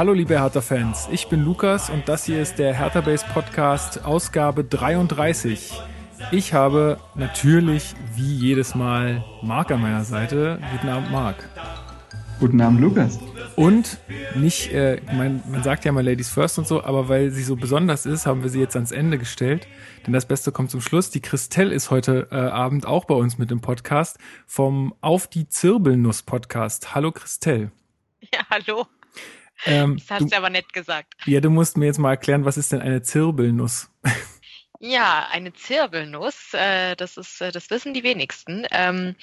Hallo liebe Hertha-Fans, ich bin Lukas und das hier ist der Hertha Base Podcast, Ausgabe 33. Ich habe natürlich, wie jedes Mal, Marc an meiner Seite. Guten Abend, Marc. Guten Abend, Lukas. Und nicht, äh, man, man sagt ja mal Ladies First und so, aber weil sie so besonders ist, haben wir sie jetzt ans Ende gestellt. Denn das Beste kommt zum Schluss. Die Christelle ist heute äh, Abend auch bei uns mit dem Podcast vom Auf die Zirbelnuss Podcast. Hallo Christelle. Ja, hallo. Ähm, das hast du aber nett gesagt. Ja, du musst mir jetzt mal erklären, was ist denn eine Zirbelnuss? Ja, eine Zirbelnuss, äh, das ist, äh, das wissen die wenigsten. Ähm,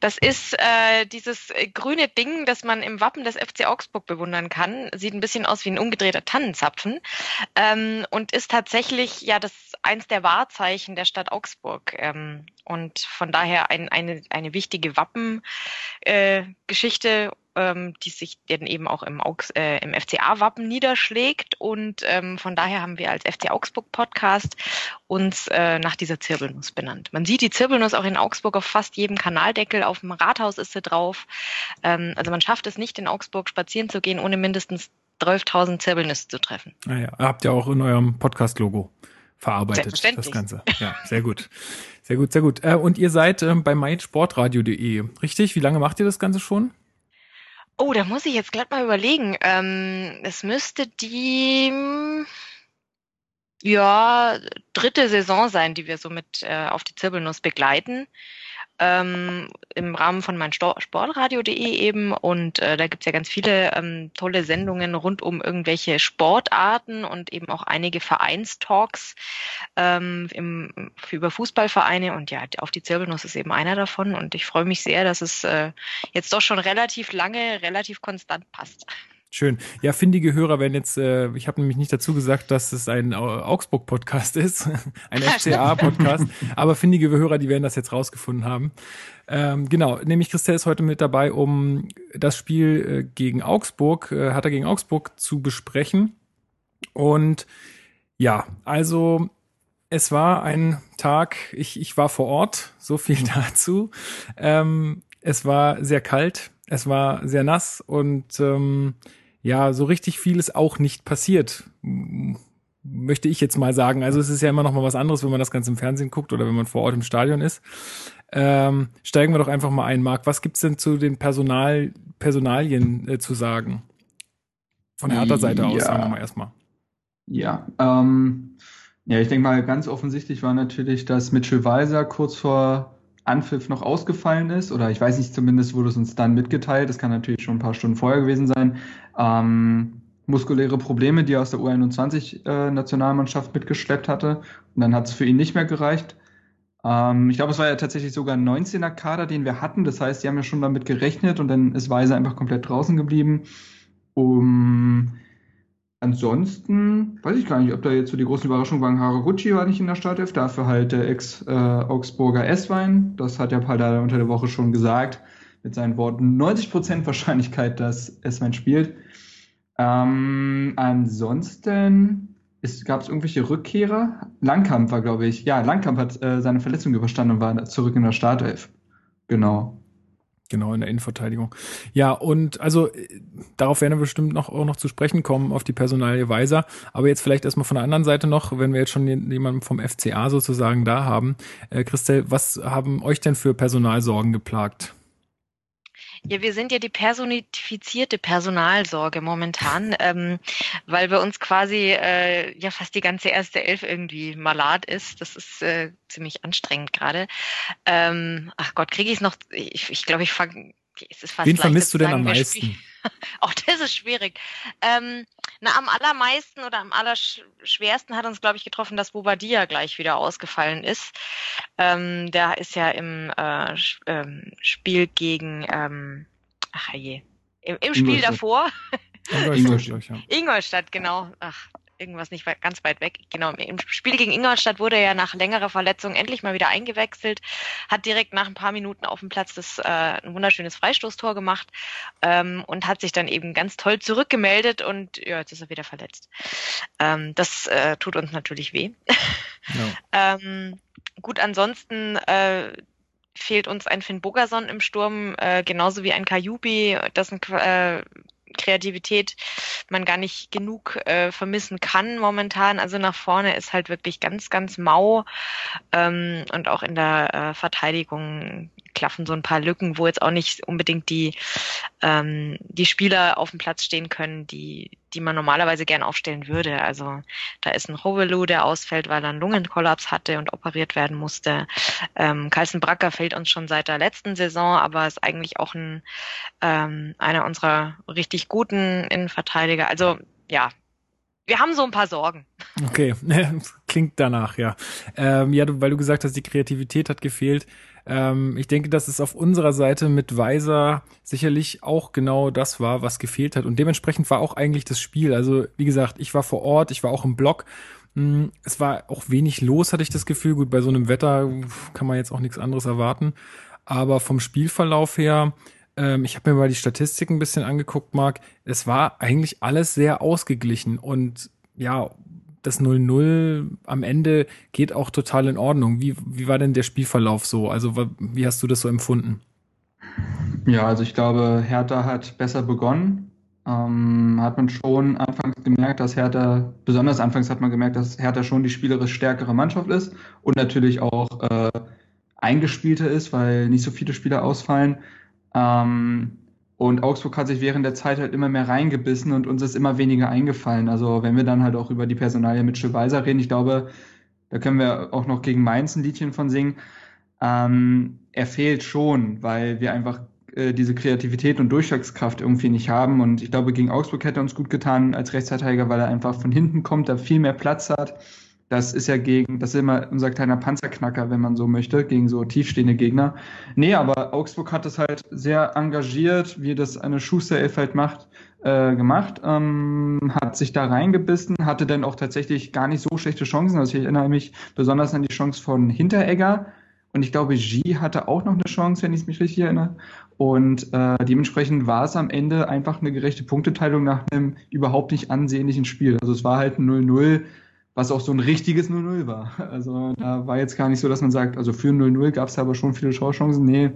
das ist äh, dieses grüne Ding, das man im Wappen des FC Augsburg bewundern kann. Sieht ein bisschen aus wie ein umgedrehter Tannenzapfen ähm, und ist tatsächlich ja das eins der Wahrzeichen der Stadt Augsburg ähm, und von daher ein, eine eine wichtige Wappengeschichte äh, ähm, die sich dann eben auch im, Augs, äh, im FCA-Wappen niederschlägt. Und ähm, von daher haben wir als FC Augsburg-Podcast uns äh, nach dieser Zirbelnuss benannt. Man sieht die Zirbelnuss auch in Augsburg auf fast jedem Kanaldeckel, auf dem Rathaus ist sie drauf. Ähm, also man schafft es nicht, in Augsburg spazieren zu gehen, ohne mindestens 12.000 Zirbelnüsse zu treffen. Ah ja, habt ihr auch in eurem Podcast-Logo verarbeitet, das Ganze. Ja, sehr gut. Sehr gut, sehr gut. Äh, und ihr seid ähm, bei meinsportradio.de, richtig? Wie lange macht ihr das Ganze schon? Oh, da muss ich jetzt glatt mal überlegen. Ähm, es müsste die ja dritte Saison sein, die wir so mit äh, auf die Zirbelnuss begleiten ähm, im Rahmen von mein Sportradio.de eben und äh, da gibt's ja ganz viele ähm, tolle Sendungen rund um irgendwelche Sportarten und eben auch einige Vereinstalks ähm, im, über Fußballvereine und ja, auf die Zirbelnuss ist eben einer davon und ich freue mich sehr, dass es äh, jetzt doch schon relativ lange, relativ konstant passt. Schön. Ja, findige Hörer werden jetzt, äh, ich habe nämlich nicht dazu gesagt, dass es ein Augsburg-Podcast ist, ein FCA-Podcast, aber findige Hörer, die werden das jetzt rausgefunden haben. Ähm, genau, nämlich Christel ist heute mit dabei, um das Spiel äh, gegen Augsburg, äh, hat er gegen Augsburg zu besprechen. Und ja, also es war ein Tag, ich, ich war vor Ort, so viel dazu. Ähm, es war sehr kalt, es war sehr nass und ähm, ja, so richtig viel ist auch nicht passiert. Möchte ich jetzt mal sagen. Also es ist ja immer noch mal was anderes, wenn man das Ganze im Fernsehen guckt oder wenn man vor Ort im Stadion ist. Ähm, steigen wir doch einfach mal ein, Marc. Was gibt's denn zu den Personal, Personalien äh, zu sagen? Von der Hertha-Seite aus, sagen wir mal erstmal. Ja, ähm, ja, ich denke mal, ganz offensichtlich war natürlich, dass Mitchell Weiser kurz vor Anpfiff noch ausgefallen ist, oder ich weiß nicht, zumindest wurde es uns dann mitgeteilt, das kann natürlich schon ein paar Stunden vorher gewesen sein, ähm, muskuläre Probleme, die er aus der U21-Nationalmannschaft äh, mitgeschleppt hatte. Und dann hat es für ihn nicht mehr gereicht. Ähm, ich glaube, es war ja tatsächlich sogar ein 19er Kader, den wir hatten. Das heißt, die haben ja schon damit gerechnet und dann ist Weiser einfach komplett draußen geblieben. Um, Ansonsten weiß ich gar nicht, ob da jetzt so die großen Überraschungen waren. Haraguchi war nicht in der Startelf, dafür halt der Ex-Augsburger S-Wein. Das hat der Paldada unter der Woche schon gesagt, mit seinen Worten 90% Wahrscheinlichkeit, dass S-Wein spielt. Ähm, ansonsten gab es irgendwelche Rückkehrer. Langkamp war, glaube ich, ja, Langkamp hat äh, seine Verletzung überstanden und war zurück in der Startelf. Genau. Genau, in der Innenverteidigung. Ja, und also darauf werden wir bestimmt noch auch noch zu sprechen kommen, auf die Personalie Weiser. Aber jetzt vielleicht erstmal von der anderen Seite noch, wenn wir jetzt schon jemanden vom FCA sozusagen da haben. Äh, Christel, was haben euch denn für Personalsorgen geplagt? Ja, wir sind ja die personifizierte Personalsorge momentan, ähm, weil bei uns quasi äh, ja fast die ganze erste Elf irgendwie malat ist. Das ist äh, ziemlich anstrengend gerade. Ähm, ach Gott, kriege ich es noch? Ich, ich glaube, ich fange. Wen vermisst du denn am meisten? Auch das ist schwierig. Ähm, na, am allermeisten oder am allerschwersten hat uns, glaube ich, getroffen, dass Bobadilla gleich wieder ausgefallen ist. Ähm, der ist ja im äh, ähm, Spiel gegen, ähm, ach je, im, im Spiel davor. Ingolstadt, Ingolstadt, genau. Ach, irgendwas nicht weit, ganz weit weg. Genau, im Spiel gegen Ingolstadt wurde er ja nach längerer Verletzung endlich mal wieder eingewechselt, hat direkt nach ein paar Minuten auf dem Platz das äh, ein wunderschönes Freistoßtor gemacht ähm, und hat sich dann eben ganz toll zurückgemeldet und ja, jetzt ist er wieder verletzt. Ähm, das äh, tut uns natürlich weh. Ja. ähm, gut, ansonsten äh, fehlt uns ein Finn Bogerson im Sturm, äh, genauso wie ein Kajubi, das ein äh, Kreativität man gar nicht genug äh, vermissen kann momentan. Also nach vorne ist halt wirklich ganz, ganz mau ähm, und auch in der äh, Verteidigung klaffen so ein paar Lücken, wo jetzt auch nicht unbedingt die, ähm, die Spieler auf dem Platz stehen können, die, die man normalerweise gern aufstellen würde. Also da ist ein Hovelu, der ausfällt, weil er einen Lungenkollaps hatte und operiert werden musste. Ähm, Carlsen Bracker fehlt uns schon seit der letzten Saison, aber ist eigentlich auch ein, ähm, einer unserer richtig guten Innenverteidiger. Also ja, wir haben so ein paar Sorgen. Okay, klingt danach, ja. Ähm, ja, du, weil du gesagt hast, die Kreativität hat gefehlt. Ähm, ich denke, dass es auf unserer Seite mit Weiser sicherlich auch genau das war, was gefehlt hat. Und dementsprechend war auch eigentlich das Spiel. Also, wie gesagt, ich war vor Ort, ich war auch im Block. Hm, es war auch wenig los, hatte ich das Gefühl. Gut, bei so einem Wetter kann man jetzt auch nichts anderes erwarten. Aber vom Spielverlauf her, ähm, ich habe mir mal die Statistiken ein bisschen angeguckt, Marc. Es war eigentlich alles sehr ausgeglichen und ja, das 0-0 am Ende geht auch total in Ordnung. Wie, wie war denn der Spielverlauf so? Also wie hast du das so empfunden? Ja, also ich glaube, Hertha hat besser begonnen. Ähm, hat man schon anfangs gemerkt, dass Hertha, besonders anfangs hat man gemerkt, dass Hertha schon die spielerisch stärkere Mannschaft ist und natürlich auch äh, eingespielter ist, weil nicht so viele Spieler ausfallen. Ähm, und Augsburg hat sich während der Zeit halt immer mehr reingebissen und uns ist immer weniger eingefallen. Also wenn wir dann halt auch über die Personalie mit Weiser reden, ich glaube, da können wir auch noch gegen Mainz ein Liedchen von singen. Ähm, er fehlt schon, weil wir einfach äh, diese Kreativität und Durchschlagskraft irgendwie nicht haben. Und ich glaube, gegen Augsburg hätte er uns gut getan als Rechtsverteidiger, weil er einfach von hinten kommt, da viel mehr Platz hat. Das ist ja gegen, das ist immer unser kleiner Panzerknacker, wenn man so möchte, gegen so tiefstehende Gegner. Nee, aber Augsburg hat das halt sehr engagiert, wie das eine Schuster-Elf halt macht, äh, gemacht, ähm, hat sich da reingebissen, hatte dann auch tatsächlich gar nicht so schlechte Chancen. Also ich erinnere mich besonders an die Chance von Hinteregger. Und ich glaube, G hatte auch noch eine Chance, wenn ich mich richtig erinnere. Und äh, dementsprechend war es am Ende einfach eine gerechte Punkteteilung nach einem überhaupt nicht ansehnlichen Spiel. Also es war halt ein 0-0 was auch so ein richtiges 0-0 war. Also da war jetzt gar nicht so, dass man sagt, also für 0-0 gab es aber schon viele Chancen. Nee,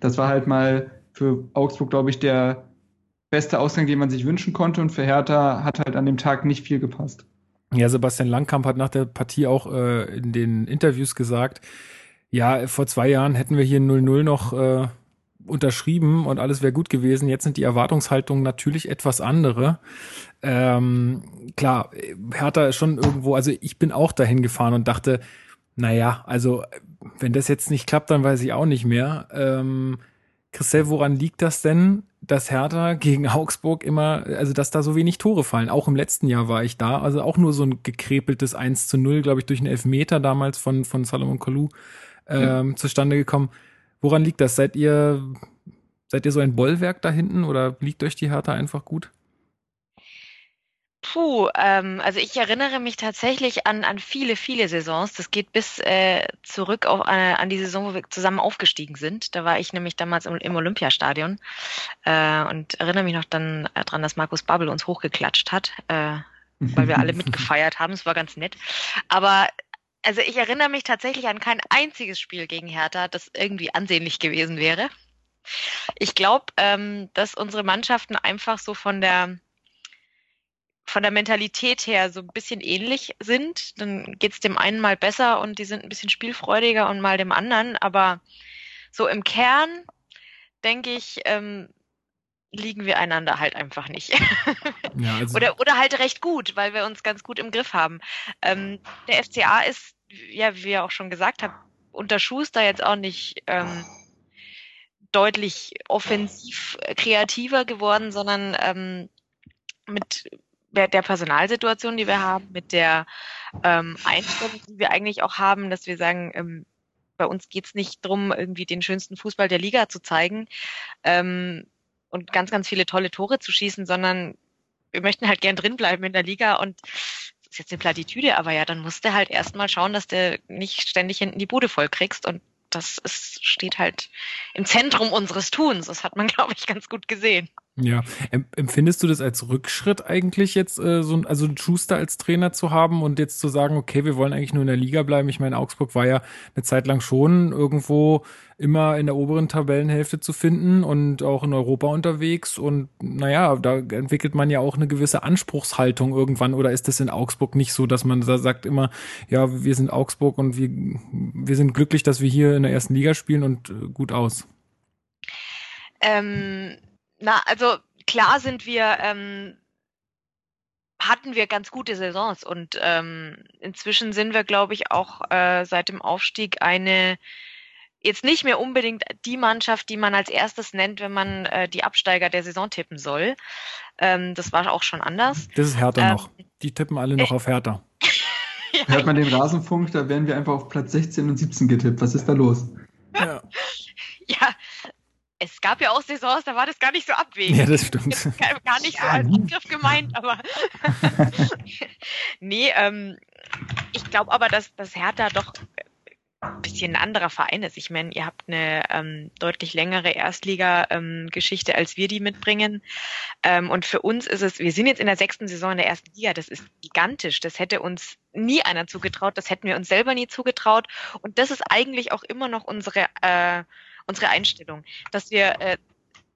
das war halt mal für Augsburg, glaube ich, der beste Ausgang, den man sich wünschen konnte. Und für Hertha hat halt an dem Tag nicht viel gepasst. Ja, Sebastian Langkamp hat nach der Partie auch äh, in den Interviews gesagt, ja, vor zwei Jahren hätten wir hier 0-0 noch äh, unterschrieben und alles wäre gut gewesen. Jetzt sind die Erwartungshaltungen natürlich etwas andere. Ähm, klar, Hertha ist schon irgendwo, also ich bin auch dahin gefahren und dachte, naja, also wenn das jetzt nicht klappt, dann weiß ich auch nicht mehr. Ähm, Christel, woran liegt das denn, dass Hertha gegen Augsburg immer, also dass da so wenig Tore fallen? Auch im letzten Jahr war ich da, also auch nur so ein gekrepeltes 1 zu 0, glaube ich, durch einen Elfmeter damals von, von Salomon Kalou ähm, ja. zustande gekommen. Woran liegt das? Seid ihr, seid ihr so ein Bollwerk da hinten oder liegt euch die Hertha einfach gut? Puh, ähm, also ich erinnere mich tatsächlich an, an viele, viele Saisons. Das geht bis äh, zurück auf, äh, an die Saison, wo wir zusammen aufgestiegen sind. Da war ich nämlich damals im, im Olympiastadion äh, und erinnere mich noch dann äh, dran, dass Markus Babbel uns hochgeklatscht hat, äh, weil wir alle mitgefeiert haben. Es war ganz nett. Aber also ich erinnere mich tatsächlich an kein einziges Spiel gegen Hertha, das irgendwie ansehnlich gewesen wäre. Ich glaube, ähm, dass unsere Mannschaften einfach so von der von der Mentalität her so ein bisschen ähnlich sind. Dann geht's dem einen mal besser und die sind ein bisschen spielfreudiger und mal dem anderen. Aber so im Kern denke ich, ähm, liegen wir einander halt einfach nicht. Ja, also oder, oder halt recht gut, weil wir uns ganz gut im Griff haben. Ähm, der FCA ist, ja, wie ihr auch schon gesagt habt, unter Schuster jetzt auch nicht ähm, deutlich offensiv kreativer geworden, sondern ähm, mit der, Personalsituation, die wir haben, mit der ähm, Einstellung, die wir eigentlich auch haben, dass wir sagen, ähm, bei uns geht's nicht drum, irgendwie den schönsten Fußball der Liga zu zeigen, ähm, und ganz, ganz viele tolle Tore zu schießen, sondern wir möchten halt gern drinbleiben in der Liga und das ist jetzt eine Plattitüde, aber ja, dann musst du halt erstmal schauen, dass du nicht ständig hinten die Bude voll kriegst und das ist, steht halt im Zentrum unseres Tuns. Das hat man, glaube ich, ganz gut gesehen. Ja, empfindest du das als Rückschritt eigentlich jetzt, äh, so also einen Schuster als Trainer zu haben und jetzt zu sagen, okay, wir wollen eigentlich nur in der Liga bleiben? Ich meine, Augsburg war ja eine Zeit lang schon irgendwo immer in der oberen Tabellenhälfte zu finden und auch in Europa unterwegs. Und naja, da entwickelt man ja auch eine gewisse Anspruchshaltung irgendwann. Oder ist das in Augsburg nicht so, dass man da sagt immer, ja, wir sind Augsburg und wir, wir sind glücklich, dass wir hier in der ersten Liga spielen und äh, gut aus? Ähm na, also klar sind wir, ähm, hatten wir ganz gute Saisons und ähm, inzwischen sind wir, glaube ich, auch äh, seit dem Aufstieg eine jetzt nicht mehr unbedingt die Mannschaft, die man als erstes nennt, wenn man äh, die Absteiger der Saison tippen soll. Ähm, das war auch schon anders. Das ist härter ähm, noch. Die tippen alle noch äh, auf härter. ja, Hört man den Rasenfunk, da werden wir einfach auf Platz 16 und 17 getippt. Was ist da los? Ja. ja, es gab ja auch Saisons, da war das gar nicht so abwegig. Ja, das stimmt. Gar nicht so als Angriff gemeint, aber nee, ähm, ich glaube aber, dass das Hertha doch ein bisschen ein anderer Verein ist. Ich meine, ihr habt eine ähm, deutlich längere Erstliga-Geschichte, ähm, als wir die mitbringen. Ähm, und für uns ist es, wir sind jetzt in der sechsten Saison in der ersten Liga, das ist gigantisch. Das hätte uns nie einer zugetraut, das hätten wir uns selber nie zugetraut. Und das ist eigentlich auch immer noch unsere äh, unsere Einstellung, dass wir äh,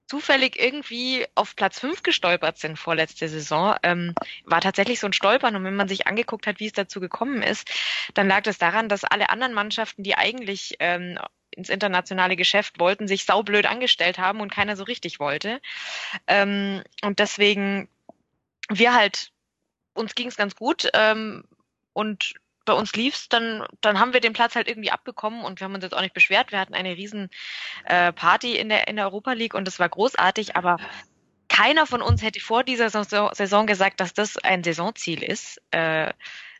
zufällig irgendwie auf Platz 5 gestolpert sind vorletzte Saison, ähm, war tatsächlich so ein Stolpern. Und wenn man sich angeguckt hat, wie es dazu gekommen ist, dann lag das daran, dass alle anderen Mannschaften, die eigentlich ähm, ins internationale Geschäft wollten, sich saublöd angestellt haben und keiner so richtig wollte. Ähm, und deswegen, wir halt, uns ging es ganz gut ähm, und bei uns lief's, dann, dann haben wir den Platz halt irgendwie abbekommen und wir haben uns jetzt auch nicht beschwert. Wir hatten eine riesen äh, Party in der, in der Europa League und das war großartig, aber keiner von uns hätte vor dieser Saison gesagt, dass das ein Saisonziel ist. Äh,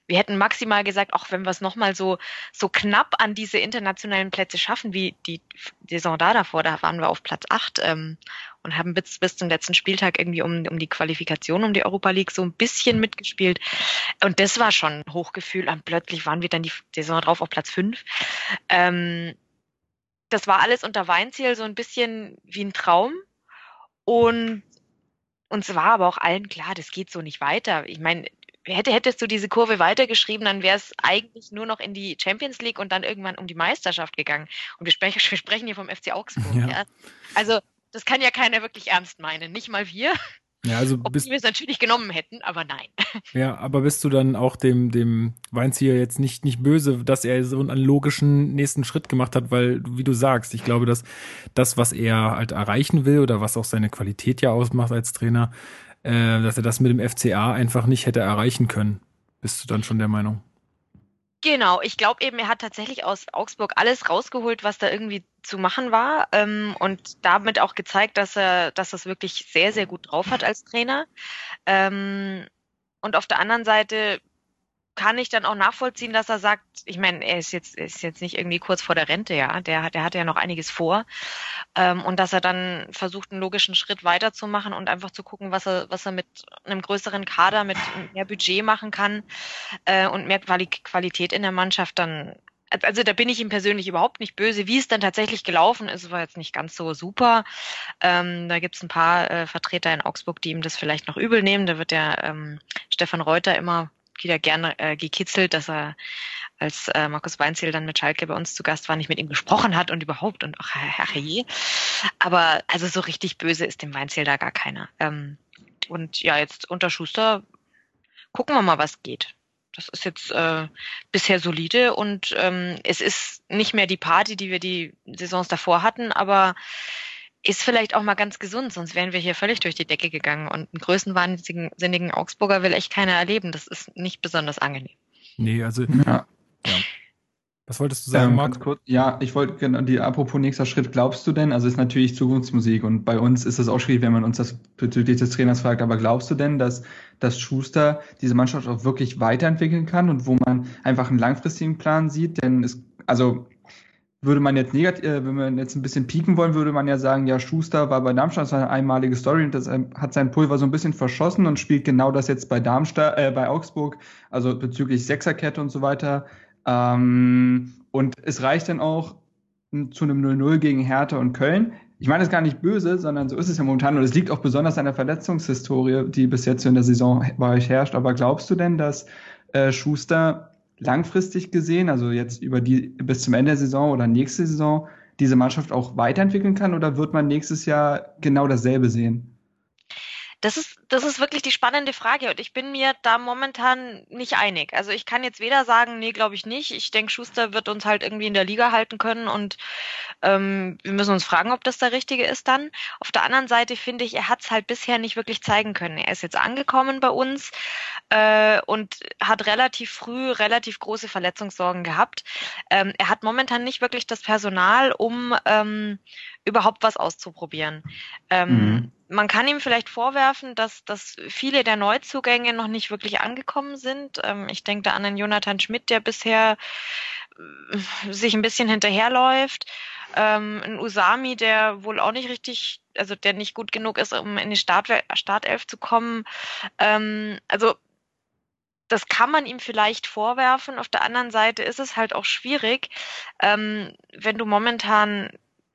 wir hätten maximal gesagt, auch wenn wir es nochmal so, so knapp an diese internationalen Plätze schaffen, wie die Saison da davor, da waren wir auf Platz acht ähm, und haben bis, bis zum letzten Spieltag irgendwie um, um die Qualifikation, um die Europa League so ein bisschen mitgespielt. Und das war schon ein Hochgefühl. Und plötzlich waren wir dann die Saison drauf auf Platz fünf. Ähm, das war alles unter Weinziel so ein bisschen wie ein Traum. Und uns war aber auch allen klar, das geht so nicht weiter. Ich meine, hätte, hättest du diese Kurve weitergeschrieben, dann wäre es eigentlich nur noch in die Champions League und dann irgendwann um die Meisterschaft gegangen. Und wir sprechen, wir sprechen hier vom FC Augsburg. Ja. ja. Also das kann ja keiner wirklich ernst meinen, nicht mal wir. Ja, also bist, wir es natürlich genommen hätten, aber nein. Ja, aber bist du dann auch dem, dem Weinzieher jetzt nicht, nicht böse, dass er so einen logischen nächsten Schritt gemacht hat, weil, wie du sagst, ich glaube, dass das, was er halt erreichen will oder was auch seine Qualität ja ausmacht als Trainer, äh, dass er das mit dem FCA einfach nicht hätte erreichen können. Bist du dann schon der Meinung? Genau, ich glaube eben, er hat tatsächlich aus Augsburg alles rausgeholt, was da irgendwie zu machen war ähm, und damit auch gezeigt, dass er, dass das wirklich sehr, sehr gut drauf hat als Trainer. Ähm, und auf der anderen Seite kann ich dann auch nachvollziehen, dass er sagt, ich meine, er ist jetzt, ist jetzt nicht irgendwie kurz vor der Rente, ja, der, der hat ja noch einiges vor. Ähm, und dass er dann versucht, einen logischen Schritt weiterzumachen und einfach zu gucken, was er, was er mit einem größeren Kader, mit mehr Budget machen kann äh, und mehr Quali Qualität in der Mannschaft dann. Also da bin ich ihm persönlich überhaupt nicht böse. Wie es dann tatsächlich gelaufen ist, war jetzt nicht ganz so super. Ähm, da gibt es ein paar äh, Vertreter in Augsburg, die ihm das vielleicht noch übel nehmen. Da wird der ähm, Stefan Reuter immer wieder gerne äh, gekitzelt, dass er als äh, Markus Weinziel dann mit Schalke bei uns zu Gast war, nicht mit ihm gesprochen hat und überhaupt und ach, ach je. Aber also so richtig böse ist dem Weinziel da gar keiner. Ähm, und ja, jetzt unter Schuster gucken wir mal, was geht. Das ist jetzt äh, bisher solide und ähm, es ist nicht mehr die Party, die wir die Saisons davor hatten, aber ist vielleicht auch mal ganz gesund, sonst wären wir hier völlig durch die Decke gegangen. Und einen größenwahnsinnigen Augsburger will echt keiner erleben. Das ist nicht besonders angenehm. Nee, also. Ja. ja. Was wolltest du sagen, ähm, Marc? Kurz, ja, ich wollte genau die apropos nächster Schritt, glaubst du denn? Also ist natürlich Zukunftsmusik und bei uns ist es auch schwierig, wenn man uns das bezüglich des Trainers fragt, aber glaubst du denn, dass, dass Schuster diese Mannschaft auch wirklich weiterentwickeln kann und wo man einfach einen langfristigen Plan sieht? Denn es, also würde man jetzt negativ, äh, wenn man jetzt ein bisschen pieken wollen, würde man ja sagen, ja, Schuster war bei Darmstadt, das war eine einmalige Story und das ähm, hat sein Pulver so ein bisschen verschossen und spielt genau das jetzt bei Darmstadt, äh, bei Augsburg, also bezüglich Sechserkette und so weiter. Ähm, und es reicht dann auch zu einem 0-0 gegen Hertha und Köln. ich meine es gar nicht böse, sondern so ist es ja momentan und es liegt auch besonders an der Verletzungshistorie, die bis jetzt in der Saison bei euch herrscht. Aber glaubst du denn, dass äh, Schuster langfristig gesehen, also jetzt über die bis zum Ende der Saison oder nächste Saison, diese Mannschaft auch weiterentwickeln kann oder wird man nächstes Jahr genau dasselbe sehen? Das ist, das ist wirklich die spannende Frage und ich bin mir da momentan nicht einig. Also ich kann jetzt weder sagen, nee, glaube ich nicht. Ich denke, Schuster wird uns halt irgendwie in der Liga halten können und ähm, wir müssen uns fragen, ob das der richtige ist dann. Auf der anderen Seite finde ich, er hat es halt bisher nicht wirklich zeigen können. Er ist jetzt angekommen bei uns äh, und hat relativ früh relativ große Verletzungssorgen gehabt. Ähm, er hat momentan nicht wirklich das Personal, um ähm, überhaupt was auszuprobieren. Ähm, mhm. Man kann ihm vielleicht vorwerfen, dass, dass viele der Neuzugänge noch nicht wirklich angekommen sind. Ähm, ich denke da an den Jonathan Schmidt, der bisher äh, sich ein bisschen hinterherläuft. Ähm, ein Usami, der wohl auch nicht richtig, also der nicht gut genug ist, um in die Start, Startelf zu kommen. Ähm, also das kann man ihm vielleicht vorwerfen. Auf der anderen Seite ist es halt auch schwierig, wenn du momentan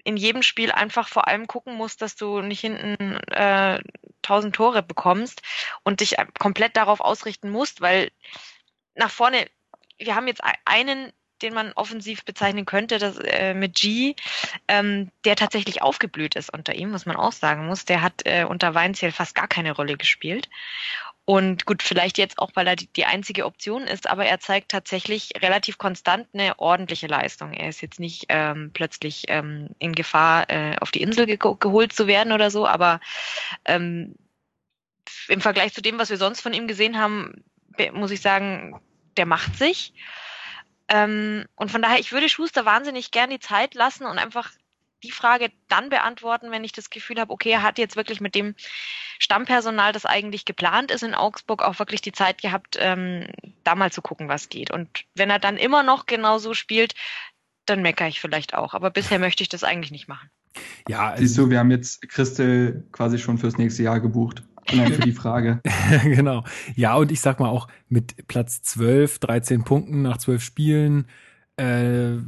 in jedem Spiel einfach vor allem gucken musst, dass du nicht hinten äh, 1000 Tore bekommst und dich komplett darauf ausrichten musst, weil nach vorne, wir haben jetzt einen, den man offensiv bezeichnen könnte, das, äh, mit G, ähm, der tatsächlich aufgeblüht ist unter ihm, muss man auch sagen muss. Der hat äh, unter Weinziel fast gar keine Rolle gespielt. Und gut, vielleicht jetzt auch, weil er die, die, einzige Option ist, aber er zeigt tatsächlich relativ konstant eine ordentliche Leistung. Er ist jetzt nicht ähm, plötzlich ähm, in Gefahr, äh, auf die Insel ge geholt zu werden oder so, aber ähm, im Vergleich zu dem, was wir sonst von ihm gesehen haben, muss ich sagen, der macht sich. Ähm, und von daher, ich würde Schuster wahnsinnig gern die Zeit lassen und einfach die Frage dann beantworten, wenn ich das Gefühl habe, okay, er hat jetzt wirklich mit dem Stammpersonal, das eigentlich geplant ist in Augsburg, auch wirklich die Zeit gehabt, ähm, da mal zu gucken, was geht. Und wenn er dann immer noch genauso spielt, dann meckere ich vielleicht auch. Aber bisher möchte ich das eigentlich nicht machen. Ja, siehst du, wir haben jetzt Christel quasi schon fürs nächste Jahr gebucht. Allein für die Frage. genau. Ja, und ich sag mal auch mit Platz 12, 13 Punkten nach 12 Spielen, äh,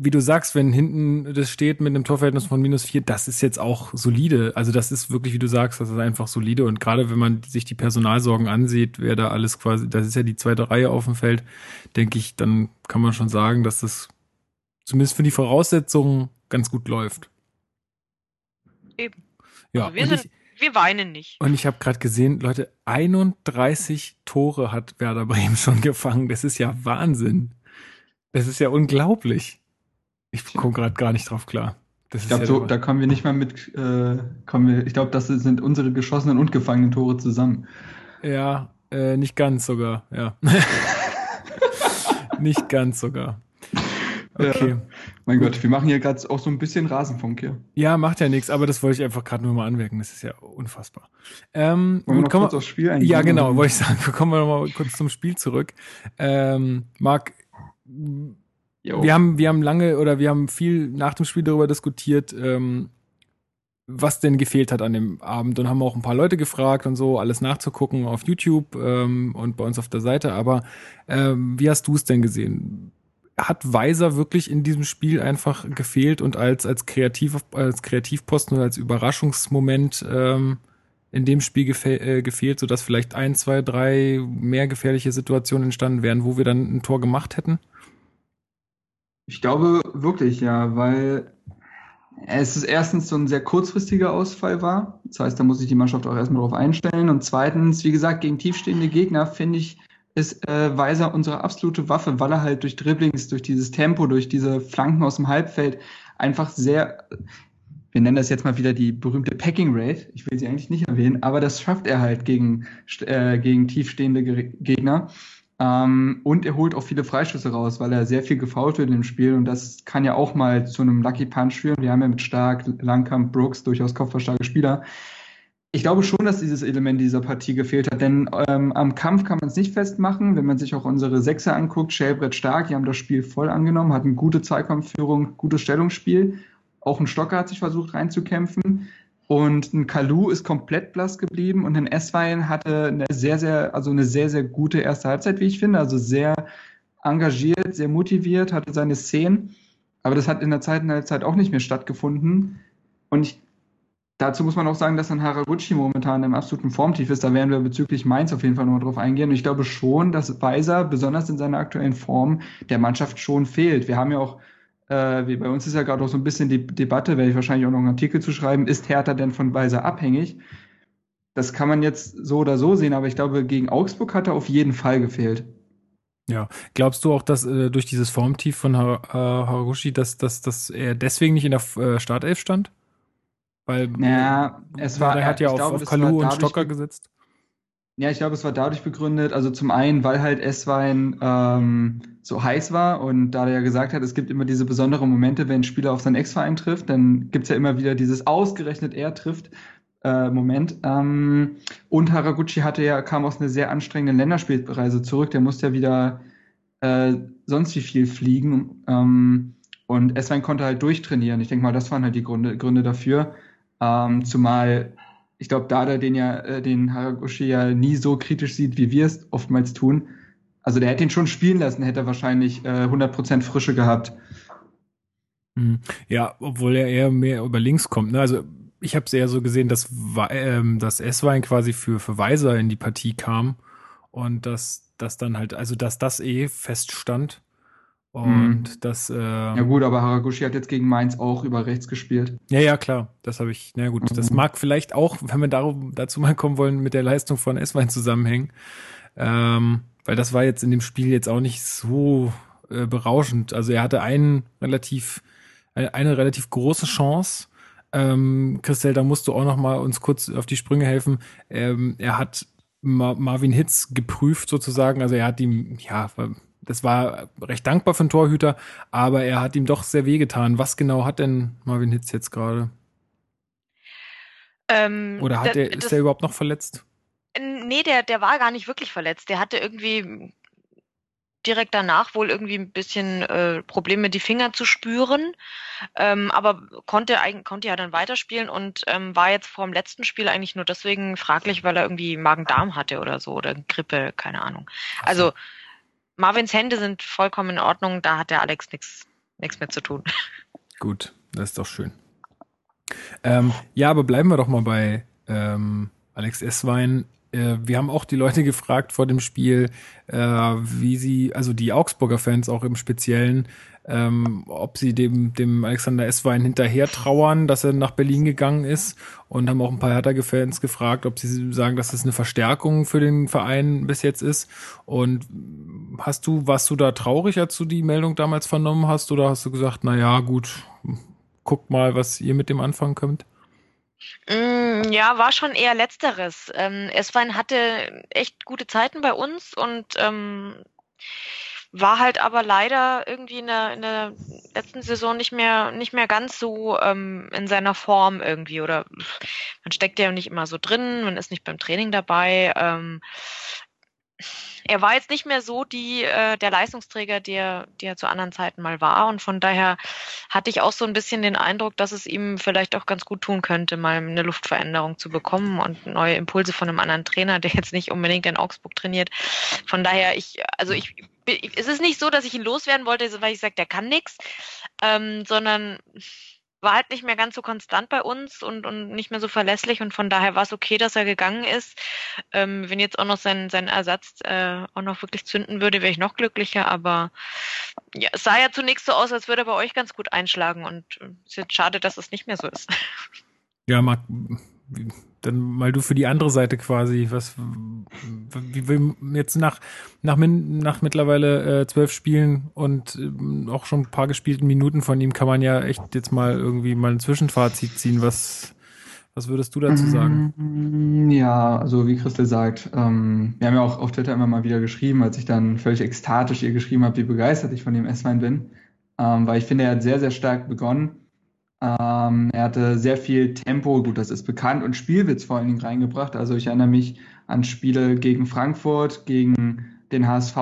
wie du sagst, wenn hinten das steht mit einem Torverhältnis von minus vier, das ist jetzt auch solide. Also das ist wirklich, wie du sagst, das ist einfach solide. Und gerade wenn man sich die Personalsorgen ansieht, wer da alles quasi, das ist ja die zweite Reihe auf dem Feld, denke ich, dann kann man schon sagen, dass das zumindest für die Voraussetzungen ganz gut läuft. Eben. Ja, also wir, sind, ich, wir weinen nicht. Und ich habe gerade gesehen, Leute, 31 Tore hat Werder Bremen schon gefangen. Das ist ja Wahnsinn. Das ist ja unglaublich. Ich komme gerade gar nicht drauf klar. ich glaube, ja so, da kommen wir nicht mal mit, äh, kommen wir, ich glaube, das sind unsere geschossenen und gefangenen Tore zusammen. Ja, äh, nicht ganz sogar, ja. nicht ganz sogar. Okay. Ja. Mein Gott, wir machen hier gerade auch so ein bisschen Rasenfunk hier. Ja, macht ja nichts, aber das wollte ich einfach gerade nur mal anmerken. Das ist ja unfassbar. Ähm, Wollen gut, wir noch kurz aufs Spiel eingehen? Ja, genau, wollte ich sagen. Kommen wir noch mal kurz zum Spiel zurück. Ähm, Marc, Wir haben, wir haben lange oder wir haben viel nach dem Spiel darüber diskutiert, ähm, was denn gefehlt hat an dem Abend und haben auch ein paar Leute gefragt und so, alles nachzugucken auf YouTube ähm, und bei uns auf der Seite. Aber ähm, wie hast du es denn gesehen? Hat Weiser wirklich in diesem Spiel einfach gefehlt und als, als, Kreativ, als Kreativposten oder als Überraschungsmoment ähm, in dem Spiel gefe äh, gefehlt, sodass vielleicht ein, zwei, drei mehr gefährliche Situationen entstanden wären, wo wir dann ein Tor gemacht hätten? Ich glaube wirklich, ja, weil es ist erstens so ein sehr kurzfristiger Ausfall war. Das heißt, da muss sich die Mannschaft auch erstmal drauf einstellen. Und zweitens, wie gesagt, gegen tiefstehende Gegner finde ich, ist äh, Weiser unsere absolute Waffe, weil er halt durch Dribblings, durch dieses Tempo, durch diese Flanken aus dem Halbfeld einfach sehr, wir nennen das jetzt mal wieder die berühmte Packing Rate. Ich will sie eigentlich nicht erwähnen, aber das schafft er halt gegen, äh, gegen tiefstehende Gegner. Ähm, und er holt auch viele Freischüsse raus, weil er sehr viel gefault wird im Spiel. Und das kann ja auch mal zu einem Lucky Punch führen. Wir haben ja mit Stark, Langkamp, Brooks durchaus kopfballstarke Spieler. Ich glaube schon, dass dieses Element dieser Partie gefehlt hat, denn ähm, am Kampf kann man es nicht festmachen. Wenn man sich auch unsere Sechser anguckt, Schellbrett stark, die haben das Spiel voll angenommen, hatten gute Zweikampfführung, gutes Stellungsspiel. Auch ein Stocker hat sich versucht reinzukämpfen. Und ein Kalu ist komplett blass geblieben und ein Esswein hatte eine sehr, sehr, also eine sehr, sehr gute erste Halbzeit, wie ich finde. Also sehr engagiert, sehr motiviert, hatte seine Szenen. Aber das hat in der zweiten Halbzeit auch nicht mehr stattgefunden. und ich, dazu muss man auch sagen, dass dann Haraguchi momentan im absoluten Formtief ist. Da werden wir bezüglich Mainz auf jeden Fall nochmal drauf eingehen. Und ich glaube schon, dass Weiser, besonders in seiner aktuellen Form, der Mannschaft schon fehlt. Wir haben ja auch äh, wie bei uns ist ja gerade auch so ein bisschen die Debatte, werde ich wahrscheinlich auch noch einen Artikel zu schreiben, ist Hertha denn von Weiser abhängig? Das kann man jetzt so oder so sehen, aber ich glaube, gegen Augsburg hat er auf jeden Fall gefehlt. Ja, glaubst du auch, dass äh, durch dieses Formtief von Har äh, Harushi, dass, dass, dass er deswegen nicht in der äh, Startelf stand? Weil ja, es war, er hat ja auf, glaube, auf Kalu und Stocker gesetzt. Ja, ich glaube, es war dadurch begründet, also zum einen, weil halt Esswein ähm, so heiß war und da er ja gesagt hat, es gibt immer diese besonderen Momente, wenn ein Spieler auf seinen Ex-Verein trifft, dann gibt's ja immer wieder dieses ausgerechnet er trifft äh, Moment. Ähm, und Haraguchi hatte ja, kam aus einer sehr anstrengenden Länderspielreise zurück, der musste ja wieder äh, sonst wie viel fliegen. Ähm, und Esswein konnte halt durchtrainieren. Ich denke mal, das waren halt die Gründe, Gründe dafür. Ähm, zumal ich glaube, Dada den ja, äh, den Haraguchi ja nie so kritisch sieht, wie wir es oftmals tun. Also der hätte ihn schon spielen lassen, hätte er wahrscheinlich äh, 100% Frische gehabt. Hm. Ja, obwohl er eher mehr über links kommt. Ne? Also ich habe es eher so gesehen, dass, ähm, dass S-Wein quasi für, für Weiser in die Partie kam und dass das dann halt, also dass das eh feststand und mhm. das. Äh, ja, gut, aber Haraguchi hat jetzt gegen Mainz auch über rechts gespielt. Ja, ja, klar. Das habe ich. Na gut, mhm. das mag vielleicht auch, wenn wir darum, dazu mal kommen wollen, mit der Leistung von Esswein zusammenhängen. Ähm, weil das war jetzt in dem Spiel jetzt auch nicht so äh, berauschend. Also er hatte einen relativ, eine, eine relativ große Chance. Ähm, Christel, da musst du auch noch mal uns kurz auf die Sprünge helfen. Ähm, er hat Ma Marvin Hitz geprüft sozusagen. Also er hat ihm, ja, das war recht dankbar für einen Torhüter, aber er hat ihm doch sehr wehgetan. Was genau hat denn Marvin Hitz jetzt gerade? Ähm, Oder hat der, ist er überhaupt noch verletzt? Nee, der, der war gar nicht wirklich verletzt. Der hatte irgendwie direkt danach wohl irgendwie ein bisschen äh, Probleme, die Finger zu spüren, ähm, aber konnte, konnte ja dann weiterspielen und ähm, war jetzt vor dem letzten Spiel eigentlich nur deswegen fraglich, weil er irgendwie Magen-Darm hatte oder so oder Grippe, keine Ahnung. Also Marvins Hände sind vollkommen in Ordnung, da hat der Alex nichts nichts mehr zu tun. Gut, das ist doch schön. Ähm, ja, aber bleiben wir doch mal bei ähm, Alex Esswein. Äh, wir haben auch die Leute gefragt vor dem Spiel, äh, wie sie, also die Augsburger Fans auch im Speziellen, ähm, ob sie dem, dem Alexander Esswein hinterher trauern, dass er nach Berlin gegangen ist und haben auch ein paar Hertha-Fans gefragt, ob sie sagen, dass das eine Verstärkung für den Verein bis jetzt ist. Und hast du, warst du da traurig, als du die Meldung damals vernommen hast, oder hast du gesagt, na ja, gut, guckt mal, was ihr mit dem anfangen könnt? Mm, ja, war schon eher letzteres. Ähm, Esswein hatte echt gute Zeiten bei uns und ähm, war halt aber leider irgendwie in der, in der letzten Saison nicht mehr, nicht mehr ganz so ähm, in seiner Form irgendwie. Oder man steckt ja nicht immer so drin, man ist nicht beim Training dabei. Ähm, er war jetzt nicht mehr so die, äh, der Leistungsträger, der, der zu anderen Zeiten mal war. Und von daher hatte ich auch so ein bisschen den Eindruck, dass es ihm vielleicht auch ganz gut tun könnte, mal eine Luftveränderung zu bekommen und neue Impulse von einem anderen Trainer, der jetzt nicht unbedingt in Augsburg trainiert. Von daher, ich, also ich, es ist nicht so, dass ich ihn loswerden wollte, weil ich sage, der kann nichts, ähm, sondern war halt nicht mehr ganz so konstant bei uns und, und nicht mehr so verlässlich und von daher war es okay, dass er gegangen ist. Ähm, wenn jetzt auch noch sein, sein Ersatz äh, auch noch wirklich zünden würde, wäre ich noch glücklicher, aber ja, es sah ja zunächst so aus, als würde er bei euch ganz gut einschlagen und es äh, ist jetzt schade, dass es nicht mehr so ist. Ja, Marc, dann mal du für die andere Seite quasi, was, wie will jetzt nach, nach, nach mittlerweile äh, zwölf Spielen und äh, auch schon ein paar gespielten Minuten von ihm kann man ja echt jetzt mal irgendwie mal ein Zwischenfazit ziehen. Was, was würdest du dazu sagen? Mm, ja, also wie Christel sagt, ähm, wir haben ja auch auf Twitter immer mal wieder geschrieben, als ich dann völlig ekstatisch ihr geschrieben habe, wie begeistert ich von dem S-Wein bin, ähm, weil ich finde, er hat sehr, sehr stark begonnen ähm, er hatte sehr viel Tempo, gut, das ist bekannt, und Spielwitz vor allen Dingen reingebracht. Also ich erinnere mich an Spiele gegen Frankfurt, gegen den HSV,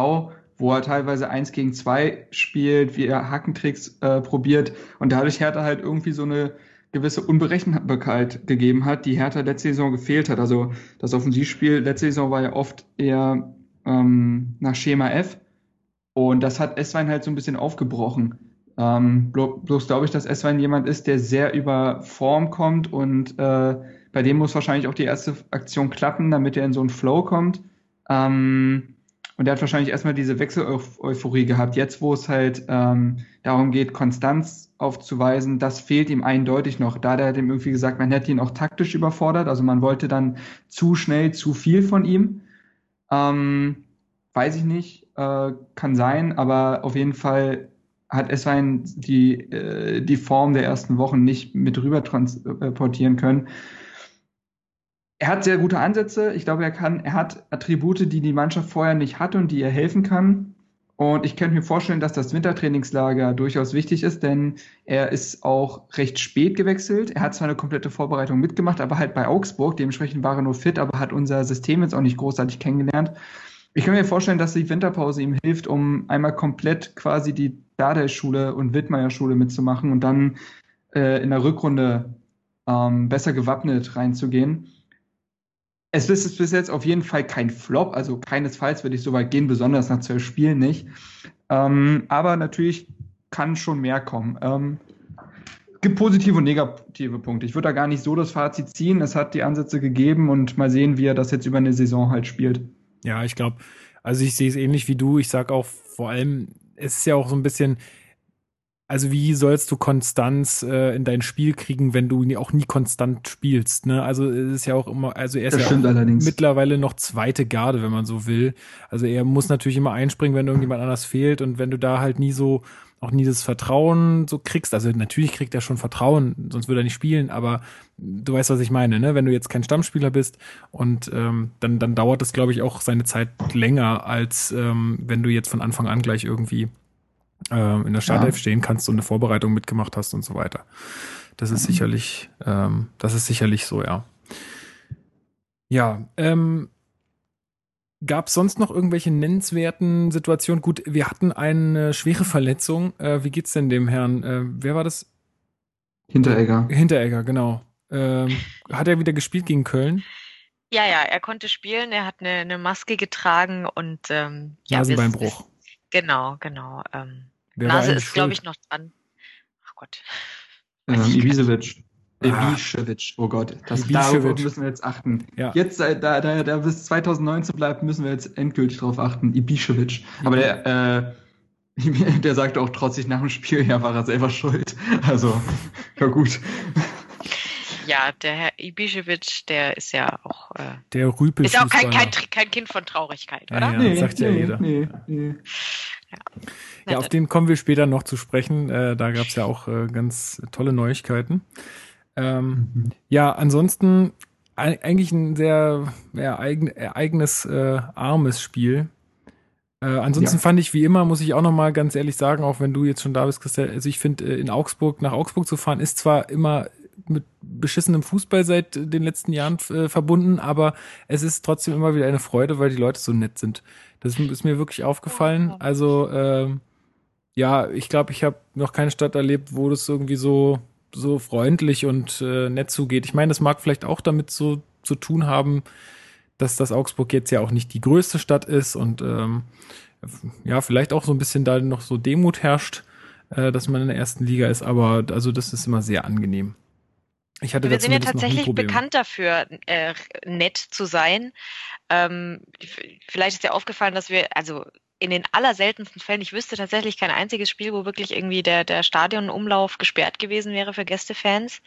wo er teilweise eins gegen zwei spielt, wie er Hackentricks äh, probiert und dadurch Hertha halt irgendwie so eine gewisse Unberechenbarkeit gegeben hat, die Hertha letzte Saison gefehlt hat. Also das Offensivspiel letzte Saison war ja oft eher ähm, nach Schema F und das hat Esswein halt so ein bisschen aufgebrochen Ähm, bloß, glaube ich, dass Eswein jemand ist, der sehr über Form kommt und äh, bei dem muss wahrscheinlich auch die erste Aktion klappen, damit er in so einen Flow kommt. Ähm, und er hat wahrscheinlich erstmal diese Wechsel-Euphorie gehabt. Jetzt, wo es halt ähm, darum geht, Konstanz aufzuweisen, das fehlt ihm eindeutig noch. Da hat er dem irgendwie gesagt, man hätte ihn auch taktisch überfordert. Also man wollte dann zu schnell zu viel von ihm. Ähm, weiß ich nicht, äh, kann sein, aber auf jeden Fall hat Eswein die, äh, die Form der ersten Wochen nicht mit rüber transportieren können er hat sehr gute Ansätze. Ich glaube, er kann, er hat Attribute, die die Mannschaft vorher nicht hatte und die ihr helfen kann. Und ich könnte mir vorstellen, dass das Wintertrainingslager durchaus wichtig ist, denn er ist auch recht spät gewechselt. Er hat zwar eine komplette Vorbereitung mitgemacht, aber halt bei Augsburg. Dementsprechend war er nur fit, aber hat unser System jetzt auch nicht großartig kennengelernt. Ich kann mir vorstellen, dass die Winterpause ihm hilft, um einmal komplett quasi die Dardai-Schule und Wittmeier-Schule mitzumachen und dann äh, in der Rückrunde ähm, besser gewappnet reinzugehen. Es ist bis jetzt auf jeden Fall kein Flop, also keinesfalls würde ich so weit gehen, besonders nach zwölf Spielen nicht. Ähm, aber natürlich kann schon mehr kommen. Ähm, gibt positive und negative Punkte. Ich würde da gar nicht so das Fazit ziehen. Es hat die Ansätze gegeben und mal sehen, wie er das jetzt über eine Saison halt spielt. Ja, ich glaube, also ich sehe es ähnlich wie du. Ich sage auch vor allem, es ist ja auch so ein bisschen, also wie sollst du Konstanz äh, in dein Spiel kriegen, wenn du auch nie konstant spielst? Ne? Also es ist ja auch immer, also er ist das ja mittlerweile noch zweite Garde, wenn man so will. Also er muss natürlich immer einspringen, wenn irgendjemand anders fehlt und wenn du da halt nie so auch nie das Vertrauen so kriegst. Also natürlich kriegt er schon Vertrauen, sonst würde er nicht spielen, aber du weißt, was ich meine, ne? Wenn du jetzt kein Stammspieler bist und ähm, dann, dann dauert es, glaube ich, auch seine Zeit länger, als ähm, wenn du jetzt von Anfang an gleich irgendwie ähm, in der Startelf ja. stehen kannst und eine Vorbereitung mitgemacht hast und so weiter. Das ist mhm. sicherlich, ähm, das ist sicherlich so, ja. Ja, ähm, Gab es sonst noch irgendwelche nennenswerten Situationen? Gut, wir hatten eine schwere Verletzung. Äh, wie geht's denn dem Herrn? Äh, wer war das? Hinteregger. Hinteregger, genau. Ähm, hat er wieder gespielt gegen Köln? Ja, ja, er konnte spielen. Er hat eine, eine Maske getragen und ähm, ja, Nasenbeinbruch. Genau, genau. Ähm, Nase ist, glaube ich, noch dran. Ach Gott. Ähm, Ibisevic. Ibišević, oh Gott, das, darauf müssen wir jetzt achten. Ja. Jetzt, äh, da, da, da bis 2019 bleibt, müssen wir jetzt endgültig darauf achten. Ibišević. Aber der, äh, der sagte auch trotzdem nach dem Spiel, ja, war er selber schuld. Also, ja gut. Ja, der Herr Ibišević, der ist ja auch. Äh, der Rüpel. Ist auch kein, kein, kein Kind von Traurigkeit, oder? Ja, ja nee, sagt ja nee, jeder. Nee, nee. Ja. ja, auf den kommen wir später noch zu sprechen. Äh, da gab es ja auch äh, ganz tolle Neuigkeiten. Ähm, mhm. Ja, ansonsten eigentlich ein sehr ja, eigen, eigenes, äh, armes Spiel. Äh, ansonsten ja. fand ich wie immer, muss ich auch noch mal ganz ehrlich sagen, auch wenn du jetzt schon da bist, Christian, also ich finde, äh, in Augsburg, nach Augsburg zu fahren, ist zwar immer mit beschissenem Fußball seit den letzten Jahren äh, verbunden, aber es ist trotzdem immer wieder eine Freude, weil die Leute so nett sind. Das ist mir wirklich aufgefallen. Also äh, ja, ich glaube, ich habe noch keine Stadt erlebt, wo das irgendwie so so freundlich und äh, nett zugeht. Ich meine, das mag vielleicht auch damit so zu tun haben, dass das Augsburg jetzt ja auch nicht die größte Stadt ist und ähm, ja, vielleicht auch so ein bisschen da noch so Demut herrscht, äh, dass man in der ersten Liga ist, aber also das ist immer sehr angenehm. Ich hatte Wir sind ja tatsächlich bekannt dafür, äh, nett zu sein. Ähm, vielleicht ist dir aufgefallen, dass wir, also in den allerseltensten Fällen, ich wüsste tatsächlich kein einziges Spiel, wo wirklich irgendwie der, der Stadionumlauf gesperrt gewesen wäre für Gästefans.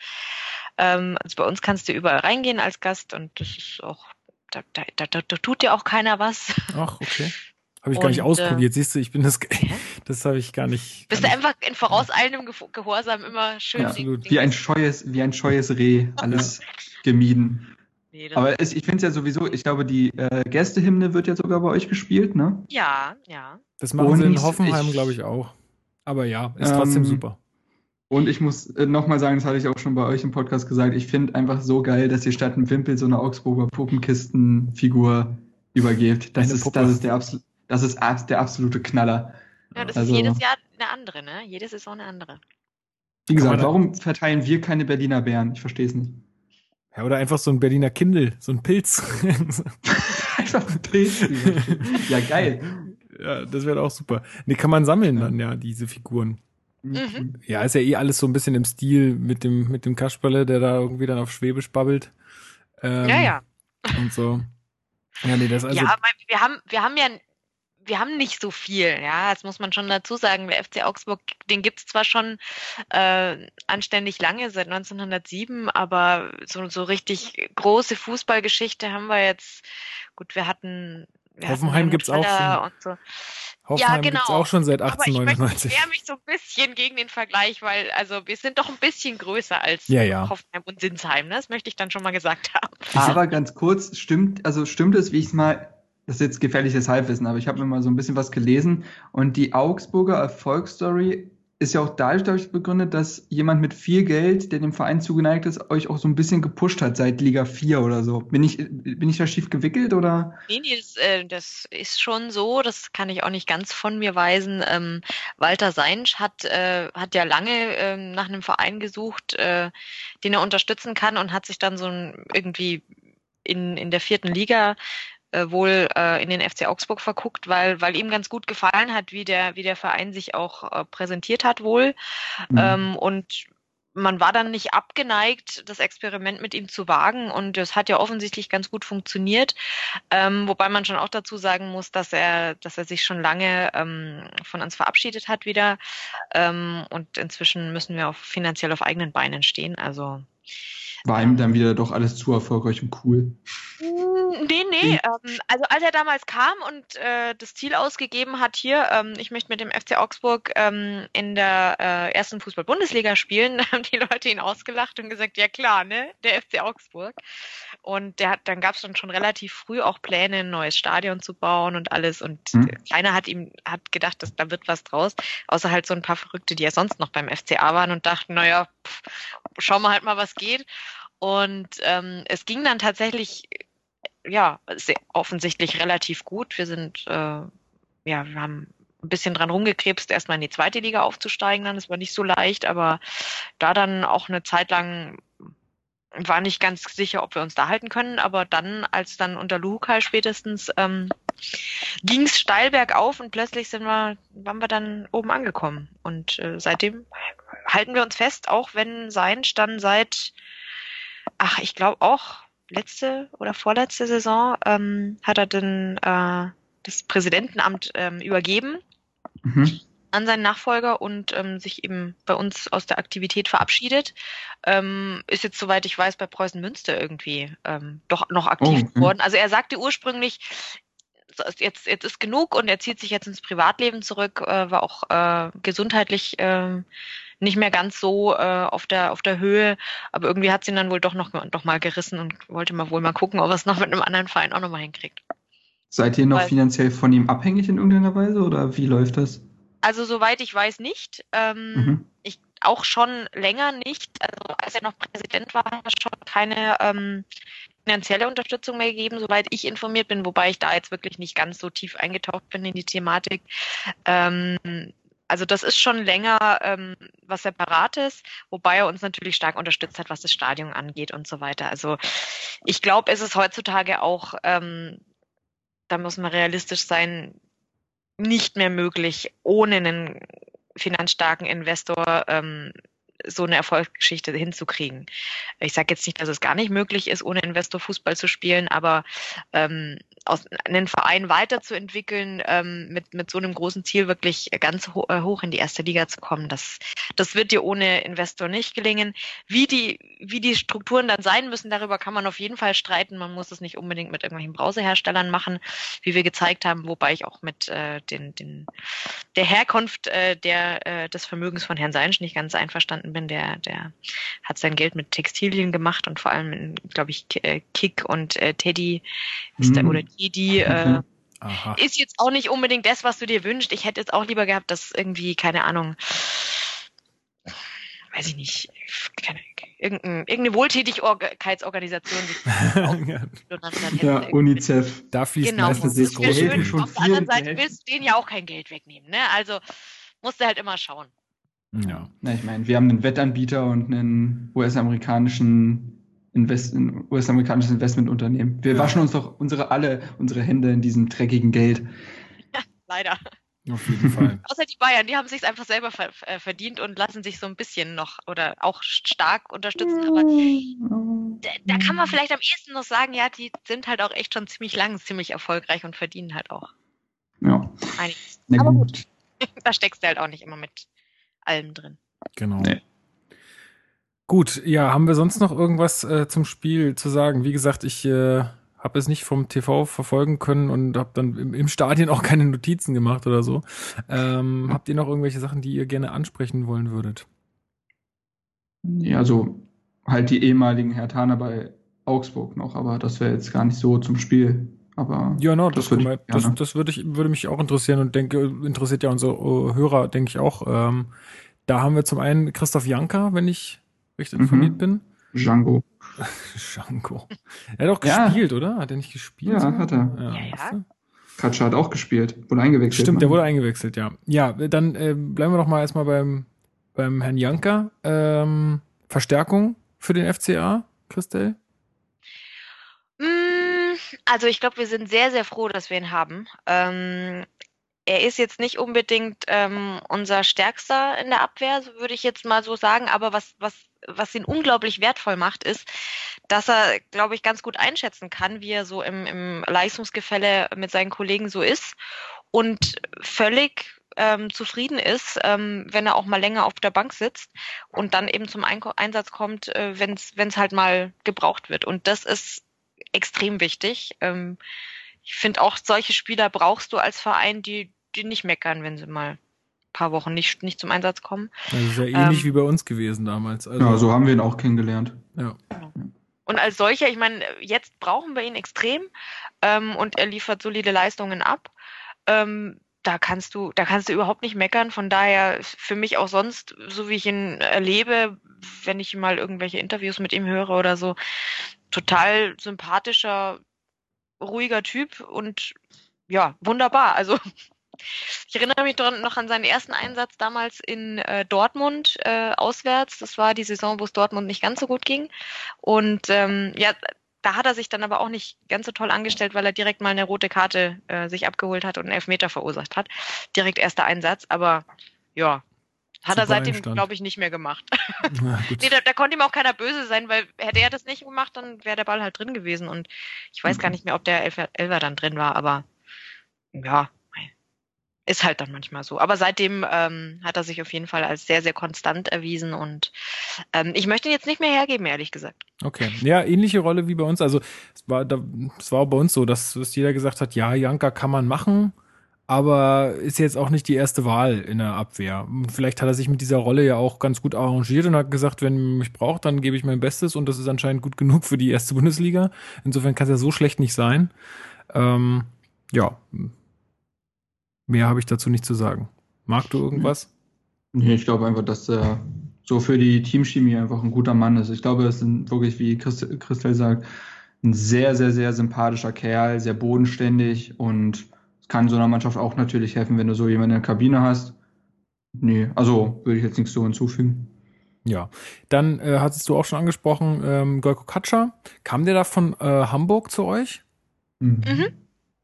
Ähm, also bei uns kannst du überall reingehen als Gast und das ist auch, da, da, da, da tut dir auch keiner was. Ach, okay. Habe ich gar nicht ausprobiert. Äh, Siehst du, ich bin das, das habe ich gar nicht. Bist gar du einfach in vorauseilendem Gehorsam immer schön. Ja, absolut. Wie ein scheues, wie ein scheues Reh, alles gemieden. Nee, Aber es, ich finde es ja sowieso, ich glaube, die äh, Gästehymne wird ja sogar bei euch gespielt, ne? Ja, ja. Das machen und sie in Hoffenheim, glaube ich, auch. Aber ja, ist trotzdem ähm, super. Und ich muss äh, nochmal sagen, das hatte ich auch schon bei euch im Podcast gesagt, ich finde einfach so geil, dass ihr statt einem Wimpel so eine Augsburger Puppenkistenfigur übergebt. Das ist, das ist, der, Absol das ist der absolute Knaller. Ja, das also, ist jedes Jahr eine andere, ne? Jede Saison eine andere. Wie gesagt, warum verteilen wir keine Berliner Bären? Ich verstehe es nicht. Ja, oder einfach so ein Berliner Kindle, so ein Pilz. einfach ein Pilz. ja, geil. Ja, das wäre auch super. Nee, kann man sammeln dann, ja, diese Figuren. Mhm. Ja, ist ja eh alles so ein bisschen im Stil mit dem, mit dem Kasperle, der da irgendwie dann auf Schwäbisch babbelt. Ähm, ja, ja. Und so. Ja, nee, das also. Ja, aber wir haben, wir haben ja wir haben nicht so viel, ja, das muss man schon dazu sagen. Der FC Augsburg, den gibt es zwar schon äh, anständig lange, seit 1907, aber so, so richtig große Fußballgeschichte haben wir jetzt, gut, wir hatten wir Hoffenheim gibt es auch schon. So. Hoffenheim ja, genau. gibt's auch schon seit 1899. Aber ich mich so ein bisschen gegen den Vergleich, weil also wir sind doch ein bisschen größer als ja, ja. Hoffenheim und Sinsheim. Ne? Das möchte ich dann schon mal gesagt haben. Aber ganz kurz, stimmt, also stimmt es, wie ich es mal das ist jetzt gefährliches Halbwissen, aber ich habe mir mal so ein bisschen was gelesen und die Augsburger Erfolgsstory ist ja auch dadurch, begründet, dass jemand mit viel Geld, der dem Verein zugeneigt ist, euch auch so ein bisschen gepusht hat seit Liga 4 oder so. Bin ich, bin ich da schief gewickelt oder? Nee, nee, das, äh, das ist schon so, das kann ich auch nicht ganz von mir weisen. Ähm, Walter Seinsch hat, äh, hat ja lange äh, nach einem Verein gesucht, äh, den er unterstützen kann und hat sich dann so ein, irgendwie in, in der vierten Liga äh, wohl äh, in den FC Augsburg verguckt, weil, weil ihm ganz gut gefallen hat, wie der, wie der Verein sich auch äh, präsentiert hat wohl. Mhm. Ähm, und man war dann nicht abgeneigt, das Experiment mit ihm zu wagen und es hat ja offensichtlich ganz gut funktioniert. Ähm, wobei man schon auch dazu sagen muss, dass er, dass er sich schon lange ähm, von uns verabschiedet hat wieder. Ähm, und inzwischen müssen wir auch finanziell auf eigenen Beinen stehen. Also war ihm dann wieder doch alles zu erfolgreich und cool. Hm, nee, nee. Ähm, also als er damals kam und äh, das Ziel ausgegeben hat, hier, ähm, ich möchte mit dem FC Augsburg ähm, in der äh, ersten Fußball-Bundesliga spielen, haben die Leute ihn ausgelacht und gesagt, ja klar, ne, der FC Augsburg. Und der hat, dann gab es dann schon relativ früh auch Pläne, ein neues Stadion zu bauen und alles. Und hm. keiner hat ihm hat gedacht, dass da wird was draus, außer halt so ein paar Verrückte, die ja sonst noch beim FCA waren und dachten, naja, pff, schauen wir halt mal, was geht. Und ähm, es ging dann tatsächlich, ja, sehr, offensichtlich relativ gut. Wir sind, äh, ja, wir haben ein bisschen dran rumgekrebst, erstmal in die zweite Liga aufzusteigen dann. Das war nicht so leicht, aber da dann auch eine Zeit lang war nicht ganz sicher, ob wir uns da halten können, aber dann, als dann unter Luhukai spätestens ähm, ging es steil bergauf und plötzlich sind wir, waren wir dann oben angekommen. Und äh, seitdem halten wir uns fest, auch wenn sein dann seit ach, ich glaube auch letzte oder vorletzte Saison ähm, hat er dann äh, das Präsidentenamt ähm, übergeben mhm. An seinen Nachfolger und ähm, sich eben bei uns aus der Aktivität verabschiedet. Ähm, ist jetzt, soweit ich weiß, bei Preußen Münster irgendwie ähm, doch noch aktiv oh, geworden. Also er sagte ursprünglich, jetzt, jetzt ist genug und er zieht sich jetzt ins Privatleben zurück, äh, war auch äh, gesundheitlich äh, nicht mehr ganz so äh, auf der auf der Höhe, aber irgendwie hat sie ihn dann wohl doch noch, noch mal gerissen und wollte mal wohl mal gucken, ob er es noch mit einem anderen Verein auch noch mal hinkriegt. Seid ihr noch Weil, finanziell von ihm abhängig in irgendeiner Weise oder wie läuft das? Also soweit ich weiß nicht. Ähm, mhm. Ich auch schon länger nicht. Also als er noch Präsident war, hat er schon keine ähm, finanzielle Unterstützung mehr gegeben, soweit ich informiert bin, wobei ich da jetzt wirklich nicht ganz so tief eingetaucht bin in die Thematik. Ähm, also das ist schon länger ähm, was Separates, wobei er uns natürlich stark unterstützt hat, was das Stadion angeht und so weiter. Also ich glaube, es ist heutzutage auch, ähm, da muss man realistisch sein, nicht mehr möglich, ohne einen finanzstarken Investor ähm, so eine Erfolgsgeschichte hinzukriegen. Ich sage jetzt nicht, dass es gar nicht möglich ist, ohne Investor Fußball zu spielen, aber ähm, aus, einen Verein weiterzuentwickeln, ähm, mit, mit so einem großen Ziel wirklich ganz ho äh, hoch in die erste Liga zu kommen. Das, das wird dir ohne Investor nicht gelingen. Wie die, wie die Strukturen dann sein müssen, darüber kann man auf jeden Fall streiten. Man muss es nicht unbedingt mit irgendwelchen Browserherstellern machen, wie wir gezeigt haben, wobei ich auch mit äh, den, den, der Herkunft äh, der, äh, des Vermögens von Herrn Seinsch nicht ganz einverstanden bin. Der, der hat sein Geld mit Textilien gemacht und vor allem, glaube ich, äh, Kick und äh, Teddy ist mhm. der, oder die, die äh, ist jetzt auch nicht unbedingt das, was du dir wünschst. Ich hätte jetzt auch lieber gehabt, dass irgendwie, keine Ahnung, weiß ich nicht, keine, irgendein, irgendeine Wohltätigkeitsorganisation ja, ja UNICEF. Da fließt genau, meistens das große schön. Auf der anderen Seite willst du denen ja auch kein Geld wegnehmen. Ne? Also musst du halt immer schauen. Ja. Na, ich meine, wir haben einen Wettanbieter und einen US-amerikanischen Invest US-amerikanisches Investmentunternehmen. Wir ja. waschen uns doch unsere alle unsere Hände in diesem dreckigen Geld. Ja, leider. Auf jeden Fall. Außer die Bayern, die haben sich einfach selber ver äh, verdient und lassen sich so ein bisschen noch oder auch stark unterstützen. Aber da, da, kann man vielleicht am ehesten noch sagen, ja, die sind halt auch echt schon ziemlich lang, ziemlich erfolgreich und verdienen halt auch. Ja. Einiges. Aber gut, da steckst du halt auch nicht immer mit allem drin. Genau. Nee. Gut, ja, haben wir sonst noch irgendwas äh, zum Spiel zu sagen? Wie gesagt, ich äh, habe es nicht vom TV verfolgen können und habe dann im, im, Stadion auch keine Notizen gemacht oder so. Ähm, habt ihr noch irgendwelche Sachen, die ihr gerne ansprechen wollen würdet? Ja, also halt die ehemaligen Hertaner bei Augsburg noch, aber das wäre jetzt gar nicht so zum Spiel. Aber ja, no, das, das, würde, ich, das, das würde, ich, würde mich auch interessieren und denke, interessiert ja unsere Hörer, denke ich auch. Ähm, da haben wir zum einen Christoph Janka, wenn ich richtig informiert mhm. bin. Django. Django. Er hat auch ja. gespielt, oder? Hat er nicht gespielt? Ja, hat er. Ja, ja. Katscha hat auch gespielt, wurde eingewechselt. Stimmt, ne? der wurde eingewechselt, ja. Ja, dann äh, bleiben wir doch mal erstmal beim, beim Herrn Janka. Ähm, Verstärkung für den FCA, Christel? Mm, also ich glaube, wir sind sehr, sehr froh, dass wir ihn haben. Ähm, er ist jetzt nicht unbedingt ähm, unser Stärkster in der Abwehr, würde ich jetzt mal so sagen, aber was, was, was ihn unglaublich wertvoll macht, ist, dass er, glaube ich, ganz gut einschätzen kann, wie er so im, im Leistungsgefälle mit seinen Kollegen so ist und völlig ähm, zufrieden ist, ähm, wenn er auch mal länger auf der Bank sitzt und dann eben zum Ein Einsatz kommt, äh, wenn es halt mal gebraucht wird. Und das ist extrem wichtig. Ähm, ich finde auch, solche Spieler brauchst du als Verein, die, die nicht meckern, wenn sie mal ein paar Wochen nicht, nicht zum Einsatz kommen. Das ist ja ähnlich ähm, wie bei uns gewesen damals. Also, ja, so haben wir ihn auch kennengelernt. Ja. Und als solcher, ich meine, jetzt brauchen wir ihn extrem ähm, und er liefert solide Leistungen ab. Ähm, da kannst du, da kannst du überhaupt nicht meckern. Von daher für mich auch sonst, so wie ich ihn erlebe, wenn ich mal irgendwelche Interviews mit ihm höre oder so, total sympathischer, ruhiger Typ und ja, wunderbar. Also ich erinnere mich noch an seinen ersten Einsatz damals in äh, Dortmund äh, auswärts. Das war die Saison, wo es Dortmund nicht ganz so gut ging. Und ähm, ja, da hat er sich dann aber auch nicht ganz so toll angestellt, weil er direkt mal eine rote Karte äh, sich abgeholt hat und einen Elfmeter verursacht hat. Direkt erster Einsatz, aber ja, hat Super er seitdem, glaube ich, nicht mehr gemacht. nee, da, da, konnte ihm auch keiner böse sein, weil hätte er das nicht gemacht, dann wäre der Ball halt drin gewesen. Und ich weiß mhm. gar nicht mehr, ob der Elfer, Elfer dann drin war, aber ja, ist halt dann manchmal so. Aber seitdem ähm, hat er sich auf jeden Fall als sehr, sehr konstant erwiesen und ähm, ich möchte ihn jetzt nicht mehr hergeben, ehrlich gesagt. Okay. Ja, ähnliche Rolle wie bei uns. Also es war, da, es war bei uns so, dass, dass jeder gesagt hat, ja, Janka kann man machen aber ist jetzt auch nicht die erste Wahl in der Abwehr. Vielleicht hat er sich mit dieser Rolle ja auch ganz gut arrangiert und hat gesagt, wenn man mich braucht, dann gebe ich mein Bestes und das ist anscheinend gut genug für die erste Bundesliga. Insofern kann es ja so schlecht nicht sein. Ähm, ja, mehr habe ich dazu nicht zu sagen. Mag du irgendwas? Nee, ich glaube einfach, dass er so für die Teamchemie einfach ein guter Mann ist. Ich glaube, es sind wirklich, wie Christel sagt, ein sehr, sehr, sehr sympathischer Kerl, sehr bodenständig und kann so einer Mannschaft auch natürlich helfen, wenn du so jemanden in der Kabine hast. Nee, also würde ich jetzt nichts so hinzufügen. Ja, dann äh, hattest du auch schon angesprochen, ähm, Golko Katscha. Kam der da von äh, Hamburg zu euch? Mhm. mhm.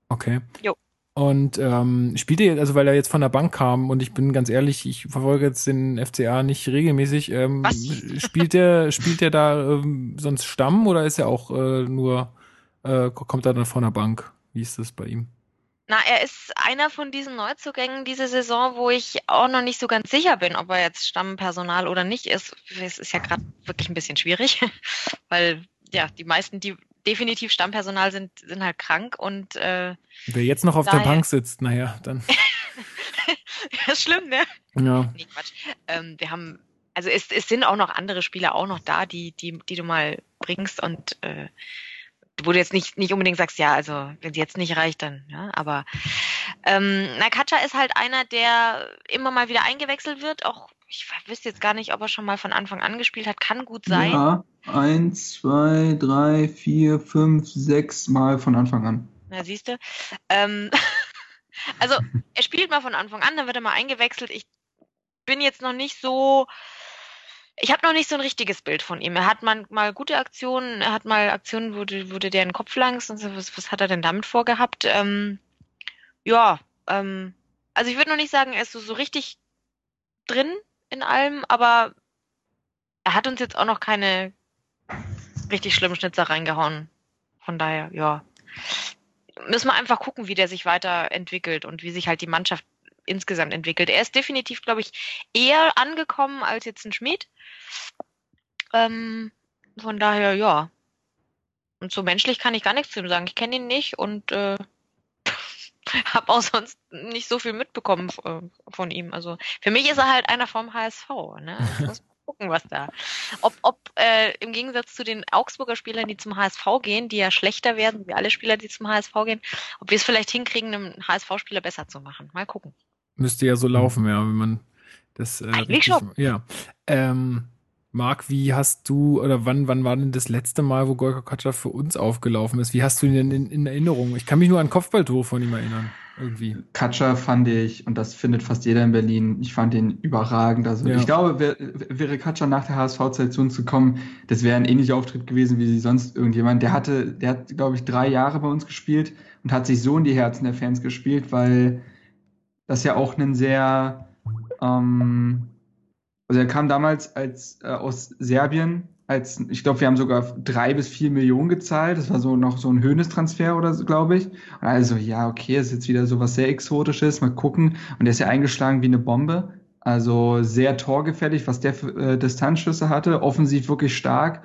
Okay. Jo. Und ähm, spielt er, also weil er jetzt von der Bank kam und ich bin ganz ehrlich, ich verfolge jetzt den FCA nicht regelmäßig. Ähm, Was? Spielt der, spielt der da ähm, sonst Stamm oder ist er auch äh, nur, äh, kommt er dann von der Bank? Wie ist das bei ihm? Na, er ist einer von diesen Neuzugängen diese Saison, wo ich auch noch nicht so ganz sicher bin, ob er jetzt Stammpersonal oder nicht ist. Es ist ja gerade wirklich ein bisschen schwierig, weil ja die meisten, die definitiv Stammpersonal sind, sind halt krank und äh, wer jetzt noch auf daher... der Bank sitzt, naja, dann. das ist schlimm, ne? Ja. Nee, Quatsch. Ähm, wir haben, also es, es sind auch noch andere Spieler auch noch da, die, die, die du mal bringst und äh, wo du jetzt nicht, nicht unbedingt sagst, ja, also wenn sie jetzt nicht reicht, dann, ja, aber ähm, Nakacha ist halt einer, der immer mal wieder eingewechselt wird, auch ich wüsste jetzt gar nicht, ob er schon mal von Anfang an gespielt hat, kann gut sein. Ja, eins, zwei, drei, vier, fünf, sechs Mal von Anfang an. Na, siehst du. Ähm, also er spielt mal von Anfang an, dann wird er mal eingewechselt. Ich bin jetzt noch nicht so ich habe noch nicht so ein richtiges Bild von ihm. Er hat mal, gute Aktionen, er hat mal Aktionen, wo, du, wo du dir den Kopf langst und so, was, was hat er denn damit vorgehabt? Ähm, ja, ähm, also ich würde noch nicht sagen, er ist so, so richtig drin in allem, aber er hat uns jetzt auch noch keine richtig schlimmen Schnitzer reingehauen. Von daher, ja. Müssen wir einfach gucken, wie der sich weiterentwickelt und wie sich halt die Mannschaft insgesamt entwickelt. Er ist definitiv, glaube ich, eher angekommen als jetzt ein Schmied. Ähm, von daher, ja. Und so menschlich kann ich gar nichts zu ihm sagen. Ich kenne ihn nicht und äh, habe auch sonst nicht so viel mitbekommen von ihm. Also für mich ist er halt einer vom HSV. Ne? Muss mal gucken, was da. Ob, ob äh, im Gegensatz zu den Augsburger Spielern, die zum HSV gehen, die ja schlechter werden, wie alle Spieler, die zum HSV gehen, ob wir es vielleicht hinkriegen, einen HSV-Spieler besser zu machen. Mal gucken. Müsste ja so laufen, ja, wenn man das. Äh, Eigentlich richtig, schon. Ja. Ähm, Marc, wie hast du oder wann, wann war denn das letzte Mal, wo Gorka Katscha für uns aufgelaufen ist? Wie hast du ihn denn in, in Erinnerung? Ich kann mich nur an Kopfballtor von ihm erinnern. Irgendwie. Katscha fand ich, und das findet fast jeder in Berlin, ich fand ihn überragend. Also ja. ich glaube, wär, wäre Katscha nach der HSV-Zeit zu uns gekommen, das wäre ein ähnlicher Auftritt gewesen wie sonst irgendjemand. Der hatte, der hat, glaube ich, drei Jahre bei uns gespielt und hat sich so in die Herzen der Fans gespielt, weil das ja auch ein sehr ähm, also er kam damals als äh, aus Serbien, als ich glaube, wir haben sogar drei bis vier Millionen gezahlt. Das war so noch so ein Höhnestransfer oder so, glaube ich. Also ja, okay, ist jetzt wieder so was sehr Exotisches. Mal gucken. Und er ist ja eingeschlagen wie eine Bombe. Also sehr torgefällig, was der für äh, Distanzschüsse hatte. Offensiv wirklich stark.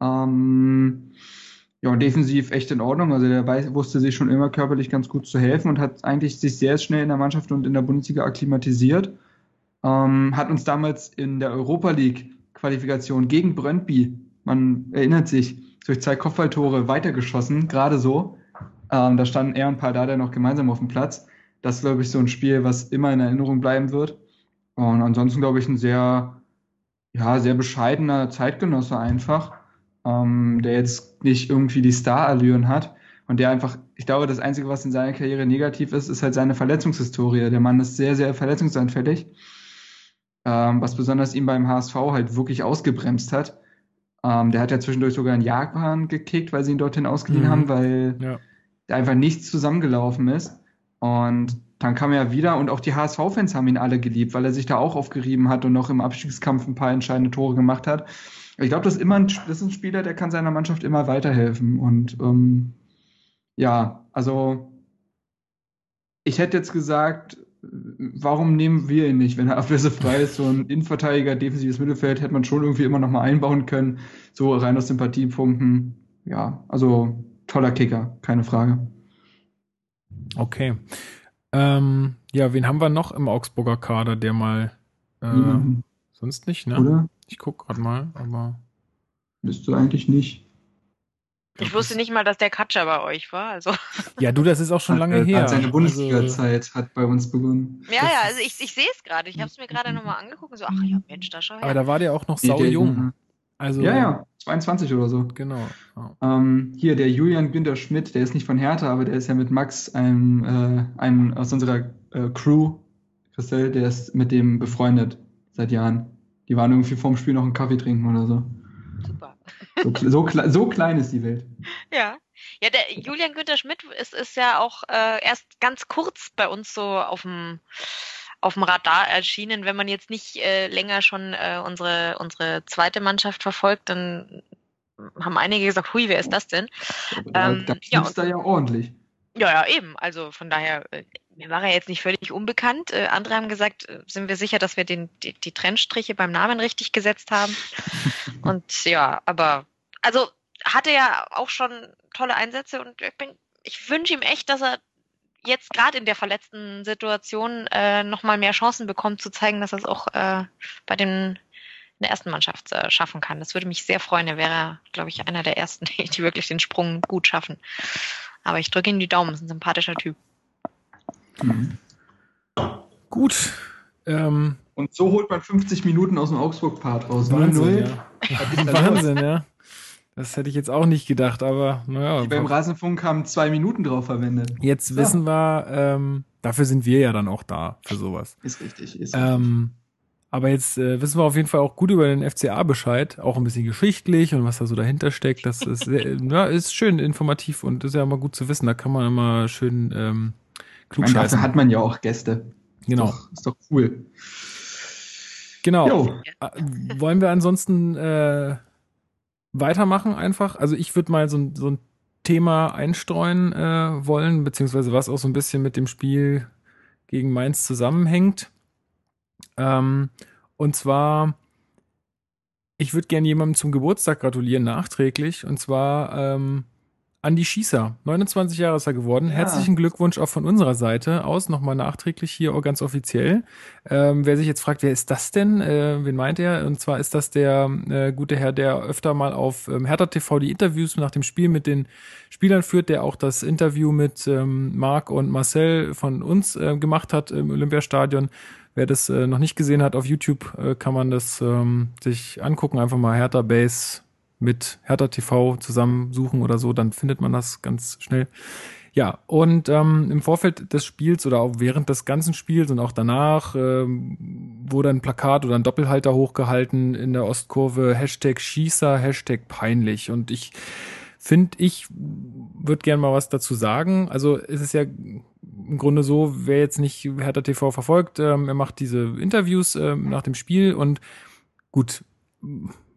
Ähm, ja, defensiv echt in Ordnung. Also der weiß, wusste sich schon immer körperlich ganz gut zu helfen und hat eigentlich sich sehr schnell in der Mannschaft und in der Bundesliga akklimatisiert. Ähm, hat uns damals in der Europa League Qualifikation gegen Brøndby, man erinnert sich, durch zwei Kopfballtore weitergeschossen, gerade so. Ähm, da standen er und Pardada noch gemeinsam auf dem Platz. Das ist, glaube ich, so ein Spiel, was immer in Erinnerung bleiben wird. Und ansonsten, glaube ich, ein sehr, ja, sehr bescheidener Zeitgenosse einfach, ähm, der jetzt nicht irgendwie die Star-Allüren hat und der einfach, ich glaube, das Einzige, was in seiner Karriere negativ ist, ist halt seine Verletzungshistorie. Der Mann ist sehr, sehr verletzungsanfällig ähm, was besonders ihn beim HSV halt wirklich ausgebremst hat. Ähm, der hat ja zwischendurch sogar in Japan gekickt, weil sie ihn dorthin ausgeliehen mhm. haben, weil ja. da einfach nichts zusammengelaufen ist. Und dann kam er wieder und auch die HSV-Fans haben ihn alle geliebt, weil er sich da auch aufgerieben hat und noch im Abstiegskampf ein paar entscheidende Tore gemacht hat. Ich glaube, das, ist immer ein, das ist ein Spieler, der kann seiner Mannschaft immer weiterhelfen. Und ähm, ja, also ich hätte jetzt gesagt, warum nehmen wir ihn nicht, wenn er ablösefrei ist? So ein Innenverteidiger, defensives Mittelfeld hätte man schon irgendwie immer noch mal einbauen können, so rein aus Sympathiepunkten. Ja, also toller Kicker, keine Frage. Okay. Ähm, ja, wen haben wir noch im Augsburger Kader, der mal äh, sonst nicht, ne? Oder? Ich guck gerade mal, aber. Bist du eigentlich nicht. Ich wusste nicht mal, dass der Katscher bei euch war. Also. Ja, du, das ist auch schon lange hat, her. Hat seine Bundesliga-Zeit also, hat bei uns begonnen. Ja, ja, also ich, ich sehe es gerade. Ich habe es mir gerade nochmal angeguckt und so, ach ja, Mensch, da schau her. Aber da war der auch noch sau jung. Also, ja, ja, 22 oder so. Genau. Oh. Ähm, hier, der Julian Günther Schmidt, der ist nicht von Hertha, aber der ist ja mit Max, einem, äh, einem aus unserer äh, Crew, Christel, der ist mit dem befreundet seit Jahren. Die waren irgendwie vorm Spiel noch einen Kaffee trinken oder so. So, so, so klein ist die Welt. Ja. Ja, der Julian Günther Schmidt ist, ist ja auch äh, erst ganz kurz bei uns so auf dem auf dem Radar erschienen. Wenn man jetzt nicht äh, länger schon äh, unsere unsere zweite Mannschaft verfolgt, dann haben einige gesagt, hui, wer ist das denn? Ähm, da ja, da ja ordentlich. Ja, ja, eben. Also von daher, äh, mir war er jetzt nicht völlig unbekannt. Äh, andere haben gesagt, äh, sind wir sicher, dass wir den, die, die Trennstriche beim Namen richtig gesetzt haben. Und ja, aber also hatte ja auch schon tolle Einsätze und ich, bin, ich wünsche ihm echt, dass er jetzt gerade in der verletzten Situation äh, nochmal mehr Chancen bekommt, zu zeigen, dass er es auch äh, bei den in der ersten Mannschaft äh, schaffen kann. Das würde mich sehr freuen. Er wäre, glaube ich, einer der ersten, die, die wirklich den Sprung gut schaffen. Aber ich drücke ihm die Daumen, ist ein sympathischer Typ. Mhm. Gut. Ähm, und so holt man 50 Minuten aus dem Augsburg-Part raus. Wahnsinn, ja. Wahnsinn, ja. Das hätte ich jetzt auch nicht gedacht, aber naja. Die beim Rasenfunk haben zwei Minuten drauf verwendet. Jetzt ja. wissen wir, ähm, dafür sind wir ja dann auch da für sowas. Ist richtig, ist ähm, Aber jetzt äh, wissen wir auf jeden Fall auch gut über den FCA Bescheid, auch ein bisschen geschichtlich und was da so dahinter steckt. Das ist, sehr, ja, ist schön informativ und ist ja immer gut zu wissen. Da kann man immer schön ähm, klug Dafür hat man ja auch Gäste. Genau. Ist doch, ist doch cool. Genau. Jo. Äh, wollen wir ansonsten äh, weitermachen einfach? Also ich würde mal so, so ein Thema einstreuen äh, wollen, beziehungsweise was auch so ein bisschen mit dem Spiel gegen Mainz zusammenhängt. Ähm, und zwar, ich würde gerne jemandem zum Geburtstag gratulieren, nachträglich. Und zwar ähm, Andi Schießer, 29 Jahre ist er geworden. Ja. Herzlichen Glückwunsch auch von unserer Seite aus, nochmal nachträglich hier auch ganz offiziell. Ähm, wer sich jetzt fragt, wer ist das denn? Äh, wen meint er? Und zwar ist das der äh, gute Herr, der öfter mal auf ähm, Hertha TV die Interviews nach dem Spiel mit den Spielern führt, der auch das Interview mit ähm, Marc und Marcel von uns äh, gemacht hat im Olympiastadion. Wer das äh, noch nicht gesehen hat auf YouTube, äh, kann man das ähm, sich angucken. Einfach mal Hertha Base mit Hertha TV zusammensuchen oder so, dann findet man das ganz schnell. Ja, und ähm, im Vorfeld des Spiels oder auch während des ganzen Spiels und auch danach ähm, wurde ein Plakat oder ein Doppelhalter hochgehalten in der Ostkurve, Hashtag Schießer, Hashtag peinlich. Und ich finde, ich würde gern mal was dazu sagen. Also es ist ja im Grunde so, wer jetzt nicht Hertha TV verfolgt, ähm, er macht diese Interviews ähm, nach dem Spiel und gut,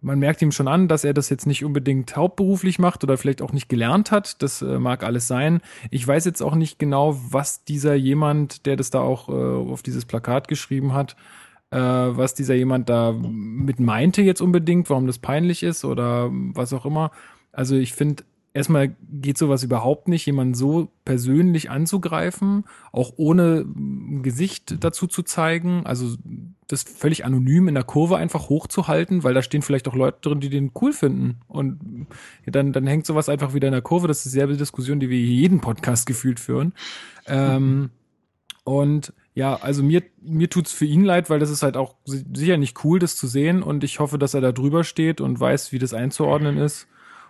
man merkt ihm schon an, dass er das jetzt nicht unbedingt hauptberuflich macht oder vielleicht auch nicht gelernt hat. Das äh, mag alles sein. Ich weiß jetzt auch nicht genau, was dieser jemand, der das da auch äh, auf dieses Plakat geschrieben hat, äh, was dieser jemand da mit meinte jetzt unbedingt, warum das peinlich ist oder was auch immer. Also ich finde, erstmal geht sowas überhaupt nicht, jemanden so persönlich anzugreifen, auch ohne Gesicht dazu zu zeigen, also das völlig anonym in der Kurve einfach hochzuhalten, weil da stehen vielleicht auch Leute drin, die den cool finden. Und dann, dann hängt sowas einfach wieder in der Kurve. Das ist dieselbe Diskussion, die wir jeden Podcast gefühlt führen. Ähm, und ja, also mir, mir tut's für ihn leid, weil das ist halt auch sicher nicht cool, das zu sehen. Und ich hoffe, dass er da drüber steht und weiß, wie das einzuordnen ist.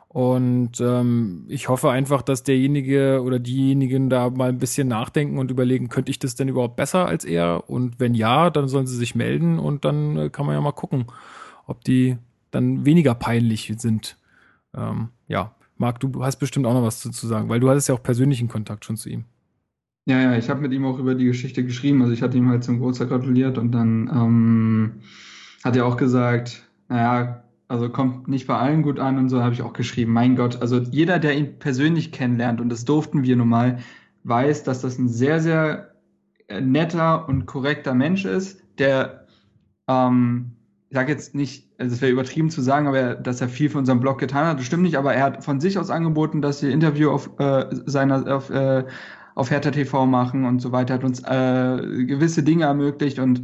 Und ähm, ich hoffe einfach, dass derjenige oder diejenigen da mal ein bisschen nachdenken und überlegen, könnte ich das denn überhaupt besser als er? Und wenn ja, dann sollen sie sich melden und dann äh, kann man ja mal gucken, ob die dann weniger peinlich sind. Ähm, ja, Marc, du hast bestimmt auch noch was zu, sagen, weil du hattest ja auch persönlichen Kontakt schon zu ihm. Ja, ja, ich habe mit ihm auch über die Geschichte geschrieben. Also ich hatte ihm halt zum Geburtstag gratuliert und dann ähm, hat er auch gesagt, naja, also kommt nicht bei allen gut an und so habe ich auch geschrieben. Mein Gott, also jeder, der ihn persönlich kennenlernt, und das durften wir nun mal, weiß, dass das ein sehr, sehr äh, netter und korrekter Mensch ist, der, ähm, ich sage jetzt nicht, also es wäre übertrieben zu sagen, aber dass er viel für unseren Blog getan hat, das stimmt nicht, aber er hat von sich aus angeboten, dass wir Interview auf äh, seiner, auf, äh, auf Hertha TV machen und so weiter, hat uns äh, gewisse Dinge ermöglicht und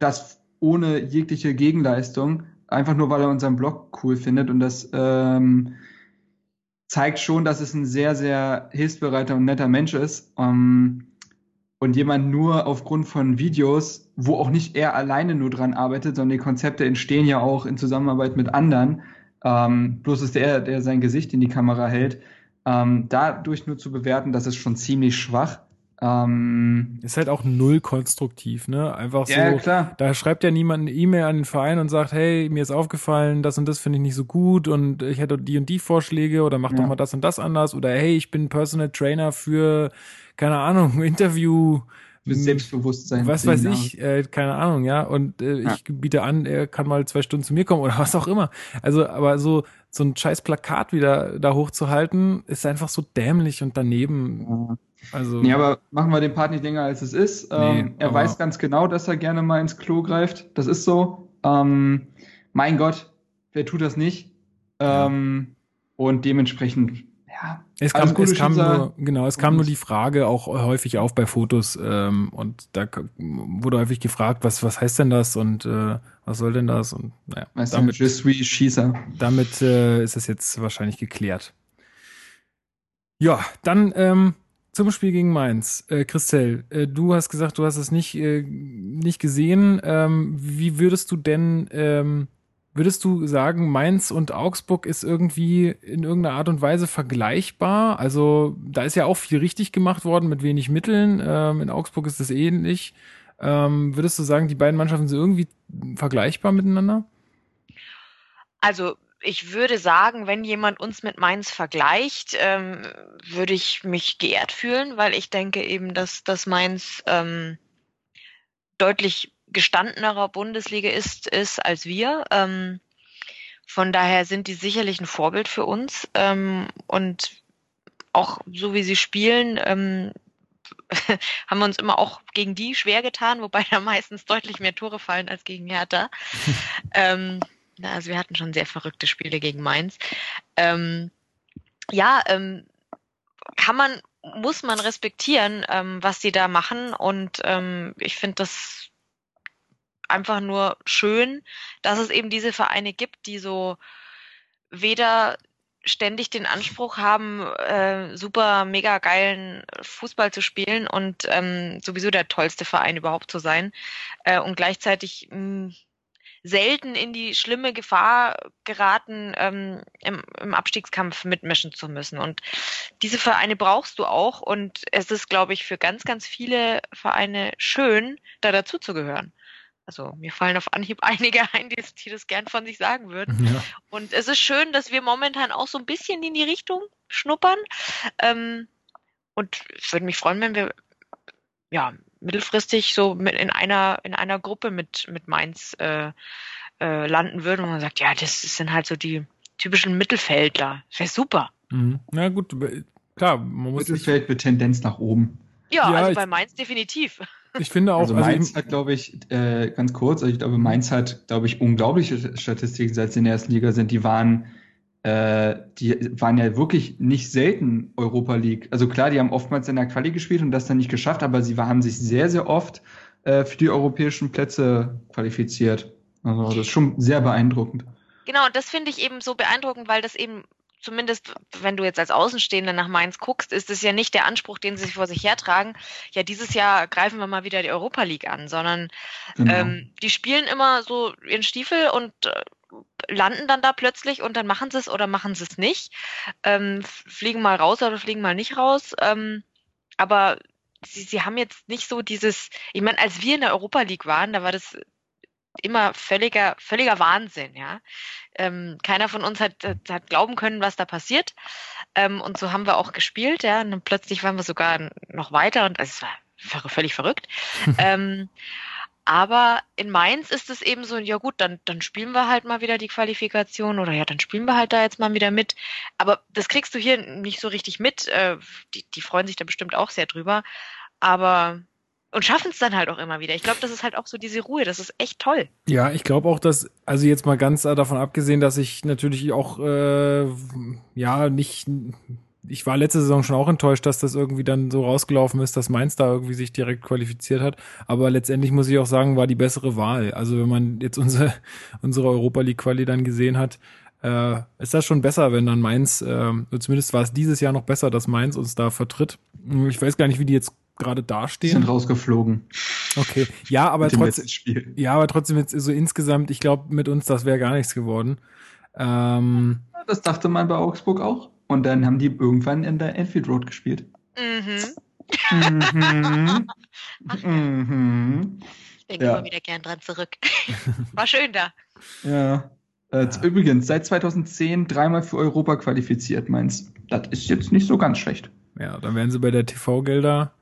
das ohne jegliche Gegenleistung einfach nur, weil er unseren Blog cool findet und das ähm, zeigt schon, dass es ein sehr, sehr hilfsbereiter und netter Mensch ist. Ähm, und jemand nur aufgrund von Videos, wo auch nicht er alleine nur dran arbeitet, sondern die Konzepte entstehen ja auch in Zusammenarbeit mit anderen. Ähm, bloß ist er, der sein Gesicht in die Kamera hält. Ähm, dadurch nur zu bewerten, das ist schon ziemlich schwach. Ähm, ist halt auch null konstruktiv, ne? Einfach so. Ja, klar. Da schreibt ja niemand eine E-Mail an den Verein und sagt, hey, mir ist aufgefallen, das und das finde ich nicht so gut und ich hätte die und die Vorschläge oder mach ja. doch mal das und das anders oder hey, ich bin Personal Trainer für, keine Ahnung, Interview. Für Selbstbewusstsein. Was weiß ich, äh, keine Ahnung, ja. Und äh, ja. ich biete an, er kann mal zwei Stunden zu mir kommen oder was auch immer. Also, aber so, so ein scheiß Plakat wieder da hochzuhalten, ist einfach so dämlich und daneben. Ja. Also, nee, aber machen wir den Part nicht länger, als es ist. Ähm, nee, er weiß ganz genau, dass er gerne mal ins Klo greift. Das ist so. Ähm, mein Gott, wer tut das nicht? Ähm, ja. Und dementsprechend, ja. Es kam, es kam nur, genau, es kam nur die Frage auch häufig auf bei Fotos ähm, und da wurde häufig gefragt, was, was heißt denn das und äh, was soll denn das? Und naja, weißt damit, du, Schießer. damit äh, ist es jetzt wahrscheinlich geklärt. Ja, dann ähm, zum Spiel gegen Mainz. Äh, Christel, äh, du hast gesagt, du hast es nicht, äh, nicht gesehen. Ähm, wie würdest du denn, ähm, würdest du sagen, Mainz und Augsburg ist irgendwie in irgendeiner Art und Weise vergleichbar? Also da ist ja auch viel richtig gemacht worden mit wenig Mitteln. Ähm, in Augsburg ist es ähnlich. Ähm, würdest du sagen, die beiden Mannschaften sind irgendwie vergleichbar miteinander? Also ich würde sagen, wenn jemand uns mit Mainz vergleicht, ähm, würde ich mich geehrt fühlen, weil ich denke eben, dass, dass Mainz ähm, deutlich gestandenerer Bundesliga ist, ist als wir. Ähm, von daher sind die sicherlich ein Vorbild für uns. Ähm, und auch so wie sie spielen, ähm, haben wir uns immer auch gegen die schwer getan, wobei da meistens deutlich mehr Tore fallen als gegen Hertha. ähm, also wir hatten schon sehr verrückte Spiele gegen Mainz. Ähm, ja, ähm, kann man, muss man respektieren, ähm, was die da machen. Und ähm, ich finde das einfach nur schön, dass es eben diese Vereine gibt, die so weder ständig den Anspruch haben, äh, super mega geilen Fußball zu spielen und ähm, sowieso der tollste Verein überhaupt zu sein äh, und gleichzeitig mh, hm, selten in die schlimme Gefahr geraten, ähm, im, im Abstiegskampf mitmischen zu müssen. Und diese Vereine brauchst du auch und es ist, glaube ich, für ganz, ganz viele Vereine schön, da dazuzugehören. Also mir fallen auf Anhieb einige ein, die, die das gern von sich sagen würden. Ja. Und es ist schön, dass wir momentan auch so ein bisschen in die Richtung schnuppern. Ähm, und ich würde mich freuen, wenn wir ja mittelfristig so mit in einer in einer Gruppe mit mit Mainz äh, äh, landen würden und man sagt, ja, das sind halt so die typischen Mittelfeldler. Das wäre super. Mhm. Na gut, klar, man muss Mittelfeld mit Tendenz nach oben. Ja, ja also bei Mainz definitiv. Ich finde auch. Also, also Mainz hat, glaube ich, äh, ganz kurz, also ich glaube, Mainz hat, glaube ich, unglaubliche Statistiken, seit sie in der ersten Liga sind. Die waren, äh, die waren ja wirklich nicht selten Europa League. Also klar, die haben oftmals in der Quali gespielt und das dann nicht geschafft, aber sie haben sich sehr, sehr oft äh, für die europäischen Plätze qualifiziert. Also das ist schon sehr beeindruckend. Genau, und das finde ich eben so beeindruckend, weil das eben zumindest wenn du jetzt als Außenstehender nach Mainz guckst, ist es ja nicht der Anspruch, den sie vor sich hertragen, ja, dieses Jahr greifen wir mal wieder die Europa League an, sondern genau. ähm, die spielen immer so ihren Stiefel und äh, landen dann da plötzlich und dann machen sie es oder machen sie es nicht. Ähm, fliegen mal raus oder fliegen mal nicht raus. Ähm, aber sie, sie haben jetzt nicht so dieses, ich meine, als wir in der Europa League waren, da war das immer völliger, völliger Wahnsinn, ja. Ähm, keiner von uns hat, hat glauben können, was da passiert. Ähm, und so haben wir auch gespielt, ja. Und dann plötzlich waren wir sogar noch weiter und also es war völlig verrückt. ähm, aber in Mainz ist es eben so, ja gut, dann, dann spielen wir halt mal wieder die Qualifikation oder ja, dann spielen wir halt da jetzt mal wieder mit. Aber das kriegst du hier nicht so richtig mit. Äh, die, die freuen sich da bestimmt auch sehr drüber. Aber und schaffen es dann halt auch immer wieder. Ich glaube, das ist halt auch so diese Ruhe, das ist echt toll. Ja, ich glaube auch, dass, also jetzt mal ganz davon abgesehen, dass ich natürlich auch, äh, ja, nicht, ich war letzte Saison schon auch enttäuscht, dass das irgendwie dann so rausgelaufen ist, dass Mainz da irgendwie sich direkt qualifiziert hat. Aber letztendlich muss ich auch sagen, war die bessere Wahl. Also wenn man jetzt unsere, unsere Europa League Quali dann gesehen hat, äh, ist das schon besser, wenn dann Mainz, äh, zumindest war es dieses Jahr noch besser, dass Mainz uns da vertritt. Ich weiß gar nicht, wie die jetzt gerade dastehen. Sind rausgeflogen. Okay, ja, aber trotzdem, ja, aber trotzdem jetzt so insgesamt, ich glaube, mit uns das wäre gar nichts geworden. Ähm, das dachte man bei Augsburg auch. Und dann haben die irgendwann in der Enfield Road gespielt. Mhm. mhm. mhm. Ich denke ja. immer wieder gern dran zurück. War schön da. Ja. Äh, ja. Übrigens, seit 2010 dreimal für Europa qualifiziert, meins. Das ist jetzt nicht so ganz schlecht. Ja, dann werden sie bei der TV-Gelder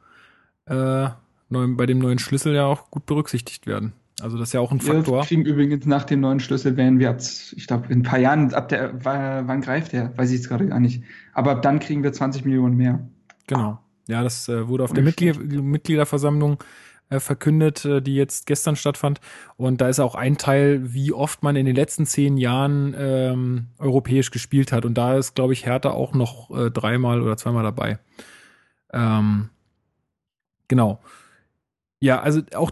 äh, neuen, bei dem neuen Schlüssel ja auch gut berücksichtigt werden. Also das ist ja auch ein Faktor. Wir kriegen übrigens nach dem neuen Schlüssel werden wir ab, ich glaube, in ein paar Jahren, ab der, wann greift der? Weiß ich jetzt gerade gar nicht. Aber ab dann kriegen wir 20 Millionen mehr. Genau. Ja, das äh, wurde auf der Mitglied Mitgliederversammlung äh, verkündet, äh, die jetzt gestern stattfand. Und da ist auch ein Teil, wie oft man in den letzten zehn Jahren ähm, europäisch gespielt hat. Und da ist, glaube ich, Hertha auch noch äh, dreimal oder zweimal dabei. Ähm, Genau. Ja, also auch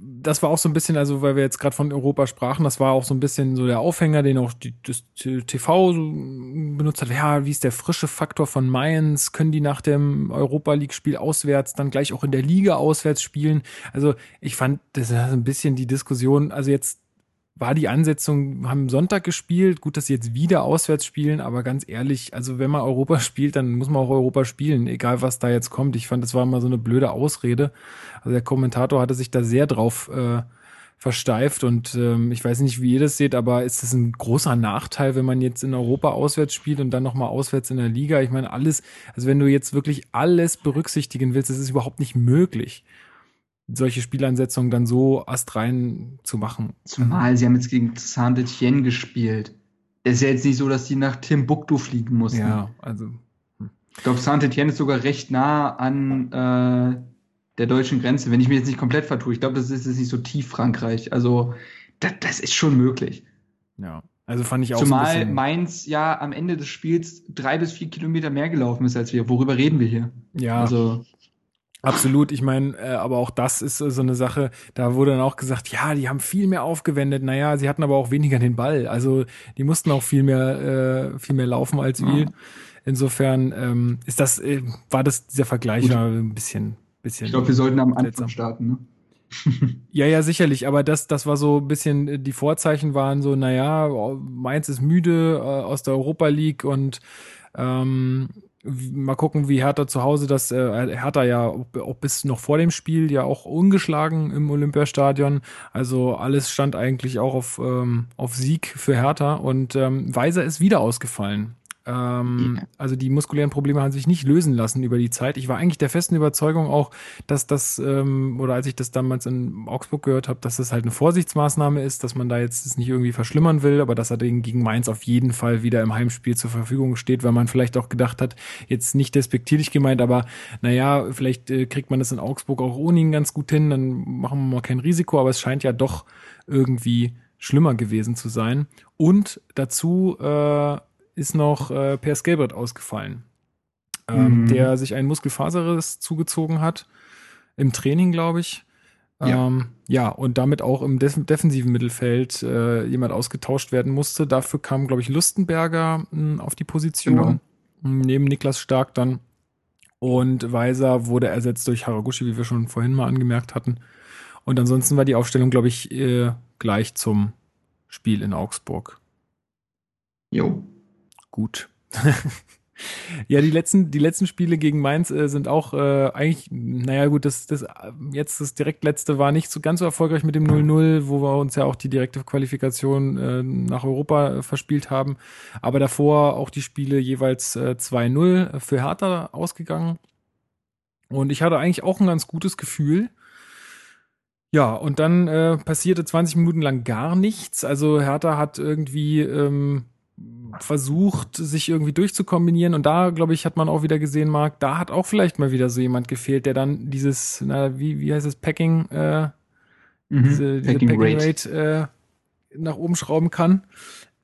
das war auch so ein bisschen, also weil wir jetzt gerade von Europa sprachen, das war auch so ein bisschen so der Aufhänger, den auch die, das TV so benutzt hat. Ja, wie ist der frische Faktor von Mainz? Können die nach dem Europa League Spiel auswärts dann gleich auch in der Liga auswärts spielen? Also ich fand das ist ein bisschen die Diskussion. Also jetzt war die Ansetzung, haben Sonntag gespielt, gut, dass sie jetzt wieder auswärts spielen, aber ganz ehrlich, also wenn man Europa spielt, dann muss man auch Europa spielen, egal was da jetzt kommt. Ich fand, das war mal so eine blöde Ausrede. Also der Kommentator hatte sich da sehr drauf äh, versteift und ähm, ich weiß nicht, wie ihr das seht, aber ist das ein großer Nachteil, wenn man jetzt in Europa auswärts spielt und dann nochmal auswärts in der Liga? Ich meine, alles, also wenn du jetzt wirklich alles berücksichtigen willst, das ist überhaupt nicht möglich. Solche Spielansetzungen dann so astrein zu machen. Zumal sie haben jetzt gegen Saint-Etienne gespielt. Es ist ja jetzt nicht so, dass die nach Timbuktu fliegen mussten. Ja, also. Hm. Ich glaube, Saint-Etienne ist sogar recht nah an äh, der deutschen Grenze, wenn ich mir jetzt nicht komplett vertue. Ich glaube, das ist jetzt nicht so tief Frankreich. Also, das, das ist schon möglich. Ja. Also fand ich auch Zumal so Mainz ja am Ende des Spiels drei bis vier Kilometer mehr gelaufen ist als wir. Worüber reden wir hier? Ja. Also Absolut, ich meine, äh, aber auch das ist äh, so eine Sache, da wurde dann auch gesagt, ja, die haben viel mehr aufgewendet, naja, sie hatten aber auch weniger den Ball. Also die mussten auch viel mehr, äh, viel mehr laufen als wir. Ja. Insofern ähm, ist das, äh, war das dieser Vergleich war ein bisschen, bisschen. Ich glaube, wir sollten am Anfang starten, ne? ja, ja, sicherlich, aber das, das war so ein bisschen, äh, die Vorzeichen waren so, naja, Mainz ist müde äh, aus der Europa League und ähm, mal gucken, wie Hertha zu Hause das, äh, Hertha ja auch bis noch vor dem Spiel ja auch ungeschlagen im Olympiastadion. Also alles stand eigentlich auch auf, ähm, auf Sieg für Hertha und ähm, Weiser ist wieder ausgefallen. Ähm, ja. Also die muskulären Probleme haben sich nicht lösen lassen über die Zeit. Ich war eigentlich der festen Überzeugung auch, dass das, ähm, oder als ich das damals in Augsburg gehört habe, dass das halt eine Vorsichtsmaßnahme ist, dass man da jetzt das nicht irgendwie verschlimmern will, aber dass er gegen Mainz auf jeden Fall wieder im Heimspiel zur Verfügung steht, weil man vielleicht auch gedacht hat, jetzt nicht despektierlich gemeint, aber naja, vielleicht äh, kriegt man das in Augsburg auch ohne ihn ganz gut hin, dann machen wir mal kein Risiko, aber es scheint ja doch irgendwie schlimmer gewesen zu sein. Und dazu äh, ist noch äh, Per Skilbert ausgefallen, ähm, mhm. der sich einen Muskelfaserriss zugezogen hat im Training, glaube ich. Ja. Ähm, ja, und damit auch im def defensiven Mittelfeld äh, jemand ausgetauscht werden musste. Dafür kam, glaube ich, Lustenberger mh, hm, auf die Position, genau. Hm, neben Niklas Stark dann. Und Weiser wurde ersetzt durch Haraguchi, wie wir schon vorhin mal angemerkt hatten. Und ansonsten war die Aufstellung, glaube ich, äh, gleich zum Spiel in Augsburg. Jo gut. ja, die letzten, die letzten Spiele gegen Mainz äh, sind auch äh, eigentlich, naja gut, das, das jetzt das direkt letzte war nicht so ganz so erfolgreich mit dem 0-0, wo wir uns ja auch die direkte Qualifikation äh, nach Europa äh, verspielt haben. Aber davor auch die Spiele jeweils äh, 2-0 für Hertha ausgegangen. Und ich hatte eigentlich auch ein ganz gutes Gefühl. Ja, und dann äh, passierte 20 Minuten lang gar nichts. Also Hertha hat irgendwie ähm, versucht, sich irgendwie durchzukombinieren. Und da, glaube ich, hat man auch wieder gesehen, Marc, da hat auch vielleicht mal wieder so jemand gefehlt, der dann dieses, na, wie, wie heißt es, Packing, äh, mhm, diese, diese Packing, Packing Rate, Rate äh, nach oben schrauben kann.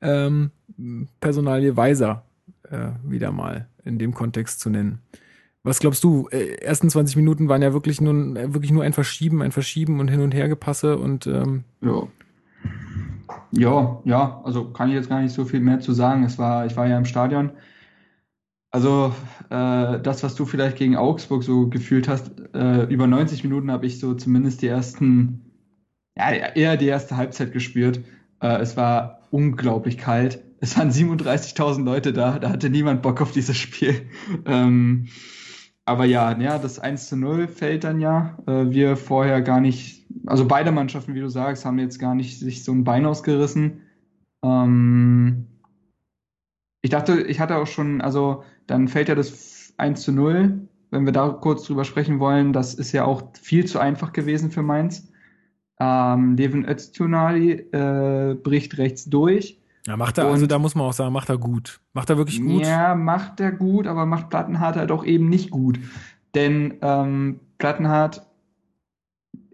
Ähm, Personalie Weiser äh, wieder mal in dem Kontext zu nennen. Was glaubst du? Äh, ersten 20 Minuten waren ja wirklich nur, wirklich nur ein Verschieben, ein Verschieben und hin und her gepasse und ähm, ja. Ja, ja, also kann ich jetzt gar nicht so viel mehr zu sagen. Es war, ich war ja im Stadion. Also äh, das, was du vielleicht gegen Augsburg so gefühlt hast, äh, über 90 Minuten habe ich so zumindest die ersten, ja, eher die erste Halbzeit gespürt. Äh, es war unglaublich kalt. Es waren 37.000 Leute da, da hatte niemand Bock auf dieses Spiel. Ähm, aber ja, ja, das 1 zu 0 fällt dann ja. Äh, wir vorher gar nicht, also beide Mannschaften, wie du sagst, haben jetzt gar nicht sich so ein Bein ausgerissen. Ähm, ich dachte, ich hatte auch schon, also dann fällt ja das 1 zu 0. Wenn wir da kurz drüber sprechen wollen, das ist ja auch viel zu einfach gewesen für Mainz. Ähm, Levin Öztunali äh, bricht rechts durch ja, macht er, also da muss man auch sagen, macht er gut. Macht er wirklich gut? Ja, macht er gut, aber macht Plattenhardt halt auch eben nicht gut. Denn ähm, Plattenhardt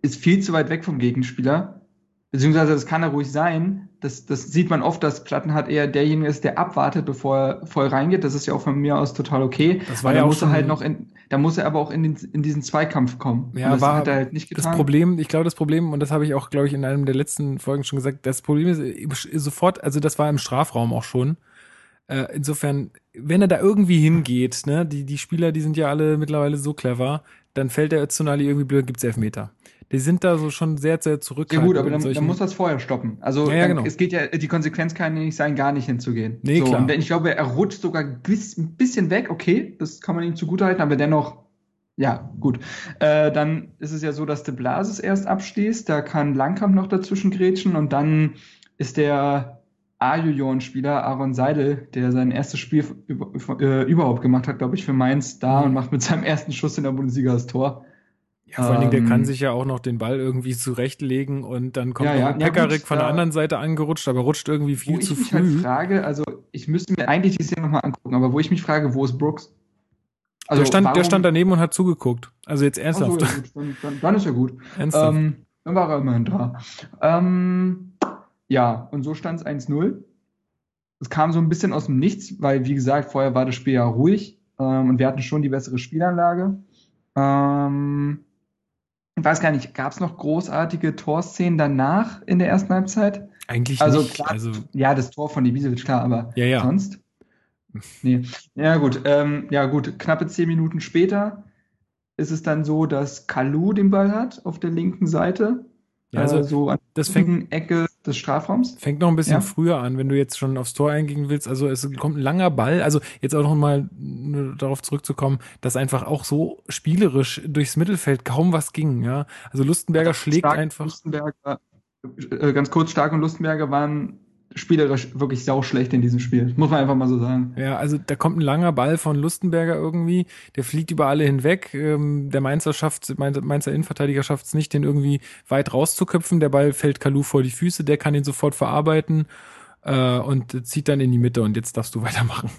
ist viel zu weit weg vom Gegenspieler. Beziehungsweise das kann er ruhig sein, das, das sieht man oft, dass Plattenhardt eher derjenige ist, der abwartet, bevor er voll reingeht. Das ist ja auch von mir aus total okay. Das war ja auch muss er halt noch in, da muss er aber auch in, den, in diesen Zweikampf kommen. Ja, und das war, hat er halt nicht getan. Das Problem, ich glaube, das Problem, und das habe ich auch, glaube ich, in einem der letzten Folgen schon gesagt, das Problem ist sofort, also das war im Strafraum auch schon. Äh, insofern, wenn er da irgendwie hingeht, ne, die, die Spieler, die sind ja alle mittlerweile so clever, dann fällt der Öztunali irgendwie blöd, gibt's Elfmeter. Die sind da so schon sehr, sehr zurück. Ja gut, aber dann, dann muss das vorher stoppen. Also ja, ja, genau. es geht ja, die Konsequenz kann ja nicht sein, gar nicht hinzugehen. Nee, so, klar. Und ich glaube, er rutscht sogar ein bisschen weg, okay, das kann man ihm zugutehalten, aber dennoch, ja, gut. Äh, dann ist es ja so, dass de Blasis erst abschließt, da kann Langkamp noch dazwischen grätschen und dann ist der A-Junioren-Spieler Aaron Seidel, der sein erstes Spiel äh, überhaupt gemacht hat, glaube ich, für Mainz da mhm. und macht mit seinem ersten Schuss in der Bundesliga das Tor. Ja, vor allen Dingen, der kann sich ja auch noch den Ball irgendwie zurechtlegen und dann kommt Ja, ja, ja, Pekarik gut, von der anderen Seite angerutscht, aber rutscht irgendwie viel wo zu ich mich früh. halt frage, also ich müsste mir eigentlich die Szene nochmal angucken, aber wo ich mich frage, wo ist Brooks? Also der, stand, der warum- stand daneben und hat zugeguckt. Also jetzt so, ernsthaft. ja, gut, dann, dann, dann ist ja gut. ernsthaft. Ähm, dann war er immerhin da. Ähm, ja, und so stand es 1-0. Es kam so ein bisschen aus dem Nichts, weil, wie gesagt, vorher war das Spiel ja ruhig ähm, und wir hatten schon die bessere Spielanlage. Ähm, ich weiß gar nicht, gab es noch großartige Torszenen danach in der ersten Halbzeit? Eigentlich also nicht. klar- Also, Ja, das Tor von Ibisevic, klar, aber ja, ja. sonst? Nee. Ja, gut. Ähm, ja, gut. Knappe zehn Minuten später ist es dann so, dass Kalu den Ball hat auf der linken Seite. Ja, also äh, so an das fängt, Ecke des Strafraums. fängt noch ein bisschen Ja. früher an, wenn du jetzt schon aufs Tor eingehen willst. Also es kommt ein langer Ball. Also jetzt auch noch mal nur darauf zurückzukommen, dass einfach auch so spielerisch durchs Mittelfeld kaum was ging. Ja, also Lustenberger schlägt Stark und einfach. Lustenberger, äh, ganz kurz, Stark und Lustenberger waren spielerisch wirklich sauschlecht in diesem Spiel. Muss man einfach mal so sagen. Ja, also da kommt ein langer Ball von Lustenberger irgendwie, der fliegt über alle hinweg. Ähm, der Mainzer schafft, Mainzer Mainzer Innenverteidiger schafft es nicht, den irgendwie weit rauszuköpfen. Der Ball fällt Kalu vor die Füße, der kann ihn sofort verarbeiten äh, und zieht dann in die Mitte. Und jetzt darfst du weitermachen.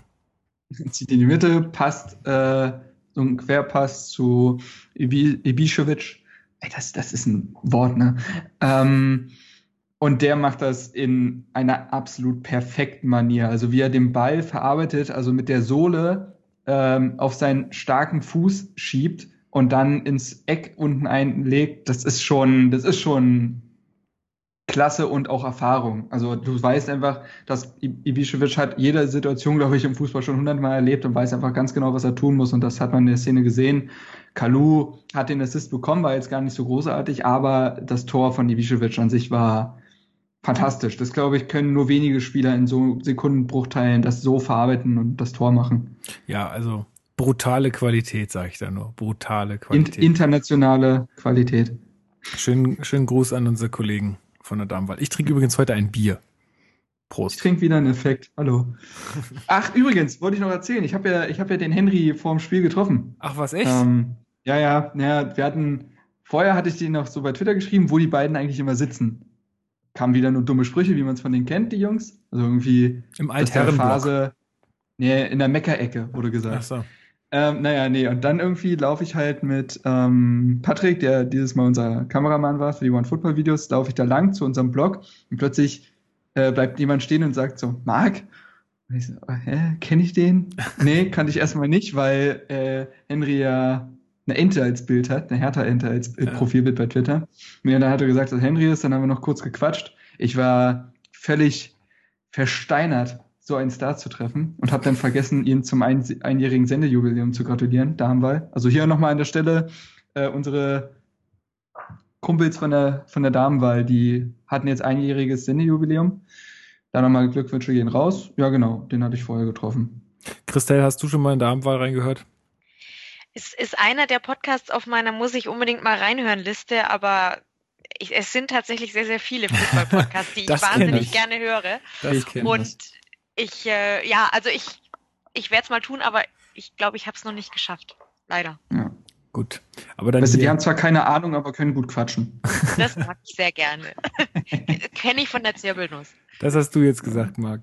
Zieht in die Mitte, passt äh, so ein Querpass zu Ibi Ibišević. Ey, das, das ist ein Wort, ne? Ähm, und der macht das in einer absolut perfekten Manier. Also wie er den Ball verarbeitet, also mit der Sohle ähm, auf seinen starken Fuß schiebt und dann ins Eck unten einlegt, das ist schon, das ist schon Klasse und auch Erfahrung. Also du weißt einfach, dass Ibišević hat jede Situation, glaube ich, im Fußball schon hundertmal erlebt und weiß einfach ganz genau, was er tun muss. Und das hat man in der Szene gesehen. Kalu hat den Assist bekommen, war jetzt gar nicht so großartig, aber das Tor von Ibišević an sich war fantastisch. Das, glaube ich, können nur wenige Spieler in so Sekundenbruchteilen das so verarbeiten und das Tor machen. Ja, also brutale Qualität, sage ich da nur. Brutale In, Qualität. internationale Qualität. schönen, schönen Gruß an unsere Kollegen von der Damenwahl. Ich trinke übrigens heute ein Bier. Ich Prost. trinke wieder einen Effekt. Hallo. Ach, übrigens, wollte ich noch erzählen. Ich habe ja, ich habe ja den Henry vorm Spiel getroffen. Ach, was echt? Ähm, ja, ja, ja, wir hatten, vorher hatte ich die noch so bei Twitter geschrieben, wo die beiden eigentlich immer sitzen. Kamen wieder nur dumme Sprüche, wie man es von denen kennt, die Jungs. Also irgendwie Im dass der Altherrenblock. Phase, nee, in der Meckerecke, wurde gesagt. Ach so. Ähm, naja, nee, und dann irgendwie laufe ich halt mit ähm, Patrick, der dieses Mal unser Kameramann war für die One Football Videos, laufe ich da lang zu unserem Blog und plötzlich äh, bleibt jemand stehen und sagt so, Marc? Und ich so, äh, hä, kenne ich den? nee, kannte ich erstmal nicht, weil äh, Henry ja eine Ente als Bild hat, eine Hertha-Ente als Ja. Profilbild bei Twitter. Mir dann hat er gesagt, dass Henry ist, dann haben wir noch kurz gequatscht. Ich war völlig versteinert, so einen Star zu treffen und habe dann vergessen, ihn zum ein einjährigen Sendejubiläum zu gratulieren, Damenwahl. Also hier nochmal an der Stelle äh, unsere Kumpels von der, von der Damenwahl, die hatten jetzt einjähriges Sendejubiläum. Da nochmal Glückwünsche gehen raus. Ja, genau, den hatte ich vorher getroffen. Christelle, hast du schon mal in Damenwahl reingehört? Es ist einer der Podcasts auf meiner muss ich unbedingt mal reinhören Liste, aber ich, es sind tatsächlich sehr, sehr viele Fußball-Podcasts, die ich wahnsinnig ich. gerne höre. Das Und das. ich, äh, ja, also ich, ich werde es mal tun, aber ich glaube, ich habe es noch nicht geschafft. Leider. Ja. Gut. Aber dann Weißt du, die haben zwar keine Ahnung, aber können gut quatschen. Das mag ich sehr gerne. Kenne ich von der Zirbelnuss. das hast du jetzt gesagt, Marc.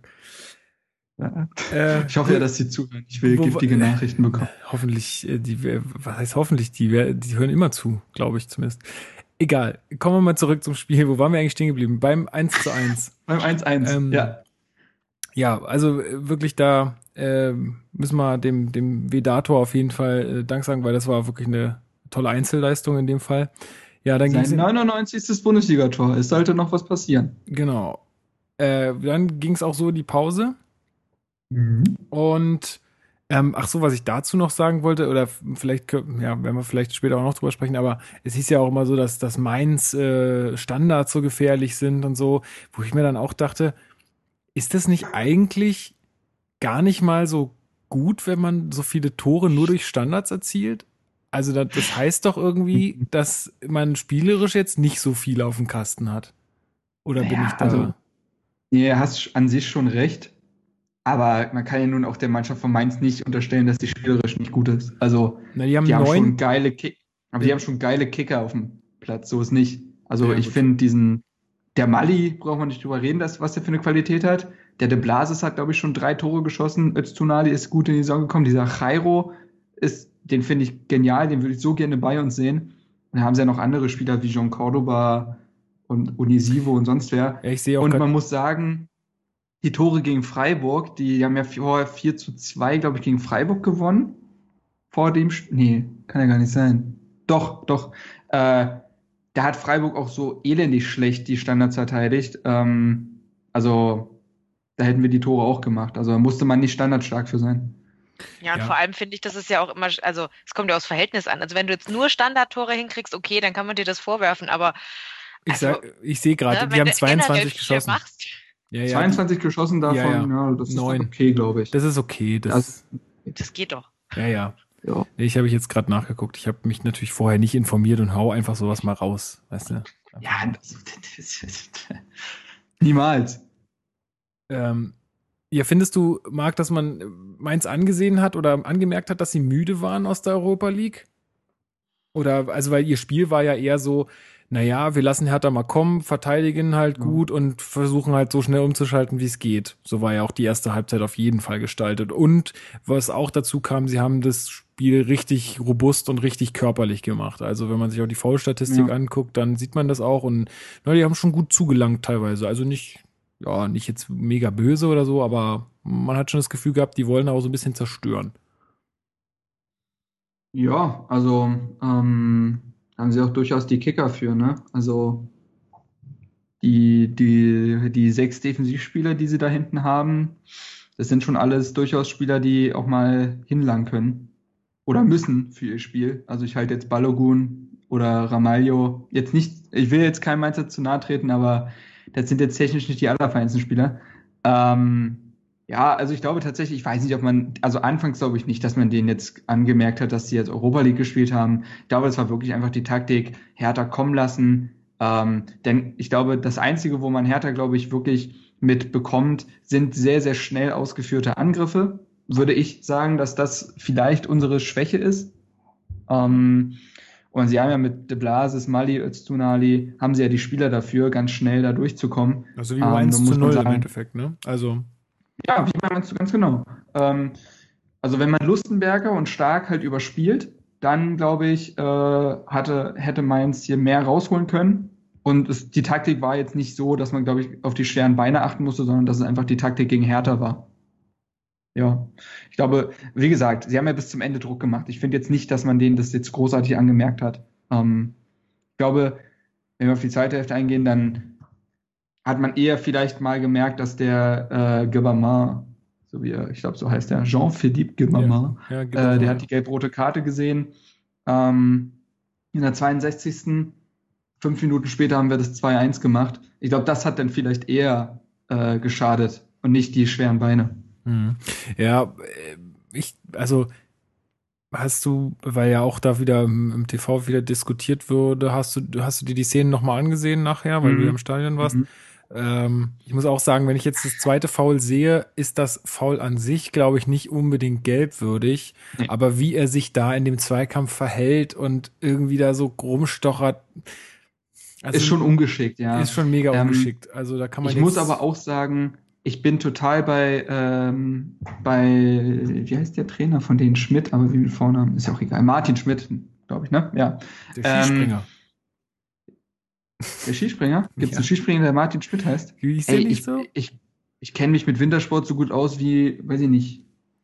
Äh, Ich hoffe ja, dass sie zuhören. Ich will Wo- giftige Nachrichten bekommen. Hoffentlich, äh, die, was heißt hoffentlich, die, die hören immer zu, glaube ich zumindest. Egal, kommen wir mal zurück zum Spiel. Wo waren wir eigentlich stehen geblieben? Beim 1 zu 1. Beim 1-1. Ähm, ja. Ja, also äh, wirklich da äh, müssen wir dem, dem Vedator auf jeden Fall äh, Dank sagen, weil das war wirklich eine tolle Einzelleistung in dem Fall. Ja, dann Sein ging's 99. Bundesligator. Es sollte noch was passieren. genau. Äh, dann ging es auch so in die Pause. Mhm. Und ähm, ach so, was ich dazu noch sagen wollte, oder vielleicht, ja, werden wir vielleicht später auch noch drüber sprechen, aber es hieß ja auch immer so, dass, dass Mainz äh, Standards so gefährlich sind und so, wo ich mir dann auch dachte, ist das nicht eigentlich gar nicht mal so gut, wenn man so viele Tore nur durch Standards erzielt? Also das, das heißt doch irgendwie, dass man spielerisch jetzt nicht so viel auf dem Kasten hat. Oder bin Naja, ich da? also- Nee, hast an sich schon recht. Aber man kann ja nun auch der Mannschaft von Mainz nicht unterstellen, dass die spielerisch nicht gut ist. Also, Na, die haben die haben schon geile Kick. Aber die haben schon geile Kicker auf dem Platz, so ist nicht. Also ja, ich finde diesen, der Mali, braucht man nicht drüber reden, dass, was der für eine Qualität hat. Der De Blasis hat, glaube ich, schon drei Tore geschossen. Öztunali ist gut in die Saison gekommen. Dieser Jairo ist, den finde ich genial, den würde ich so gerne bei uns sehen. Und da haben sie ja noch andere Spieler wie John Cordoba und Unisivo und sonst wer. Ja, ich sehe auch und man muss sagen, die Tore gegen Freiburg, die haben ja vorher 4 zu 2, glaube ich, gegen Freiburg gewonnen. Vor dem, Sp nee, kann ja gar nicht sein. Doch, doch. Äh, da hat Freiburg auch so elendig schlecht die Standards verteidigt. Ähm, also, da hätten wir die Tore auch gemacht. Also, da musste man nicht standardstark für sein. Ja, und ja. vor allem finde ich, das ist ja auch immer, also es kommt ja aus Verhältnis an. Also wenn du jetzt nur Standardtore hinkriegst, okay, dann kann man dir das vorwerfen, aber ich, also, ich sehe gerade, ne, die haben 22 geschossen. Machst, ja, ja. 22 geschossen davon, ja, ja. das 9. ist okay, glaube ich. Das ist okay. Das, das, das geht doch. Ja, ja. ja. Ich habe ich jetzt gerade nachgeguckt. Ich habe mich natürlich vorher nicht informiert und hau einfach sowas mal raus, weißt du? Ja, das, das, niemals. Ähm, ja, findest du, Marc, dass man Mainz angesehen hat oder angemerkt hat, dass sie müde waren aus der Europa League? Oder, also, weil ihr Spiel war ja eher so, naja, wir lassen Hertha mal kommen, verteidigen halt ja. gut und versuchen halt so schnell umzuschalten, wie es geht. So war ja auch die erste Halbzeit auf jeden Fall gestaltet. Und was auch dazu kam, sie haben das Spiel richtig robust und richtig körperlich gemacht. Also wenn man sich auch die Foul-Statistik ja. anguckt, dann sieht man das auch und na, die haben schon gut zugelangt teilweise. Also nicht, ja, nicht jetzt mega böse oder so, aber man hat schon das Gefühl gehabt, die wollen auch so ein bisschen zerstören. Ja, also ähm, haben sie auch durchaus die Kicker für, ne? Also die, die, die sechs Defensivspieler, die sie da hinten haben, das sind schon alles durchaus Spieler, die auch mal hinlangen können. Oder müssen für ihr Spiel. Also ich halte jetzt Balogun oder Ramaglio jetzt nicht, ich will jetzt keinem Mainzer zu nahe treten, aber das sind jetzt technisch nicht die allerfeinsten Spieler. Ähm, ja, also ich glaube tatsächlich, ich weiß nicht, ob man, also anfangs glaube ich nicht, dass man denen jetzt angemerkt hat, dass sie jetzt Europa League gespielt haben. Ich glaube, es war wirklich einfach die Taktik, Hertha kommen lassen. Ähm, denn ich glaube, das Einzige, wo man Hertha, glaube ich, wirklich mitbekommt, sind sehr, sehr schnell ausgeführte Angriffe. Würde ich sagen, dass das vielleicht unsere Schwäche ist. Ähm, und sie haben ja mit De Blasis, Mali, Öztunali, haben sie ja die Spieler dafür, ganz schnell da durchzukommen. Also wie 1 ähm, zu 0 im Endeffekt, ne? Also ja, wie meinst du ganz genau? Ähm, also wenn man Lustenberger und Stark halt überspielt, dann glaube ich, äh, hatte, hätte Mainz hier mehr rausholen können. Und es, die Taktik war jetzt nicht so, dass man, glaube ich, auf die schweren Beine achten musste, sondern dass es einfach die Taktik gegen Hertha war. Ja, ich glaube, wie gesagt, sie haben ja bis zum Ende Druck gemacht. Ich finde jetzt nicht, dass man denen das jetzt großartig angemerkt hat. Ähm, ich glaube, wenn wir auf die zweite Hälfte eingehen, dann hat man eher vielleicht mal gemerkt, dass der äh, Gabamar, so wie er, ich glaube, so heißt der, Jean-Philippe Gabamar, ja, ja, äh, der hat die gelb-rote Karte gesehen. Ähm, in der 62. Fünf Minuten später haben wir das 2-1 gemacht. Ich glaube, das hat dann vielleicht eher äh, geschadet und nicht die schweren Beine. Mhm. Ja, äh, ich, also hast du, weil ja auch da wieder im, TV wieder diskutiert wurde, hast du, hast du dir die Szenen nochmal angesehen nachher, weil mhm. du im Stadion warst? Mhm. Ähm, ich muss auch sagen, wenn ich jetzt das zweite Foul sehe, ist das Foul an sich, glaube ich, nicht unbedingt gelbwürdig. Nee. Aber wie er sich da in dem Zweikampf verhält und irgendwie da so rumstochert. Also ist schon ungeschickt, ja. Ist schon mega ähm, ungeschickt. Also da kann man. Ich muss aber auch sagen, ich bin total bei, ähm, bei, wie heißt der Trainer von denen Schmidt, aber wie mit Vornamen, ist ja auch egal. Martin Schmidt, glaube ich, ne? Ja. Der Skispringer. Ähm, der Skispringer? Gibt es ja. einen Skispringer, der Martin Schmidt heißt? Der Ey, nicht ich, so? Ich, ich kenne mich mit Wintersport so gut aus wie, weiß ich nicht,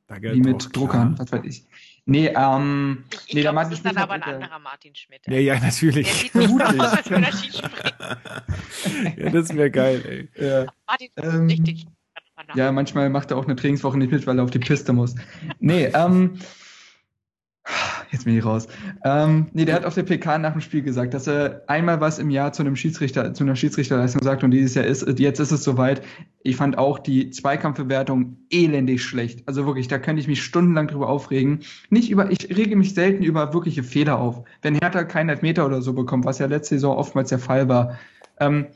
wie mit Druckern, was weiß ich. Nee, ähm, ich nee, glaub, der Martin das ist Schmidt dann aber ein anderer Martin Schmidt. Ja, ja, natürlich. Der sieht so aus, würde er Skispringen. ja, das wäre geil, ey. Ja. Martin ähm, richtig. Ja, manchmal macht er auch eine Trainingswoche nicht mit, weil er auf die Piste muss. Nee, ähm, Jetzt bin ich raus. Ähm, nee, der hat auf der PK nach dem Spiel gesagt, dass er einmal was im Jahr zu einem Schiedsrichter, zu einer Schiedsrichterleistung sagt und dieses Jahr ist, jetzt ist es soweit. Ich fand auch die Zweikampfbewertung elendig schlecht. Also wirklich, da könnte ich mich stundenlang drüber aufregen. Nicht über, ich rege mich selten über wirkliche Fehler auf. Wenn Hertha keinen Elfmeter oder so bekommt, was ja letzte Saison oftmals der Fall war, ähm,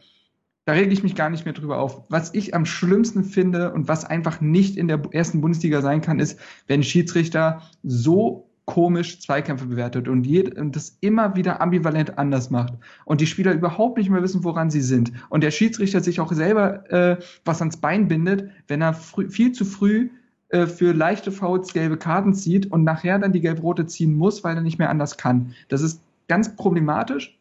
da rege ich mich gar nicht mehr drüber auf. Was ich am schlimmsten finde und was einfach nicht in der ersten Bundesliga sein kann, ist, wenn Schiedsrichter so komisch Zweikämpfe bewertet und, jed und das immer wieder ambivalent anders macht und die Spieler überhaupt nicht mehr wissen, woran sie sind und der Schiedsrichter sich auch selber äh, was ans Bein bindet, wenn er viel zu früh äh, für leichte Fouls gelbe Karten zieht und nachher dann die gelb-rote ziehen muss, weil er nicht mehr anders kann. Das ist ganz problematisch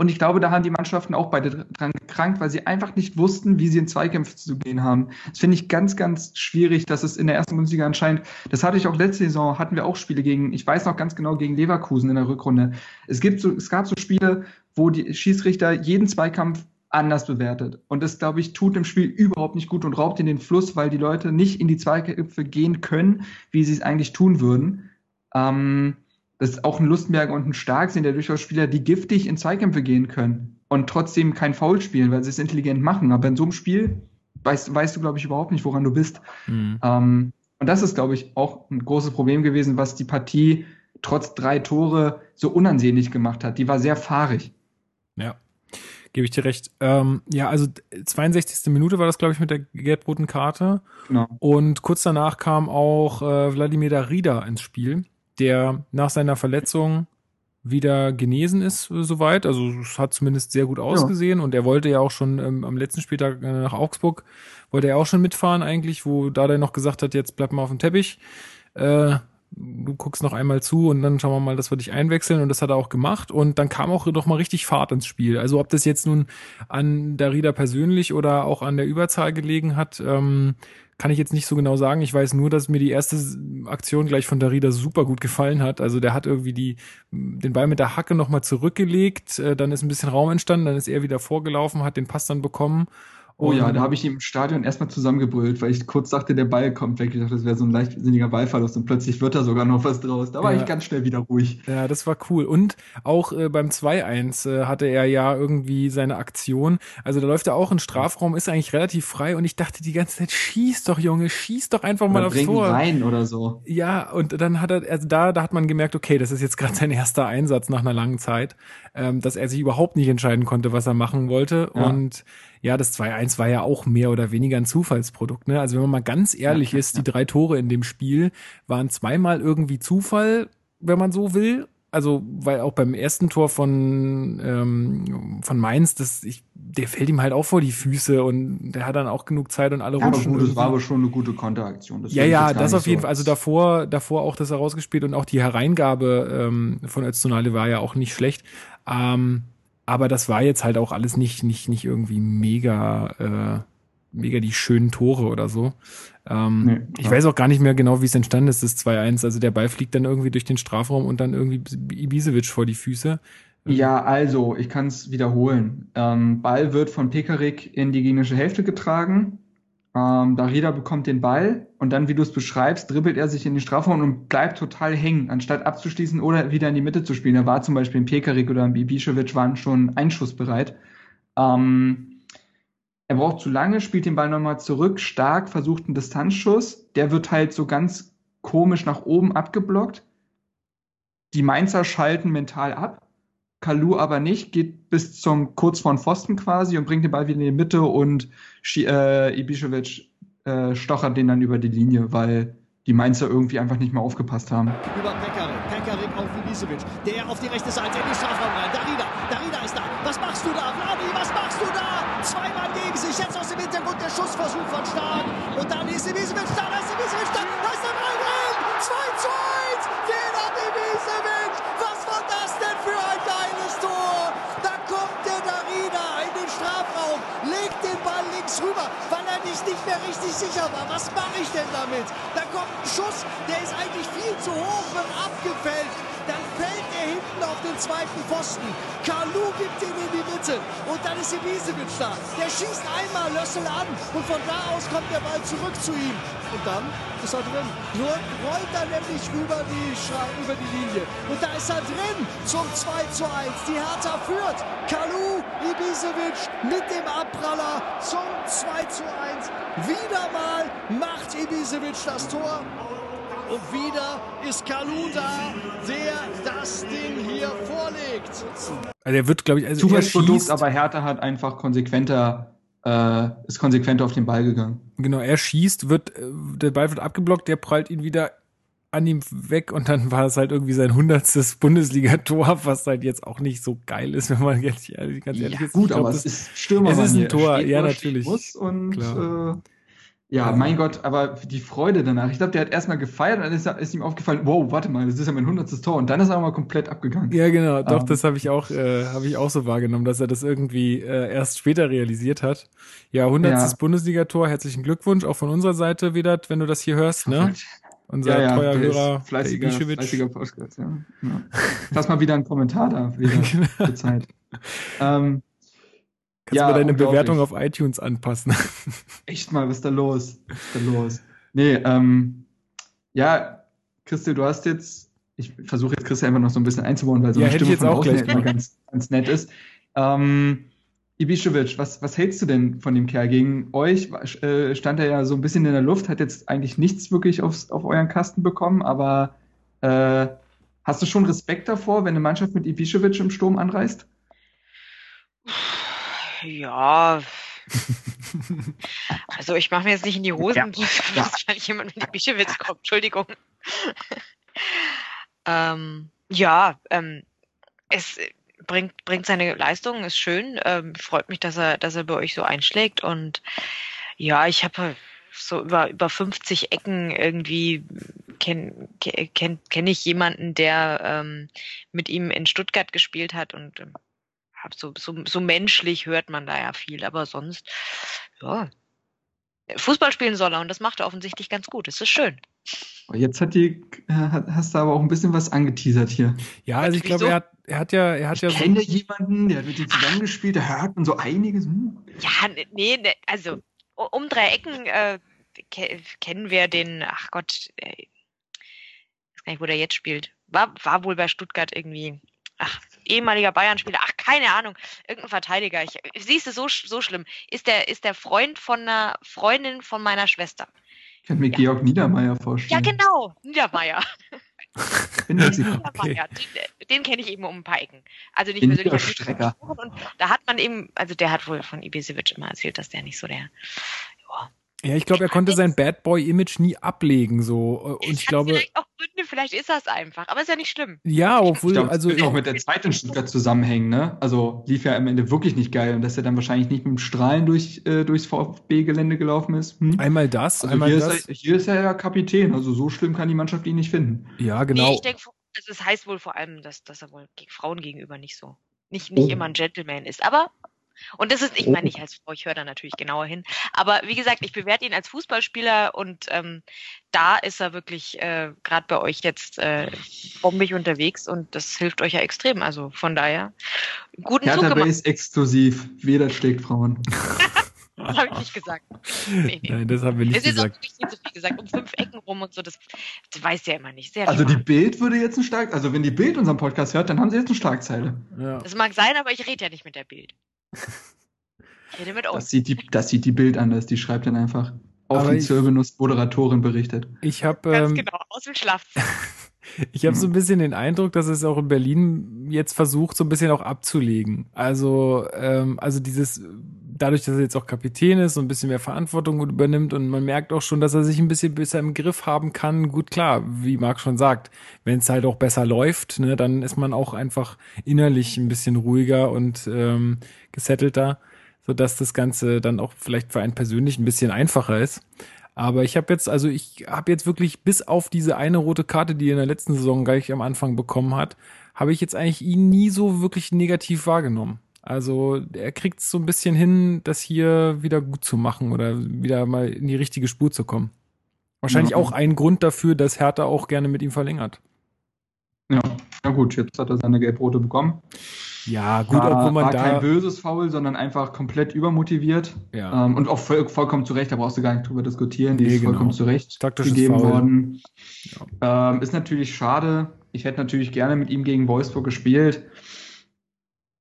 und ich glaube, da haben die Mannschaften auch beide dran gekrankt, weil sie einfach nicht wussten, wie sie in Zweikämpfe zu gehen haben. Das finde ich ganz, ganz schwierig, dass es in der ersten Bundesliga anscheinend, das hatte ich auch letzte Saison, hatten wir auch Spiele gegen, ich weiß noch ganz genau, gegen Leverkusen in der Rückrunde. Es gibt so, es gab so Spiele, wo die Schiedsrichter jeden Zweikampf anders bewertet. Und das, glaube ich, tut dem Spiel überhaupt nicht gut und raubt in den Fluss, weil die Leute nicht in die Zweikämpfe gehen können, wie sie es eigentlich tun würden. Ähm, das ist auch ein Lustenberger und ein Stark sind ja durchaus Spieler, die giftig in Zweikämpfe gehen können und trotzdem kein Foul spielen, weil sie es intelligent machen. Aber in so einem Spiel weißt, weißt du, glaube ich, überhaupt nicht, woran du bist. Mhm. Ähm, und das ist, glaube ich, auch ein großes Problem gewesen, was die Partie trotz drei Tore so unansehnlich gemacht hat. Die war sehr fahrig. Ja, gebe ich dir recht. Ähm, ja, also 62. Minute war das, glaube ich, mit der gelb-roten Karte. Genau. Und kurz danach kam auch äh, Wladimir Darida ins Spiel der nach seiner Verletzung wieder genesen ist, äh, soweit. Also es hat zumindest sehr gut ausgesehen ja. und er wollte ja auch schon ähm, am letzten Spieltag äh, nach Augsburg, wollte er auch schon mitfahren eigentlich, wo da der noch gesagt hat, jetzt bleib mal auf dem Teppich. Äh, du guckst noch einmal zu und dann schauen wir mal, dass wir dich einwechseln und das hat er auch gemacht und dann kam auch doch mal richtig Fahrt ins Spiel. Also ob das jetzt nun an Darida persönlich oder auch an der Überzahl gelegen hat, ähm, kann ich jetzt nicht so genau sagen. Ich weiß nur, dass mir die erste Aktion gleich von Darida super gut gefallen hat. Also der hat irgendwie die, den Ball mit der Hacke nochmal zurückgelegt, äh, dann ist ein bisschen Raum entstanden, dann ist er wieder vorgelaufen, hat den Pass dann bekommen Oh ja, da habe ich im Stadion erstmal zusammengebrüllt, weil ich kurz dachte, der Ball kommt weg. Ich dachte, das wäre so ein leichtsinniger Ballverlust und plötzlich wird da sogar noch was draus. Da war ja. ich ganz schnell wieder ruhig. Ja, das war cool. Und auch äh, beim 2-1 äh, hatte er ja irgendwie seine Aktion. Also da läuft er auch in Strafraum, ist eigentlich relativ frei und ich dachte die ganze Zeit, schieß doch, Junge, schieß doch einfach mal oder aufs Tor. rein oder so. Ja, und dann hat er, also da, da hat man gemerkt, okay, das ist jetzt gerade sein erster Einsatz nach einer langen Zeit, ähm, dass er sich überhaupt nicht entscheiden konnte, was er machen wollte. Ja. Und ja, das 2-1 war ja auch mehr oder weniger ein Zufallsprodukt. Ne? Also wenn man mal ganz ehrlich ist, die drei Tore in dem Spiel waren zweimal irgendwie Zufall, wenn man so will. Also, weil auch beim ersten Tor von, ähm, von Mainz, das, ich, der fällt ihm halt auch vor die Füße und der hat dann auch genug Zeit und alle ja, rutschen. Aber gut, das war aber schon eine gute Konteraktion. ja, ja, das auf jeden so. Fall. Also davor, davor auch das herausgespielt und auch die Hereingabe ähm, von Öztunali war ja auch nicht schlecht. Ähm, aber das war jetzt halt auch alles nicht, nicht, nicht irgendwie mega, äh, mega die schönen Tore oder so. Ähm, nee, ich weiß auch gar nicht mehr genau, wie es entstanden ist, das 2-1. Also der Ball fliegt dann irgendwie durch den Strafraum und dann irgendwie Ibisevic vor die Füße. Ja, also, ich kann es wiederholen. Ähm, Ball wird von Pekarik in die gegnerische Hälfte getragen. Ähm, Darida bekommt den Ball und dann, wie du es beschreibst, dribbelt er sich in den Strafraum und bleibt total hängen, anstatt abzuschließen oder wieder in die Mitte zu spielen. Da war zum Beispiel ein Pekarik oder ein Bibischewitsch waren schon einschussbereit. Ähm, er braucht zu lange, spielt den Ball nochmal zurück, stark, versucht einen Distanzschuss. Der wird halt so ganz komisch nach oben abgeblockt. Die Mainzer schalten mental ab. Kalu aber nicht, geht bis zum kurz vor Pfosten quasi und bringt den Ball wieder in die Mitte und äh, Ibišević äh, stochert den dann über die Linie, weil die Mainzer irgendwie einfach nicht mehr aufgepasst haben. Über Pekarik, Pekarik auf Ibišević, der auf die rechte Seite in die Strafraum rein. Darida, Darida ist da. Was machst du da? Vladi, was machst du da? Zwei Mann gegen sich, jetzt aus dem Hintergrund der Schussversuch von Stark. Und dann ist Ibišević da, da ist Ibišević da, da ist der Ball drin! 2 rüber, weil er nicht, nicht mehr richtig sicher war. Was mache ich denn damit? Da kommt ein Schuss, der ist eigentlich viel zu hoch, wird abgefällt. Dann fällt er hinten auf den zweiten Pfosten. Kalu gibt ihn in die Mitte. Und dann ist Ibisevic da. Der schießt einmal Lössel an. Und von da aus kommt der Ball zurück zu ihm. Und dann ist er drin. Nur rollt er nämlich über die, über die Linie. Und da ist er drin zum 2 zu 1. Die Hertha führt. Kalu, Ibisevic mit dem Abpraller zum 2 zu 1. Wieder mal macht Ibisevic das Tor. Und wieder ist Kalu da, der das Ding hier vorlegt. Also er wird, glaube ich, also Zufallsprodukt, aber Hertha hat einfach konsequenter äh, ist konsequenter auf den Ball gegangen. Genau, er schießt, wird, äh, der Ball wird abgeblockt, der prallt ihn wieder an ihm weg und dann war es halt irgendwie sein hundertstes Bundesliga-Tor, was halt jetzt auch nicht so geil ist, wenn man jetzt ganz ehrlich ja, ist. Gut, glaub, aber es ist Stürmer. Es ist ein. Tor, Steht, ja natürlich. Muss und äh, ja, mein Gott, aber die Freude danach. Ich glaube, der hat erstmal gefeiert und dann ist, ist, ihm aufgefallen, wow, warte mal, das ist ja mein hundertstes Tor. Und dann ist er mal komplett abgegangen. Ja, genau. Doch, um, das habe ich auch, äh, habe ich auch so wahrgenommen, dass er das irgendwie äh, erst später realisiert hat. Ja, hundertstes ja. Bundesligator. Herzlichen Glückwunsch auch von unserer Seite, Vedat, wenn du das hier hörst, ne? Unser ja, ja, treuer Hörer, fleißiger, fleißiger Podcast, ja. ja. Lass mal wieder einen Kommentar da, wieder genau. Zeit. Ähm, Kannst ja, du deine Bewertung auf iTunes anpassen. Echt mal, was ist da los? Was ist da los? Nee, ähm, ja, Christi, du hast jetzt, ich versuche jetzt Christi einfach noch so ein bisschen einzubauen, weil so ja, eine Stimme von außen immer ganz, ganz nett ist. Ähm, Ibišević, was, was hältst du denn von dem Kerl? Gegen euch äh, stand er ja so ein bisschen in der Luft, hat jetzt eigentlich nichts wirklich aufs, auf euren Kasten bekommen, aber äh, hast du schon Respekt davor, wenn eine Mannschaft mit Ibišević im Sturm anreist? Ja. also ich mache mir jetzt nicht in die Hosen, ja. dass ja. jemand mit Ibišević kommt. Entschuldigung. ähm, ja, ähm, es bringt, bringt seine Leistung, ist schön. Ähm, freut mich, dass er, dass er bei euch so einschlägt. Und ja, ich habe so über, über 50 Ecken irgendwie kenne kenn, kenn ich jemanden, der ähm, mit ihm in Stuttgart gespielt hat und ähm, so, so, so menschlich hört man da ja viel, aber sonst, ja. Fußball spielen soll er und das macht er offensichtlich ganz gut. Es ist schön. Jetzt hat die, hast du aber auch ein bisschen was angeteasert hier. Ja, also ich glaube, er hat, er hat ja, er hat ich ja. Ich kenne so jemanden, der hat mit ihm zusammengespielt, da hört man so einiges. Hm. Ja, nee, nee, also um drei Ecken äh, kennen wir den, ach Gott, äh, ich weiß gar nicht, wo der jetzt spielt. War, war wohl bei Stuttgart irgendwie ach, ehemaliger Bayern-Spieler, ach, keine Ahnung, irgendein Verteidiger. Ich, siehst du, so, so schlimm. Ist der, ist der Freund von einer Freundin von meiner Schwester. Ich kann mir ja. Georg Niedermeyer vorstellen. Ja, genau, Niedermeyer. Niedermeyer, okay. den, den kenne ich eben um ein paar Ecken. Also nicht persönlich. Und da hat man eben, also der hat wohl von Ibisevic immer erzählt, dass der nicht so der, ja, ich glaube, er konnte sein Bad Boy-Image nie ablegen, so. Und ich glaube. Vielleicht auch Gründe, vielleicht ist das einfach, aber ist ja nicht schlimm. Ja, obwohl, ich glaub, also. Das wird auch mit der Zeit in Stuttgart zusammenhängen, ne? Also lief ja am Ende wirklich nicht geil und dass er dann wahrscheinlich nicht mit dem Strahlen durch, äh, durchs VfB-Gelände gelaufen ist. Hm? Einmal das, also einmal hier das. Ist er, hier ist er ja Kapitän, also so schlimm kann die Mannschaft ihn nicht finden. Ja, genau. Nee, ich denke, also es heißt wohl vor allem, dass, dass er wohl Frauen gegenüber nicht so, nicht, nicht oh. immer ein Gentleman ist, aber und das ist, ich meine, ich als Frau, ich höre da natürlich genauer hin. Aber wie gesagt, ich bewerte ihn als Fußballspieler und ähm, da ist er wirklich äh, gerade bei euch jetzt äh, bombig unterwegs und das hilft euch ja extrem. Also von daher, guten Hertha Zug gemacht. ist exklusiv. Weder schlägt Frauen. das habe ich nicht gesagt. Nee, nee. Nein, das haben wir nicht es ist gesagt. Auch nicht so viel gesagt. Um fünf Ecken rum und so, das, das weiß ja immer nicht. Sehr also die. Bild würde jetzt ein Stark, also wenn die Bild unseren Podcast hört, dann haben sie jetzt eine Schlagzeile. Ja. Das mag sein, aber ich rede ja nicht mit der Bild. Rede mit Das sieht die, das sieht die Bild anders. Die schreibt dann einfach, Aber ich- Offiziöbenus Moderatorin berichtet. Ich habe Ganz ähm, genau, aus dem Schlafzimmer. Ich habe so ein bisschen den Eindruck, dass es auch in Berlin jetzt versucht, so ein bisschen auch abzulegen. Also, ähm, also dieses, dadurch, dass er jetzt auch Kapitän ist, so ein bisschen mehr Verantwortung übernimmt und man merkt auch schon, dass er sich ein bisschen besser im Griff haben kann. Gut, klar, wie Marc schon sagt, wenn es halt auch besser läuft, ne, dann ist man auch einfach innerlich ein bisschen ruhiger und ähm, gesettelter, sodass das Ganze dann auch vielleicht für einen persönlich ein bisschen einfacher ist. Aber ich habe jetzt, also ich habe jetzt wirklich bis auf diese eine rote Karte, die er in der letzten Saison gleich am Anfang bekommen hat, habe ich jetzt eigentlich ihn nie so wirklich negativ wahrgenommen. Also er kriegt es so ein bisschen hin, das hier wieder gut zu machen oder wieder mal in die richtige Spur zu kommen. Wahrscheinlich Ja. auch ein Grund dafür, dass Hertha auch gerne mit ihm verlängert. Ja, na gut, jetzt hat er seine Gelbrote bekommen. Ja, gut, war, obwohl man war da. kein böses Foul, sondern einfach komplett übermotiviert. Ja. Ähm, und auch voll, vollkommen zu Recht, da brauchst du gar nicht drüber diskutieren. Die Nee, ist vollkommen genau. zu Recht Taktisches gegeben Foul. worden. Ähm, ist natürlich schade. Ich hätte natürlich gerne mit ihm gegen Wolfsburg gespielt.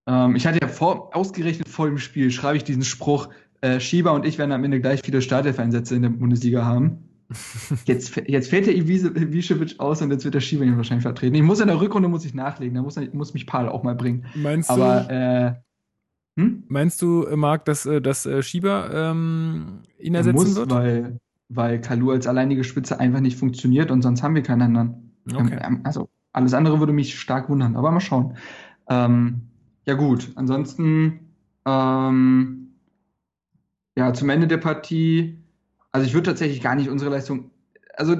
Ähm, ich hatte ja vor, ausgerechnet vor dem Spiel, schreibe ich diesen Spruch, äh, Schieber und ich werden am Ende gleich viele Startelf-Einsätze in der Bundesliga haben. Jetzt, jetzt fällt der Ibišević aus und jetzt wird der Schieber ihn wahrscheinlich vertreten. Ich muss in der Rückrunde muss ich nachlegen, da muss, muss mich Paul auch mal bringen. Meinst Aber du, äh, hm? meinst du, äh, Marc, dass, äh, dass äh, Schieber ähm, ihn Er ersetzen muss, wird? weil weil Kalu als alleinige Spitze einfach nicht funktioniert und sonst haben wir keinen anderen. Okay. Ähm, also alles andere würde mich stark wundern, aber mal schauen. Ähm, ja gut, ansonsten ähm, ja zum Ende der Partie, also ich würde tatsächlich gar nicht unsere Leistung, also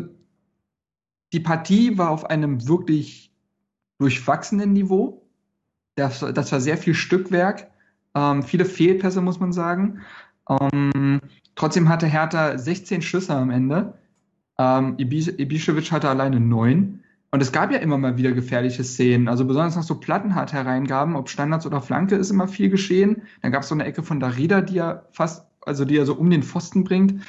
die Partie war auf einem wirklich durchwachsenen Niveau. Das, das war sehr viel Stückwerk, ähm, viele Fehlpässe, muss man sagen. Ähm, trotzdem hatte Hertha 16 Schüsse am Ende. Ähm, Ibišević hatte alleine neun. Und es gab ja immer mal wieder gefährliche Szenen. Also besonders nach so plattenhart Hereingaben, ob Standards oder Flanke, ist immer viel geschehen. Dann gab es so eine Ecke von Darida, die er fast, also die er so um den Pfosten bringt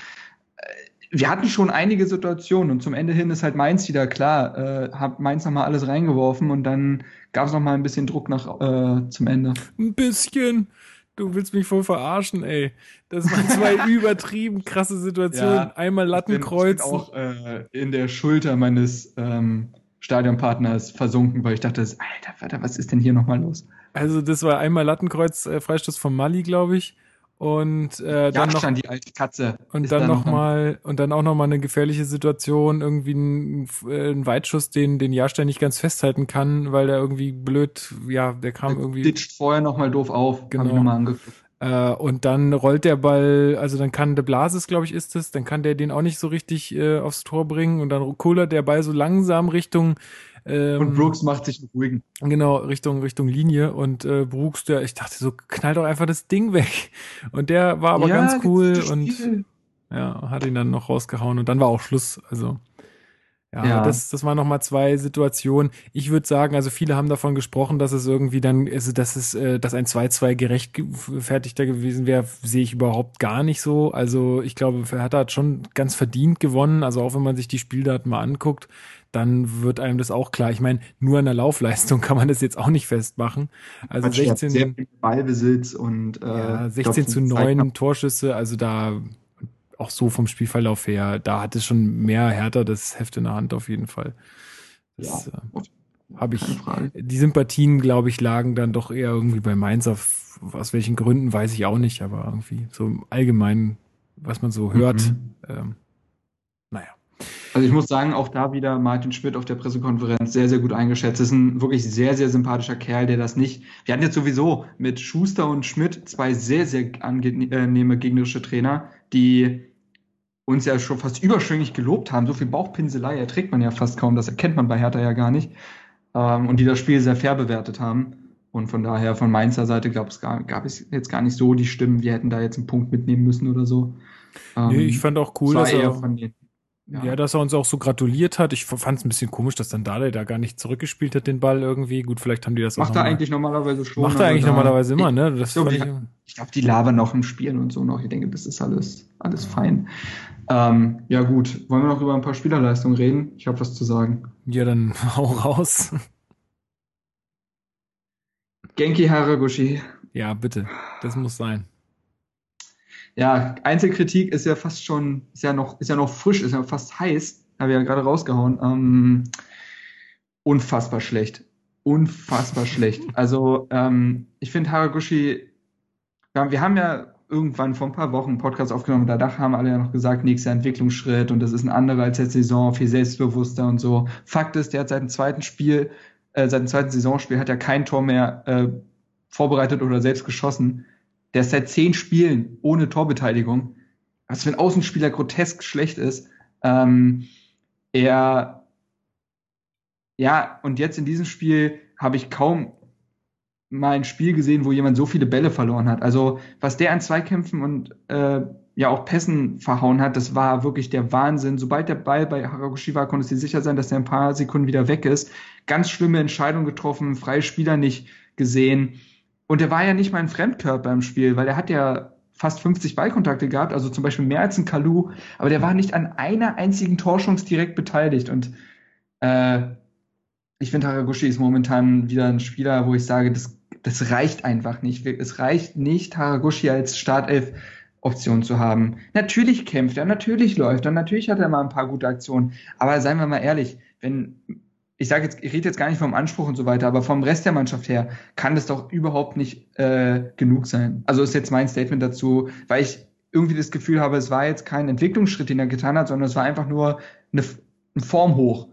wir hatten schon einige Situationen und zum Ende hin ist halt Mainz wieder klar, äh, hat Mainz nochmal alles reingeworfen und dann gab es nochmal ein bisschen Druck nach äh, zum Ende. Ein bisschen. Du willst mich voll verarschen, ey. Das waren zwei übertrieben krasse Situationen. Ja, Einmal Lattenkreuz. Ich bin, auch äh, in der Schulter meines ähm, Stadionpartners versunken, weil ich dachte, Alter, Alter, was ist denn hier nochmal los? Also das war einmal Lattenkreuz, äh, Freistoß von Mali, glaube ich. Und äh, dann noch die alte Katze. Und dann noch mal und dann auch noch mal eine gefährliche Situation, irgendwie ein, äh, ein Weitschuss, den den Jahrstein nicht ganz festhalten kann, weil der irgendwie blöd, ja, der kam der irgendwie. Ditcht vorher noch mal doof auf. Genau. Hab ich noch mal angeguckt. Äh, und dann rollt der Ball, also dann kann der Blasis, glaube ich, ist es, dann kann der den auch nicht so richtig äh, aufs Tor bringen und dann kullert der Ball so langsam Richtung ähm, und Brooks macht sich ruhigen. Genau, Richtung, Richtung Linie. Und äh, Brooks, der, ich dachte so, knallt doch einfach das Ding weg. Und der war aber ja, ganz cool und ja, hat ihn dann noch rausgehauen und dann war auch Schluss. Also. Ja, ja, das, das waren nochmal zwei Situationen. Ich würde sagen, also viele haben davon gesprochen, dass es irgendwie dann, also dass es, äh, dass ein 2-2 gerechtfertigter gewesen wäre, sehe ich überhaupt gar nicht so. Also ich glaube, Hertha hat schon ganz verdient gewonnen. Also auch wenn man sich die Spieldaten mal anguckt, dann wird einem das auch klar. Ich meine, nur an der Laufleistung kann man das jetzt auch nicht festmachen. Also man 16 sehr viel Ballbesitz und äh, ja, 16 zu 9 Torschüsse, also da auch so vom Spielverlauf her, da hat es schon mehr härter das Heft in der Hand auf jeden Fall. Das ja, äh, habe ich. Die Sympathien, glaube ich, lagen dann doch eher irgendwie bei Mainz auf aus welchen Gründen weiß ich auch nicht, aber irgendwie so allgemein, was man so hört. Mhm. Ähm, naja. Also ich muss sagen, auch da wieder Martin Schmidt auf der Pressekonferenz sehr, sehr gut eingeschätzt. Ist ein wirklich sehr, sehr sympathischer Kerl, der das nicht. Wir hatten jetzt sowieso mit Schuster und Schmidt zwei sehr, sehr angenehme gegnerische Trainer, die uns ja schon fast überschwänglich gelobt haben. So viel Bauchpinselei erträgt man ja fast kaum, das erkennt man bei Hertha ja gar nicht. Ähm, und die das Spiel sehr fair bewertet haben. Und von daher, von Mainzer Seite gab es, gar, gab es jetzt gar nicht so die Stimmen, wir hätten da jetzt einen Punkt mitnehmen müssen oder so. Ähm, nee, ich fand auch cool, dass er, von den, ja. ja. dass er uns auch so gratuliert hat. Ich fand es ein bisschen komisch, dass dann Dale da gar nicht zurückgespielt hat, den Ball irgendwie. Gut, vielleicht haben die das Macht auch. Macht er eigentlich normalerweise schon. Macht er eigentlich normalerweise immer, ne? Das ich glaube, ich, glaub, die labern noch im Spielen und so noch. Ich denke, das ist alles, alles fein. Ähm, ja, gut. Wollen wir noch über ein paar Spielerleistungen reden? Ich habe was zu sagen. Ja, dann hau raus. Genki Haraguchi. Ja, bitte. Das muss sein ja, Einzelkritik ist ja fast schon, ist ja noch, ist ja noch frisch, ist ja fast heiß. Habe ich ja gerade rausgehauen. Ähm, unfassbar schlecht. Unfassbar schlecht. Also, ähm, ich finde Haraguchi, wir haben ja irgendwann vor ein paar Wochen einen Podcast aufgenommen, da haben alle ja noch gesagt, nächster Entwicklungsschritt und das ist ein anderer als letzte Saison, viel selbstbewusster und so. Fakt ist, der hat seit dem zweiten Spiel, äh, seit dem zweiten Saisonspiel hat er kein Tor mehr äh, vorbereitet oder selbst geschossen. Der ist seit zehn Spielen ohne Torbeteiligung. Was für ein Außenspieler grotesk schlecht ist. Ähm, er, ja, und jetzt in diesem Spiel habe ich kaum mal ein Spiel gesehen, wo jemand so viele Bälle verloren hat. Also was der an Zweikämpfen und äh, ja auch Pässen verhauen hat, das war wirklich der Wahnsinn. Sobald der Ball bei Haraguchi war, konnte sie sicher sein, dass er ein paar Sekunden wieder weg ist. Ganz schlimme Entscheidung getroffen, freie Spieler nicht gesehen. Und er war ja nicht mal ein Fremdkörper im Spiel, weil er hat ja fast 50 Ballkontakte gehabt, also zum Beispiel mehr als ein Kalu, aber der war nicht an einer einzigen Torschance direkt beteiligt. Und äh, ich finde, Haraguchi ist momentan wieder ein Spieler, wo ich sage, das, das reicht einfach nicht. Es reicht nicht, Haraguchi als Startelf Option zu haben. Natürlich kämpft er, natürlich läuft er, natürlich hat er mal ein paar gute Aktionen. Aber seien wir mal ehrlich, wenn ich sage jetzt, ich rede jetzt gar nicht vom Anspruch und so weiter, aber vom Rest der Mannschaft her kann das doch überhaupt nicht äh, genug sein. Also ist jetzt mein Statement dazu, weil ich irgendwie das Gefühl habe, es war jetzt kein Entwicklungsschritt, den er getan hat, sondern es war einfach nur eine, ein Form hoch.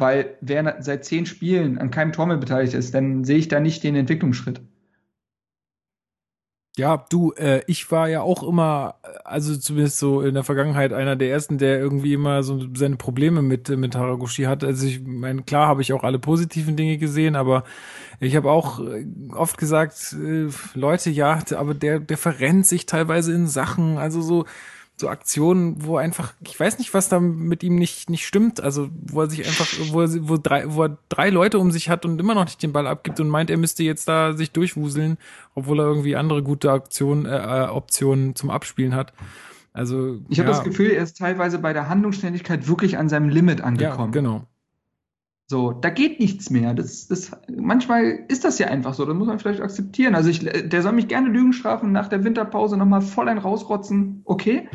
Weil wer seit zehn Spielen an keinem Tor mehr beteiligt ist, dann sehe ich da nicht den Entwicklungsschritt. Ja, du, äh, ich war ja auch immer, also zumindest so in der Vergangenheit einer der ersten, der irgendwie immer so seine Probleme mit mit Haraguchi hat. Also ich meine, klar habe ich auch alle positiven Dinge gesehen, aber ich habe auch äh, oft gesagt, äh, Leute, ja, aber der der verrennt sich teilweise in Sachen, also so so Aktionen, wo einfach, ich weiß nicht, was da mit ihm nicht, nicht stimmt. Also, wo er sich einfach, wo er, wo drei, wo er drei Leute um sich hat und immer noch nicht den Ball abgibt und meint, er müsste jetzt da sich durchwuseln, obwohl er irgendwie andere gute Aktionen, äh, äh Optionen zum Abspielen hat. Also. Ich habe ja. das Gefühl, er ist teilweise bei der Handlungsständigkeit wirklich an seinem Limit angekommen. Ja, genau. So, da geht nichts mehr. Das, das, manchmal ist das ja einfach so. Das muss man vielleicht akzeptieren. Also ich, der soll mich gerne Lügen strafen, nach der Winterpause nochmal voll ein rausrotzen. Okay.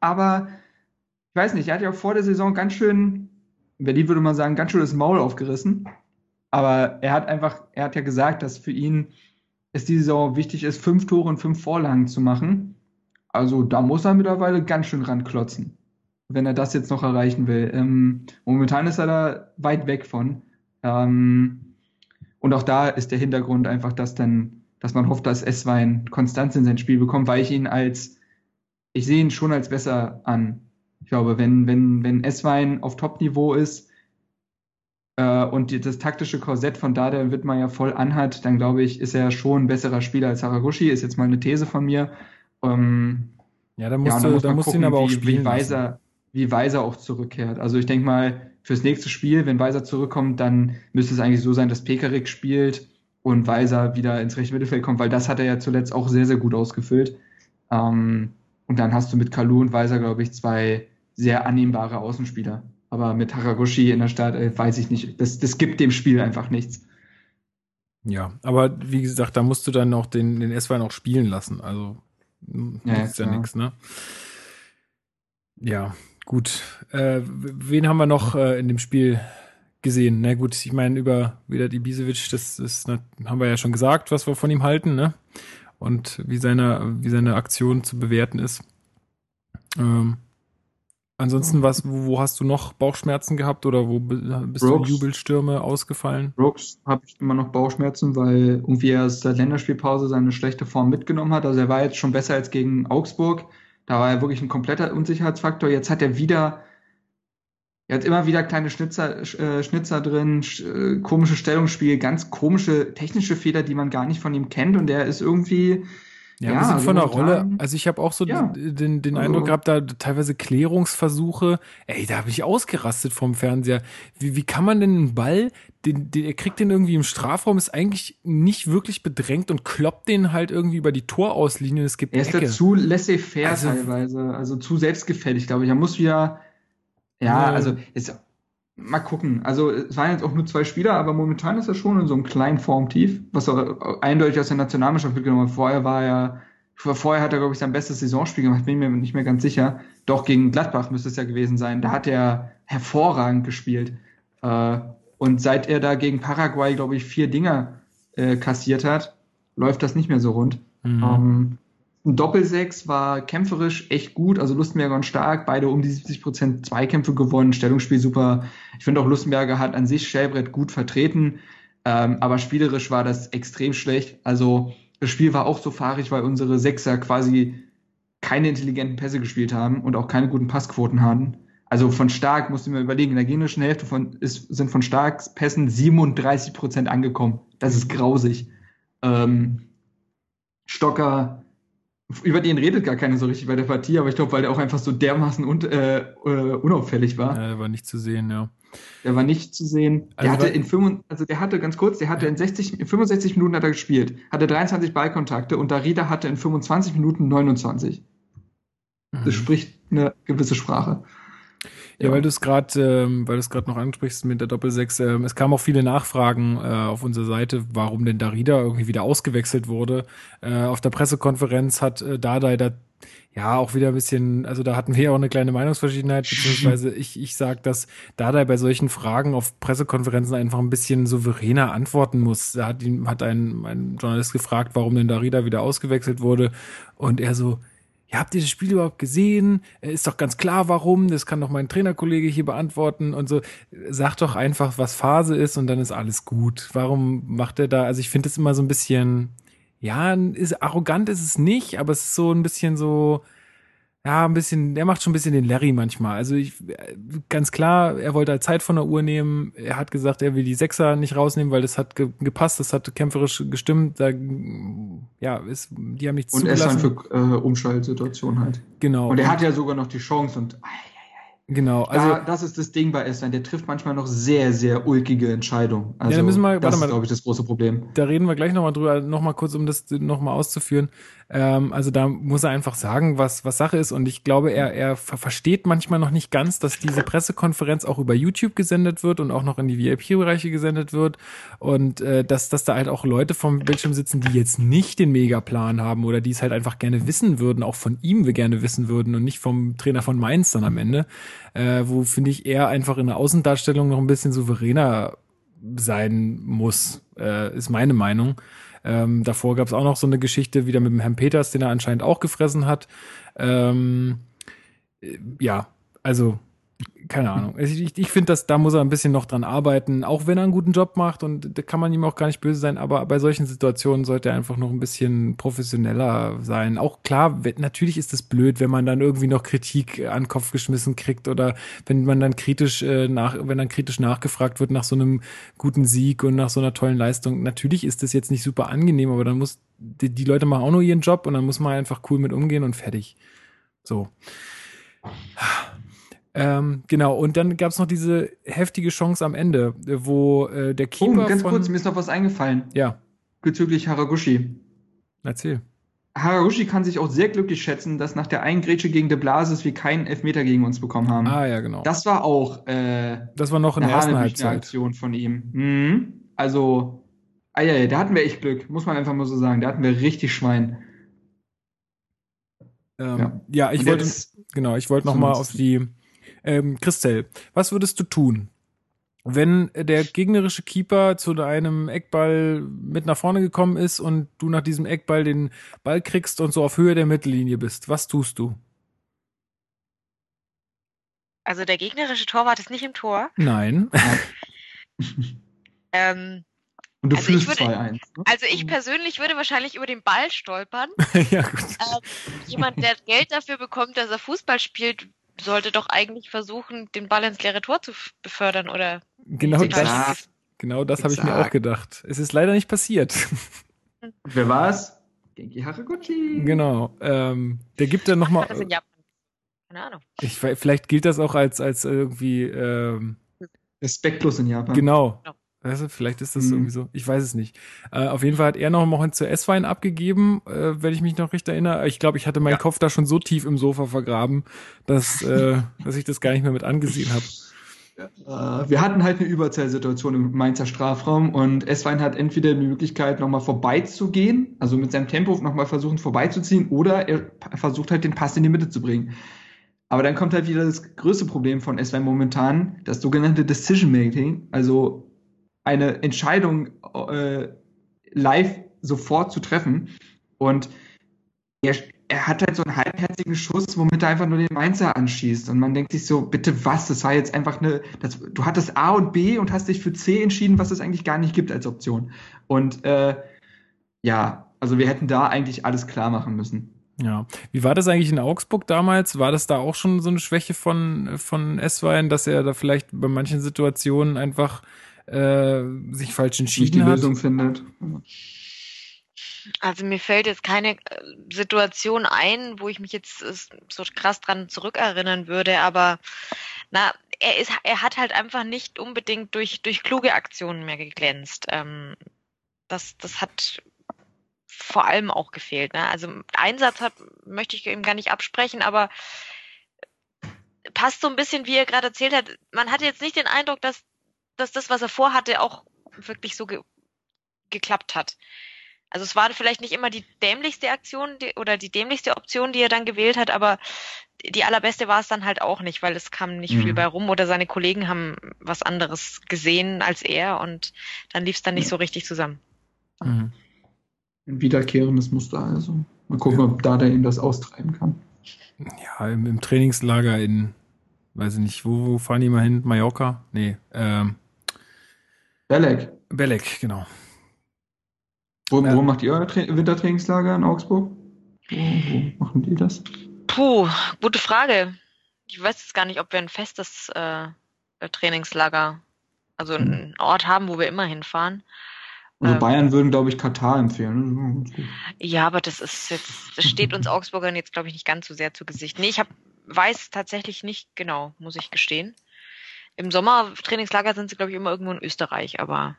Aber ich weiß nicht, er hat ja vor der Saison ganz schön, in Berlin würde man sagen, ganz schön das Maul aufgerissen. Aber er hat einfach, er hat ja gesagt, dass für ihn es diese Saison wichtig ist, fünf Tore und fünf Vorlagen zu machen. Also da muss er mittlerweile ganz schön ranklotzen wenn er das jetzt noch erreichen will. Ähm, momentan ist er da weit weg von. Ähm, und auch da ist der Hintergrund einfach, dass dann, dass man hofft, dass S-Wein Konstanz in sein Spiel bekommt, weil ich ihn als, ich sehe ihn schon als besser an. Ich glaube, wenn, wenn, wenn S-Wein auf Top-Niveau ist äh, und die, das taktische Korsett von Dada man ja voll anhat, dann glaube ich, ist er schon ein besserer Spieler als Haraguchi, ist jetzt mal eine These von mir. Ähm, ja, da musst, ja, du, da musst ihn aber auch spielen. Wie Weiser, wie Weiser auch zurückkehrt. Also ich denke mal, fürs nächste Spiel, wenn Weiser zurückkommt, dann müsste es eigentlich so sein, dass Pekarik spielt und Weiser wieder ins rechte Mittelfeld kommt, weil das hat er ja zuletzt auch sehr, sehr gut ausgefüllt. Ähm, und dann hast du mit Kalu und Weiser, glaube ich, zwei sehr annehmbare Außenspieler. Aber mit Haraguchi in der Stadt äh, weiß ich nicht. Das, das gibt dem Spiel einfach nichts. Ja, aber wie gesagt, da musst du dann noch den, den S-Wein auch spielen lassen. Also, ja, ist ja, ja nichts, ne? Ja, Gut, äh, wen haben wir noch äh, in dem Spiel gesehen? Na gut, ich meine, über Vedat Ibisevic, das ist, na, haben wir ja schon gesagt, was wir von ihm halten, ne? Und wie seine, wie seine Aktion zu bewerten ist. Ähm, ansonsten, was, wo, hast du noch Bauchschmerzen gehabt oder wo bist Brooks, du Jubelstürme ausgefallen? Brooks habe ich immer noch Bauchschmerzen, weil irgendwie er der Länderspielpause seine schlechte Form mitgenommen hat. Also er war jetzt schon besser als gegen Augsburg da war er wirklich ein kompletter Unsicherheitsfaktor. Jetzt hat er wieder, er hat immer wieder kleine Schnitzer, äh, Schnitzer drin, äh, komische Stellungsspiel, ganz komische technische Fehler, die man gar nicht von ihm kennt. Und der ist irgendwie, ja, ja wir sind also von der Rolle. Also ich habe auch so ja, den, den also, Eindruck gehabt, da teilweise Klärungsversuche. Ey, da habe ich ausgerastet vom Fernseher. Wie, wie kann man denn einen Ball, den, den, er kriegt den irgendwie im Strafraum, ist eigentlich nicht wirklich bedrängt und kloppt den halt irgendwie über die Torauslinie. Es gibt er ist Ecke. da zu laissez-faire also, teilweise, also zu selbstgefällig, glaube ich. Er muss wieder, ja, ja. also ist, mal gucken. Also es waren jetzt auch nur zwei Spieler, aber momentan ist er schon in so einem kleinen Formtief, was er eindeutig aus der Nationalmannschaft mitgenommen hat. Vorher war er, vorher hat er, glaube ich, sein bestes Saisonspiel gemacht, bin mir nicht mehr ganz sicher. Doch gegen Gladbach müsste es ja gewesen sein. Da hat er hervorragend gespielt. Äh, und seit er da gegen Paraguay, glaube ich, vier Dinger äh, kassiert hat, läuft das nicht mehr so rund. Mhm. Ein Doppelsechs war kämpferisch echt gut, also Lustenberger und Stark, beide um die 70 Prozent Zweikämpfe gewonnen, Stellungsspiel super. Ich finde auch Lustenberger hat an sich Schellbrett gut vertreten, ähm, aber spielerisch war das extrem schlecht. Also das Spiel war auch so fahrig, weil unsere Sechser quasi keine intelligenten Pässe gespielt haben und auch keine guten Passquoten hatten. Also von Stark musst du mir überlegen, in der generischen Hälfte von, ist, sind von Starks Pässen 37 Prozent angekommen. Das ist grausig. Ähm, Stocker, über den redet gar keiner so richtig bei der Partie, aber ich glaube, weil der auch einfach so dermaßen un, äh, äh, unauffällig war. Ja, der war nicht zu sehen, ja. Der war nicht zu sehen. Also der hatte in 5, also der hatte ganz kurz, der hatte in 60, in 65 Minuten hat er gespielt, hatte 23 Ballkontakte und Darida hatte in 25 Minuten 29. Mhm. Das spricht eine gewisse Sprache. Ja, weil du es gerade, ähm, weil du es gerade noch ansprichst mit der Doppelsechs, ähm, es kamen auch viele Nachfragen äh, auf unserer Seite, warum denn Darida irgendwie wieder ausgewechselt wurde. Äh, auf der Pressekonferenz hat äh, Dardai da ja auch wieder ein bisschen, also da hatten wir ja auch eine kleine Meinungsverschiedenheit, beziehungsweise ich, ich sag, dass Dardai bei solchen Fragen auf Pressekonferenzen einfach ein bisschen souveräner antworten muss. Da hat ihn, hat ein, ein Journalist gefragt, warum denn Darida wieder ausgewechselt wurde und er so, ja, habt ihr das Spiel überhaupt gesehen? Äh, ist doch ganz klar, warum. Das kann doch mein Trainerkollege hier beantworten und so. Sagt doch einfach, was Phase ist und dann ist alles gut. Warum macht er da? Also ich finde es immer so ein bisschen, ja, ist arrogant ist es nicht, aber es ist so ein bisschen so, ja, ein bisschen, der macht schon ein bisschen den Larry manchmal. Also ich, ganz klar, er wollte halt Zeit von der Uhr nehmen. Er hat gesagt, er will die Sechser nicht rausnehmen, weil das hat ge gepasst, das hat kämpferisch gestimmt. Da, ja, ist, die haben nichts Und er ist dann für äh, Umschaltsituationen halt. Genau. Und er hat ja sogar noch die Chance und Genau, also da, das ist das Ding bei Estland. Der trifft manchmal noch sehr, sehr ulkige Entscheidungen. Also ja, da müssen wir, das mal, ist, glaube ich, das große Problem. Da reden wir gleich nochmal drüber, nochmal kurz, um das nochmal auszuführen. Ähm, also da muss er einfach sagen, was, was Sache ist. Und ich glaube, er, er versteht manchmal noch nicht ganz, dass diese Pressekonferenz auch über YouTube gesendet wird und auch noch in die VIP-Bereiche gesendet wird. Und äh, dass, dass da halt auch Leute vom Bildschirm sitzen, die jetzt nicht den Megaplan haben oder die es halt einfach gerne wissen würden, auch von ihm wir gerne wissen würden und nicht vom Trainer von Mainz dann am Ende. Äh, wo, finde ich, er einfach in der Außendarstellung noch ein bisschen souveräner sein muss, äh, ist meine Meinung. Ähm, davor gab es auch noch so eine Geschichte wieder mit dem Herrn Peters, den er anscheinend auch gefressen hat. Ähm, äh, ja, also keine Ahnung. Ich, ich finde, dass da muss er ein bisschen noch dran arbeiten, auch wenn er einen guten Job macht und da kann man ihm auch gar nicht böse sein, aber bei solchen Situationen sollte er einfach noch ein bisschen professioneller sein. Auch klar, natürlich ist es blöd, wenn man dann irgendwie noch Kritik an den Kopf geschmissen kriegt oder wenn man dann kritisch äh, nach, wenn dann kritisch nachgefragt wird nach so einem guten Sieg und nach so einer tollen Leistung. Natürlich ist das jetzt nicht super angenehm, aber dann muss die, die Leute machen auch nur ihren Job und dann muss man einfach cool mit umgehen und fertig. So. Ähm, genau, und dann gab es noch diese heftige Chance am Ende, wo äh, der Keeper. Oh, ganz von, kurz, mir ist noch was eingefallen. Ja. Bezüglich Haraguchi. Erzähl. Haraguchi kann sich auch sehr glücklich schätzen, dass nach der einen Grätsche gegen De Blasis wir keinen Elfmeter gegen uns bekommen haben. Ah, ja, genau. Das war auch äh, das war noch in der ersten Halbzeit. Aktion von ihm. Mhm. Also, ah, ja, ja, da hatten wir echt Glück, muss man einfach mal so sagen. Da hatten wir richtig Schwein. Ähm, ja. ja. ich wollte, genau, ich wollte noch mal auf die ähm, Christel, was würdest du tun, wenn der gegnerische Keeper zu einem Eckball mit nach vorne gekommen ist und du nach diesem Eckball den Ball kriegst und so auf Höhe der Mittellinie bist? Was tust du? Also der gegnerische Torwart ist nicht im Tor. Nein. ähm, und du also fühlst 2-1. Ne? Also ich persönlich würde wahrscheinlich über den Ball stolpern. ja, gut. Ähm, jemand, der Geld dafür bekommt, dass er Fußball spielt, sollte doch eigentlich versuchen, den Ball ins leere Tor zu befördern, oder? Genau das, genau das habe ich mir auch gedacht. Es ist leider nicht passiert. Wer war es? Genki Haraguchi. Genau. Ähm, der gibt dann nochmal. Das in Japan. Keine Ahnung. Ich, vielleicht gilt das auch als, als irgendwie. Ähm, Respektlos in Japan. Genau. genau. Weißt du, vielleicht ist das hm. irgendwie so. Ich weiß es nicht. Äh, auf jeden Fall hat er noch mal zu S-Wein abgegeben, äh, wenn ich mich noch richtig erinnere. Ich glaube, ich hatte meinen ja. Kopf da schon so tief im Sofa vergraben, dass, äh, dass ich das gar nicht mehr mit angesehen habe. Äh, wir hatten halt eine Überzahlsituation im Mainzer Strafraum und S-Wein hat entweder die Möglichkeit, nochmal vorbeizugehen, also mit seinem Tempo nochmal versuchen vorbeizuziehen, oder er versucht halt den Pass in die Mitte zu bringen. Aber dann kommt halt wieder das größte Problem von S-Wein momentan, das sogenannte Decision Making. Also eine Entscheidung äh, live sofort zu treffen. Und er, er hat halt so einen halbherzigen Schuss, womit er einfach nur den Mainzer anschießt. Und man denkt sich so, bitte was? Das war jetzt einfach eine, das, du hattest A und B und hast dich für C entschieden, was es eigentlich gar nicht gibt als Option. Und äh, ja, also wir hätten da eigentlich alles klar machen müssen. Ja. Wie war das eigentlich in Augsburg damals? War das da auch schon so eine Schwäche von, von S-Wein, dass er da vielleicht bei manchen Situationen einfach äh, sich falsch entschieden die hat. Lösung findet. Also mir fällt jetzt keine äh, Situation ein, wo ich mich jetzt äh, so krass dran zurückerinnern würde, aber na, er ist, er hat halt einfach nicht unbedingt durch, durch kluge Aktionen mehr geglänzt. Ähm, das, das hat vor allem auch gefehlt. Ne? Also Einsatz hat, möchte ich ihm gar nicht absprechen, aber passt so ein bisschen, wie er gerade erzählt hat. Man hatte jetzt nicht den Eindruck, dass dass das, was er vorhatte, auch wirklich so ge geklappt hat. Also es war vielleicht nicht immer die dämlichste Aktion die, oder die dämlichste Option, die er dann gewählt hat, aber die allerbeste war es dann halt auch nicht, weil es kam nicht mhm. viel bei rum oder seine Kollegen haben was anderes gesehen als er und dann lief es dann nicht so richtig zusammen. Mhm. Ein wiederkehrendes Muster also. Mal gucken, ja. ob Dada ihm das austreiben kann. Ja, im, im Trainingslager in, weiß ich nicht, wo, wo fahren die mal hin? Mallorca? Nee, ähm. Belek. Belek, genau. Wo, wo macht ihr euer Tra Wintertrainingslager in Augsburg? Wo, wo, machen die das? Puh, gute Frage. Ich weiß jetzt gar nicht, ob wir ein festes äh, Trainingslager, also einen hm. Ort haben, wo wir immer hinfahren. Also ähm, Bayern würden, glaube ich, Katar empfehlen. Ja, aber das ist jetzt, das steht uns Augsburgern jetzt, glaube ich, nicht ganz so sehr zu Gesicht. Nee, ich hab, weiß tatsächlich nicht genau, muss ich gestehen. Im Sommertrainingslager sind sie, glaube ich, immer irgendwo in Österreich, aber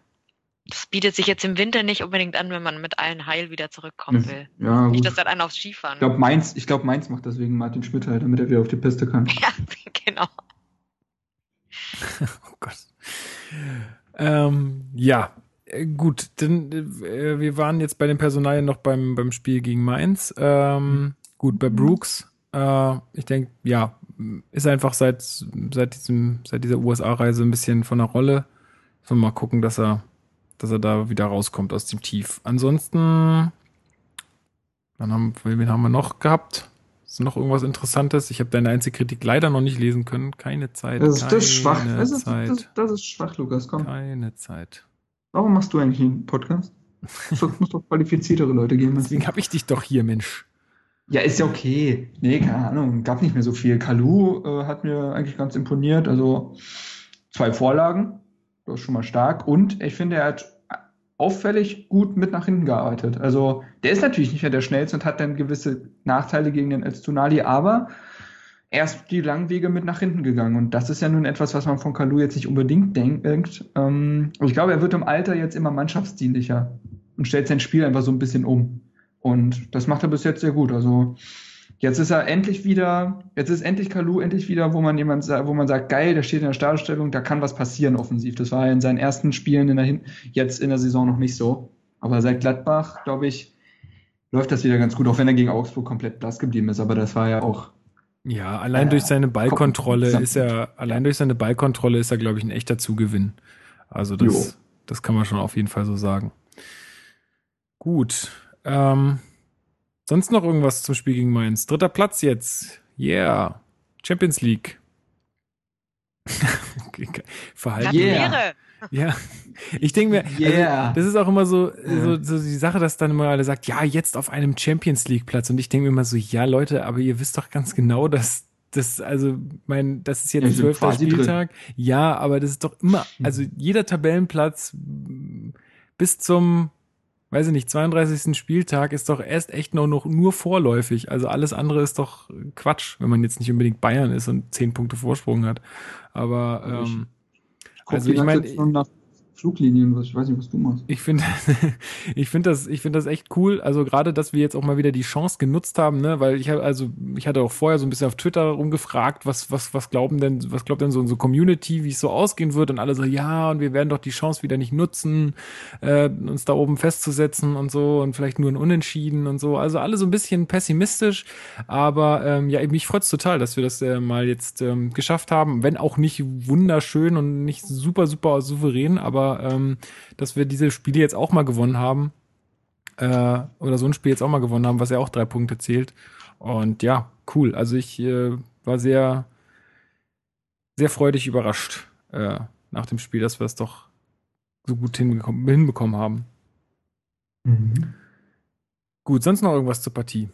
das bietet sich jetzt im Winter nicht unbedingt an, wenn man mit allen heil wieder zurückkommen will. Ja, nicht, dass dann einer aufs Skifahren. Ich glaube, Mainz, ich glaube, Mainz macht deswegen Martin Schmidt halt, damit er wieder auf die Piste kann. Ja, genau. oh Gott. Ähm, ja, äh, gut, denn äh, wir waren jetzt bei den Personalien noch beim, beim Spiel gegen Mainz. Ähm, gut, bei Brooks, äh, ich denke, ja, ist einfach seit, seit, diesem, seit dieser USA-Reise ein bisschen von der Rolle. So mal gucken, dass er dass er da wieder rauskommt aus dem Tief. Ansonsten, dann haben, wen haben wir noch gehabt? Ist noch irgendwas Interessantes? Ich habe deine einzige Kritik leider noch nicht lesen können. Keine Zeit. Das ist, keine das ist schwach. Das ist, das, das ist, schwach, Lukas. Komm. Keine Zeit. Warum machst du eigentlich einen Podcast? Es muss doch qualifiziertere Leute geben. Deswegen habe ich dich doch hier, Mensch. Ja, ist ja okay. Nee, keine Ahnung. Gab nicht mehr so viel. Kalu äh, hat mir eigentlich ganz imponiert. Also zwei Vorlagen. Das ist schon mal stark. Und ich finde, er hat auffällig gut mit nach hinten gearbeitet. Also der ist natürlich nicht mehr der schnellste und hat dann gewisse Nachteile gegen den Elstunali, aber er ist die langen Wege mit nach hinten gegangen. Und das ist ja nun etwas, was man von Kalu jetzt nicht unbedingt denkt. Ähm, ich glaube, er wird im Alter jetzt immer mannschaftsdienlicher und stellt sein Spiel einfach so ein bisschen um. Und das macht er bis jetzt sehr gut. Also Jetzt ist er endlich wieder, jetzt ist endlich Kalu endlich wieder, wo man jemand, wo man sagt, geil, der steht in der Startstellung, da kann was passieren offensiv. Das war ja in seinen ersten Spielen in der, jetzt in der Saison noch nicht so. Aber seit Gladbach, glaube ich, läuft das wieder ganz gut, auch wenn er gegen Augsburg komplett blass geblieben ist. Aber das war ja auch. Ja, allein äh, durch seine Ballkontrolle ist er, allein durch seine Ballkontrolle ist er, glaube ich, ein echter Zugewinn. Also das, das kann man schon auf jeden Fall so sagen. Gut. Ähm, Sonst noch irgendwas zum Spiel gegen Mainz? Dritter Platz jetzt. Yeah. Champions League. Verhalten. Yeah. Ja, ich denke mir, also, yeah. also, das ist auch immer so, so, so die Sache, dass dann immer alle sagt, ja, jetzt auf einem Champions League Platz. Und ich denke mir immer so, ja, Leute, aber ihr wisst doch ganz genau, dass das, also, mein, das ist jetzt der zwölfte Spieltag. Drin. Ja, aber das ist doch immer, also jeder Tabellenplatz bis zum weiß ich nicht, 32. Spieltag ist doch erst echt noch, noch nur vorläufig. Also alles andere ist doch Quatsch, wenn man jetzt nicht unbedingt Bayern ist und zehn Punkte Vorsprung hat. Aber ähm, also ich meine, Fluglinien, was ich weiß nicht, was du machst. Ich finde, ich finde das, ich finde das echt cool. Also gerade, dass wir jetzt auch mal wieder die Chance genutzt haben, ne, weil ich habe, also ich hatte auch vorher so ein bisschen auf Twitter rumgefragt, was, was, was glauben denn, was glaubt denn so unsere Community, wie es so ausgehen wird und alle so, ja, und wir werden doch die Chance wieder nicht nutzen, äh, uns da oben festzusetzen und so und vielleicht nur ein Unentschieden und so. Also alle so ein bisschen pessimistisch, aber ähm, ja, mich freut's total, dass wir das äh, mal jetzt ähm, geschafft haben, wenn auch nicht wunderschön und nicht super, super souverän, aber ähm, dass wir diese Spiele jetzt auch mal gewonnen haben. Äh, oder so ein Spiel jetzt auch mal gewonnen haben, was ja auch drei Punkte zählt. Und ja, cool. Also ich äh, war sehr, sehr freudig überrascht äh, nach dem Spiel, dass wir es doch so gut hinbekommen haben. Mhm. Gut, sonst noch irgendwas zur Partie?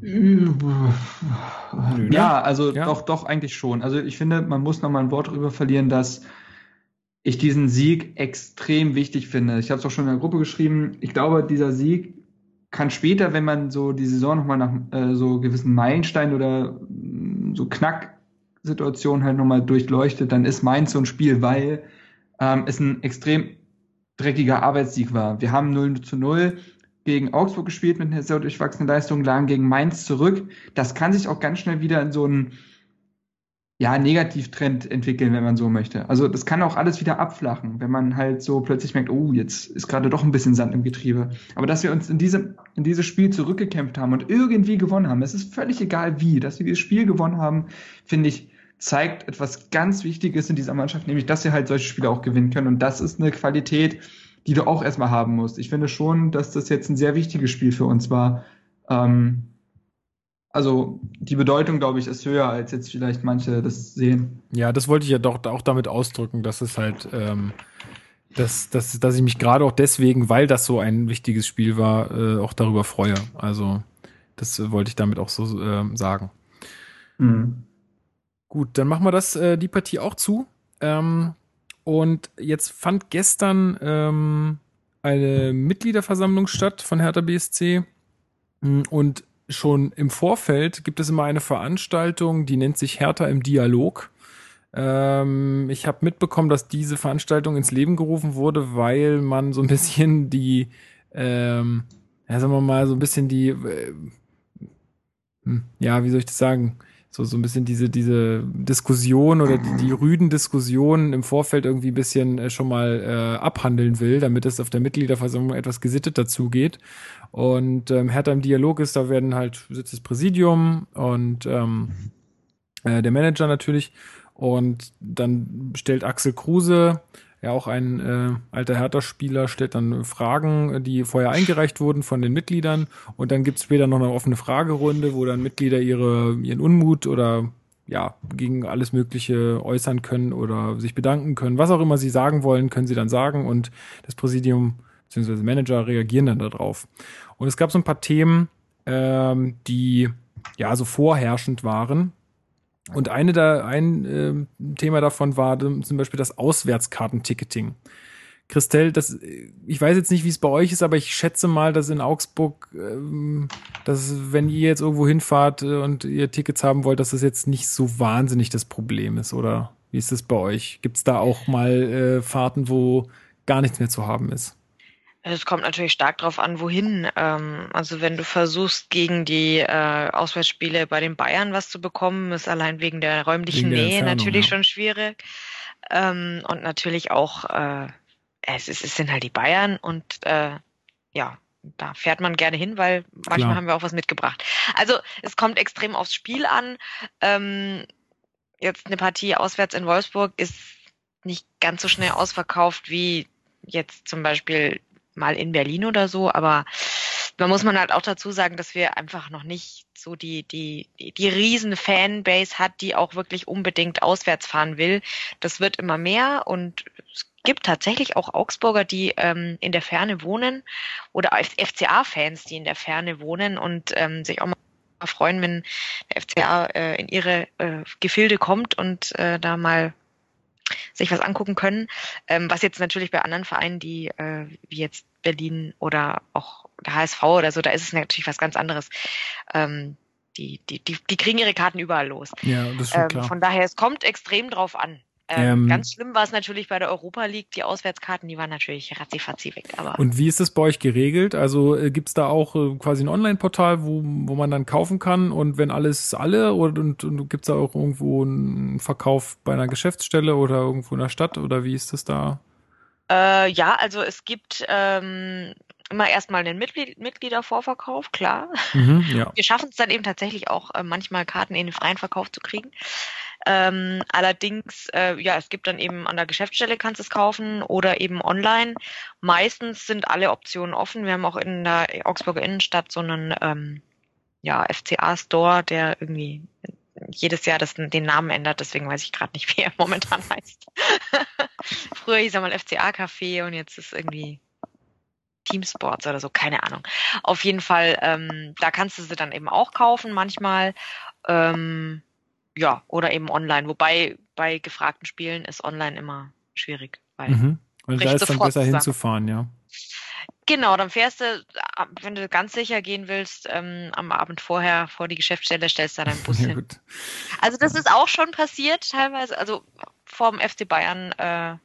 Ne? ja, also ja. doch, doch eigentlich schon. Also ich finde, man muss noch mal ein Wort darüber verlieren, dass ich diesen Sieg extrem wichtig finde. Ich habe es auch schon in der Gruppe geschrieben. Ich glaube, dieser Sieg kann später, wenn man so die Saison nochmal nach äh, so gewissen Meilensteinen oder mh, mm, so Knacksituationen halt nochmal durchleuchtet, dann ist Mainz so ein Spiel, weil ähm, es ein extrem dreckiger Arbeitssieg war. Wir haben 0 zu 0 gegen Augsburg gespielt mit einer sehr durchwachsenen Leistung, lagen gegen Mainz zurück. Das kann sich auch ganz schnell wieder in so ein ja, Negativtrend entwickeln, wenn man so möchte. Also das kann auch alles wieder abflachen, wenn man halt so plötzlich merkt, oh, jetzt ist gerade doch ein bisschen Sand im Getriebe. Aber dass wir uns in diese, in dieses Spiel zurückgekämpft haben und irgendwie gewonnen haben, es ist völlig egal wie, dass wir dieses Spiel gewonnen haben, finde ich, zeigt etwas ganz Wichtiges in dieser Mannschaft, nämlich, dass wir halt solche Spiele auch gewinnen können. Und das ist eine Qualität, die du auch erstmal haben musst. Ich finde schon, dass das jetzt ein sehr wichtiges Spiel für uns war. Ähm, also die Bedeutung, glaube ich, ist höher, als jetzt vielleicht manche das sehen. Ja, das wollte ich ja doch auch damit ausdrücken, dass es halt, ähm, dass, dass, dass ich mich gerade auch deswegen, weil das so ein wichtiges Spiel war, äh, auch darüber freue. Also das wollte ich damit auch so äh, sagen. Mhm. Gut, dann machen wir das, äh, die Partie auch zu. Ähm, und jetzt fand gestern ähm, eine Mitgliederversammlung statt von Hertha BSC. Und schon im Vorfeld gibt es immer eine Veranstaltung, die nennt sich Hertha im Dialog. Ähm, ich habe mitbekommen, dass diese Veranstaltung ins Leben gerufen wurde, weil man so ein bisschen die, ähm, ja, sagen wir mal, so ein bisschen die, äh, hm, ja, wie soll ich das sagen? So, so ein bisschen diese, diese Diskussion oder die, die rüden Diskussionen im Vorfeld irgendwie ein bisschen äh, schon mal äh, abhandeln will, damit es auf der Mitgliederversammlung etwas gesittet dazugeht. Und ähm, Hertha im Dialog ist, da werden halt sitzt das Präsidium und ähm, äh, der Manager natürlich. Und dann stellt Axel Kruse, ja auch ein äh, alter Hertha-Spieler, stellt dann Fragen, die vorher eingereicht wurden von den Mitgliedern. Und dann gibt's später noch eine offene Fragerunde, wo dann Mitglieder ihre, ihren Unmut oder ja, gegen alles Mögliche äußern können oder sich bedanken können. Was auch immer sie sagen wollen, können sie dann sagen. Und das Präsidium beziehungsweise Manager reagieren dann darauf. Und es gab so ein paar Themen, ähm, die ja so vorherrschend waren. Und eine da, ein äh, Thema davon war zum Beispiel das Auswärtskartenticketing. Christelle, das, ich weiß jetzt nicht, wie es bei euch ist, aber ich schätze mal, dass in Augsburg, ähm, dass wenn ihr jetzt irgendwo hinfahrt äh, und ihr Tickets haben wollt, dass das jetzt nicht so wahnsinnig das Problem ist, oder? Wie ist das bei euch? Gibt es da auch mal äh, Fahrten, wo gar nichts mehr zu haben ist? Es kommt natürlich stark darauf an, wohin. Ähm, also wenn du versuchst, gegen die äh, Auswärtsspiele bei den Bayern was zu bekommen, ist allein wegen der räumlichen wegen der Nähe natürlich ja. schon schwierig. Ähm, und natürlich auch, äh, es, ist, es sind halt die Bayern und äh, ja, da fährt man gerne hin, weil manchmal Klar. haben wir auch was mitgebracht. Also es kommt extrem aufs Spiel an. Ähm, jetzt eine Partie auswärts in Wolfsburg ist nicht ganz so schnell ausverkauft wie jetzt zum Beispiel mal in Berlin oder so, aber man muss man halt auch dazu sagen, dass wir einfach noch nicht so die, die, die riesen Fanbase hat, die auch wirklich unbedingt auswärts fahren will. Das wird immer mehr und es gibt tatsächlich auch Augsburger, die ähm, in der Ferne wohnen oder FCA-Fans, die in der Ferne wohnen und ähm, sich auch mal freuen, wenn der FCA äh, in ihre äh, Gefilde kommt und äh, da mal sich was angucken können. Ähm, was jetzt natürlich bei anderen Vereinen, die äh, wie jetzt Berlin oder auch der HSV oder so, da ist es natürlich was ganz anderes. Ähm, die, die, die, die kriegen ihre Karten überall los. Ja, das ist ähm, klar. Von daher, es kommt extrem drauf an. Ähm, ähm, ganz schlimm war es natürlich bei der Europa League. Die Auswärtskarten, die waren natürlich ratzifatzi weg. Aber und wie ist das bei euch geregelt? Also äh, gibt's da auch äh, quasi ein Online-Portal, wo, wo man dann kaufen kann? Und wenn alles alle oder und, und gibt's da auch irgendwo einen Verkauf bei einer Geschäftsstelle oder irgendwo in der Stadt? Oder wie ist das da? Äh, ja, also es gibt ähm, immer erstmal einen Mitglied Mitgliedervorverkauf, klar. Mhm, ja. Wir schaffen es dann eben tatsächlich auch äh, manchmal Karten in den freien Verkauf zu kriegen. Ähm, allerdings, äh, ja, es gibt dann eben an der Geschäftsstelle kannst du es kaufen oder eben online. Meistens sind alle Optionen offen. Wir haben auch in der Augsburger Innenstadt so einen ähm, ja, FCA-Store, der irgendwie jedes Jahr das, den Namen ändert, deswegen weiß ich gerade nicht, wie er momentan heißt. Früher hieß er mal FCA-Café und jetzt ist irgendwie Teamsports oder so, keine Ahnung. Auf jeden Fall, ähm, da kannst du sie dann eben auch kaufen manchmal. Ähm, ja, oder eben online. Wobei bei gefragten Spielen ist online immer schwierig. Weil, mhm. weil da ist dann besser hinzufahren, ja. Genau, dann fährst du, wenn du ganz sicher gehen willst, ähm, am Abend vorher vor die Geschäftsstelle, stellst da deinen Bus ja, hin. Gut. Also das ist auch schon passiert teilweise. Also vorm FC Bayern äh,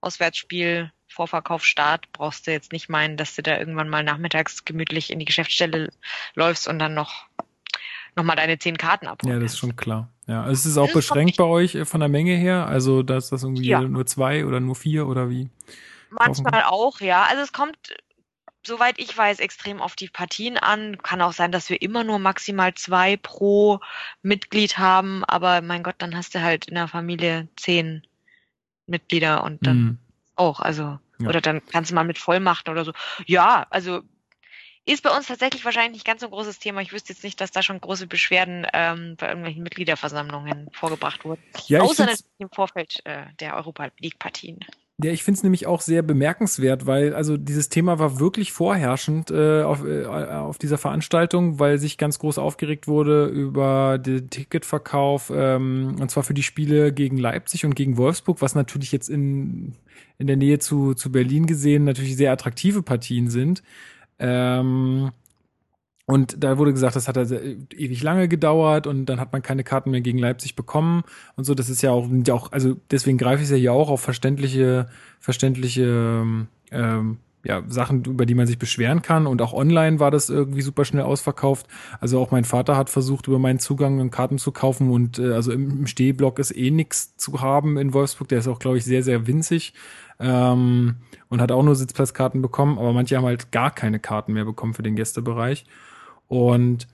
Auswärtsspiel, Vorverkauf, Start, brauchst du jetzt nicht meinen, dass du da irgendwann mal nachmittags gemütlich in die Geschäftsstelle läufst und dann noch nochmal deine zehn Karten abholen. Ja, das ist schon klar. Ja, es ist auch das beschränkt ist bei euch äh, von der Menge her, also dass das irgendwie ja. nur zwei oder nur vier oder wie? Manchmal auch, ja. Also es kommt, soweit ich weiß, extrem auf die Partien an. Kann auch sein, dass wir immer nur maximal zwei pro Mitglied haben, aber mein Gott, dann hast du halt in der Familie zehn Mitglieder und dann mhm. auch, also. Ja. Oder dann kannst du mal mit Vollmachten oder so. Ja, also ist bei uns tatsächlich wahrscheinlich nicht ganz so ein großes Thema. Ich wüsste jetzt nicht, dass da schon große Beschwerden ähm, bei irgendwelchen Mitgliederversammlungen vorgebracht wurden. Ja, Außer natürlich im Vorfeld äh, der Europa League-Partien. Ja, ich finde es nämlich auch sehr bemerkenswert, weil also dieses Thema war wirklich vorherrschend äh, auf, äh, auf dieser Veranstaltung, weil sich ganz groß aufgeregt wurde über den Ticketverkauf ähm, und zwar für die Spiele gegen Leipzig und gegen Wolfsburg, was natürlich jetzt in, in der Nähe zu, zu Berlin gesehen natürlich sehr attraktive Partien sind. Ähm, und da wurde gesagt, das hat also ewig lange gedauert und dann hat man keine Karten mehr gegen Leipzig bekommen und so. Das ist ja auch, auch also deswegen greife ich es ja hier auch auf verständliche, verständliche ähm, ja, Sachen, über die man sich beschweren kann. Und auch online war das irgendwie super schnell ausverkauft. Also auch mein Vater hat versucht, über meinen Zugang Karten zu kaufen. Und äh, also im, im Stehblock ist eh nichts zu haben in Wolfsburg. Der ist auch, glaube ich, sehr, sehr winzig. Ähm, und hat auch nur Sitzplatzkarten bekommen. Aber manche haben halt gar keine Karten mehr bekommen für den Gästebereich. Und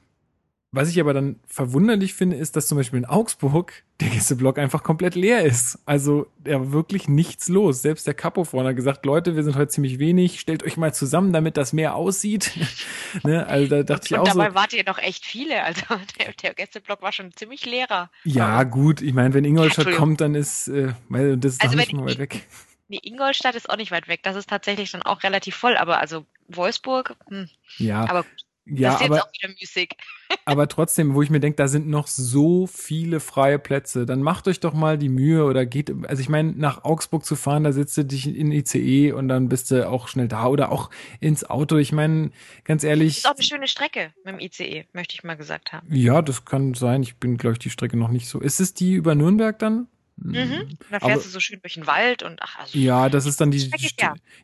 was ich aber dann verwunderlich finde, ist, dass zum Beispiel in Augsburg der Gästeblock einfach komplett leer ist. Also da war wirklich nichts los. Selbst der Capo vorne hat gesagt, Leute, wir sind heute ziemlich wenig, stellt euch mal zusammen, damit das mehr aussieht. ne? Also da dachte und, ich auch. Und dabei so, wart ihr noch echt viele. Also der, der Gästeblock war schon ziemlich leerer. Ja, gut, ich meine, wenn Ingolstadt ja, kommt, dann ist, äh, das ist also doch nicht mal weit weg. Nee, Ingolstadt ist auch nicht weit weg. Das ist tatsächlich dann auch relativ voll, aber also Wolfsburg, hm. ja. Aber ja, das ist aber, jetzt auch wieder Musik. aber trotzdem, wo ich mir denke, da sind noch so viele freie Plätze, dann macht euch doch mal die Mühe oder geht, also ich meine, nach Augsburg zu fahren, da sitzt du dich in ICE und dann bist du auch schnell da oder auch ins Auto. Ich meine, ganz ehrlich. Das ist auch eine schöne Strecke mit dem ICE, möchte ich mal gesagt haben. Ja, das kann sein. Ich bin, glaube ich, die Strecke noch nicht so. Ist es die über Nürnberg dann? Mhm. Da fährst aber, du so schön durch den Wald und ach, also Ja, das ist dann die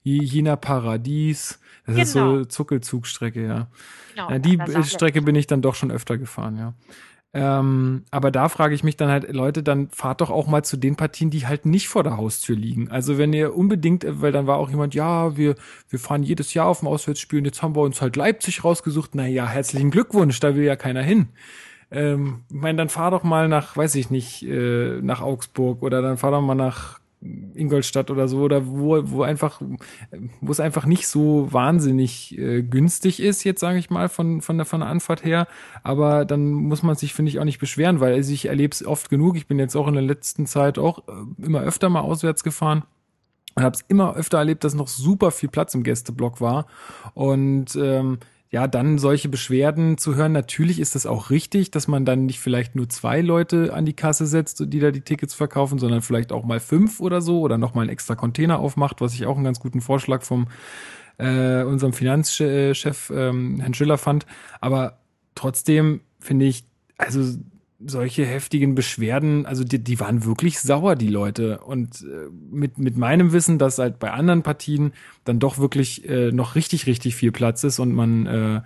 Jena Paradies. Das genau. ist so genau. Zuckelzugstrecke, ja. Genau, ja die Strecke bin ich dann doch schon öfter gefahren, ja. Ähm, aber da frage ich mich dann halt, Leute, dann fahrt doch auch mal zu den Partien, die halt nicht vor der Haustür liegen. Also wenn ihr unbedingt, weil dann war auch jemand, ja, wir, wir fahren jedes Jahr auf dem Auswärtsspiel und jetzt haben wir uns halt Leipzig rausgesucht. Naja, herzlichen Glückwunsch, da will ja keiner hin. Ähm, ich meine, dann fahr doch mal nach, weiß ich nicht, äh, nach Augsburg oder dann fahr doch mal nach Ingolstadt oder so, oder wo, wo einfach, wo es einfach nicht so wahnsinnig äh, günstig ist, jetzt sage ich mal, von, von, der, von der Anfahrt her. Aber dann muss man sich, finde ich, auch nicht beschweren, weil also ich erlebe es oft genug. Ich bin jetzt auch in der letzten Zeit auch äh, immer öfter mal auswärts gefahren und habe es immer öfter erlebt, dass noch super viel Platz im Gästeblock war. Und ähm, ja, dann solche Beschwerden zu hören. Natürlich ist das auch richtig, dass man dann nicht vielleicht nur zwei Leute an die Kasse setzt, die da die Tickets verkaufen, sondern vielleicht auch mal fünf oder so oder nochmal einen extra Container aufmacht, was ich auch einen ganz guten Vorschlag vom äh, unserem Finanzchef ähm, Herrn Schiller fand. Aber trotzdem finde ich, also solche heftigen Beschwerden, also die, die waren wirklich sauer, die Leute. Und äh, mit, mit meinem Wissen, dass halt bei anderen Partien dann doch wirklich äh, noch richtig, richtig viel Platz ist und man, äh,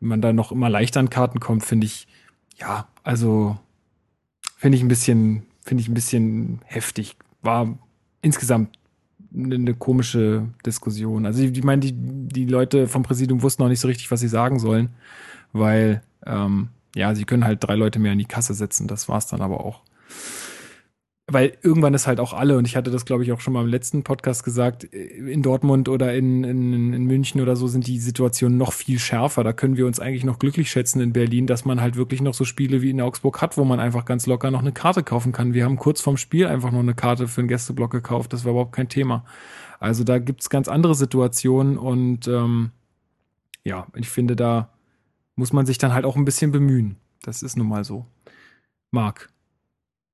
man da noch immer leichter an Karten kommt, finde ich, ja, also finde ich ein bisschen, finde ich ein bisschen heftig. War insgesamt eine, komische Diskussion. Also ich, ich meine, die, die Leute vom Präsidium wussten noch nicht so richtig, was sie sagen sollen, weil ähm, ja, sie können halt drei Leute mehr in die Kasse setzen, das war's dann aber auch. Weil irgendwann ist halt auch alle, und ich hatte das, glaube ich, auch schon mal im letzten Podcast gesagt, in Dortmund oder in, in, in München oder so sind die Situationen noch viel schärfer. Da können wir uns eigentlich noch glücklich schätzen in Berlin, dass man halt wirklich noch so Spiele wie in Augsburg hat, wo man einfach ganz locker noch eine Karte kaufen kann. Wir haben kurz vorm Spiel einfach noch eine Karte für einen Gästeblock gekauft, das war überhaupt kein Thema. Also da gibt's ganz andere Situationen und ähm, ja, ich finde, da muss man sich dann halt auch ein bisschen bemühen. Das ist nun mal so. Marc,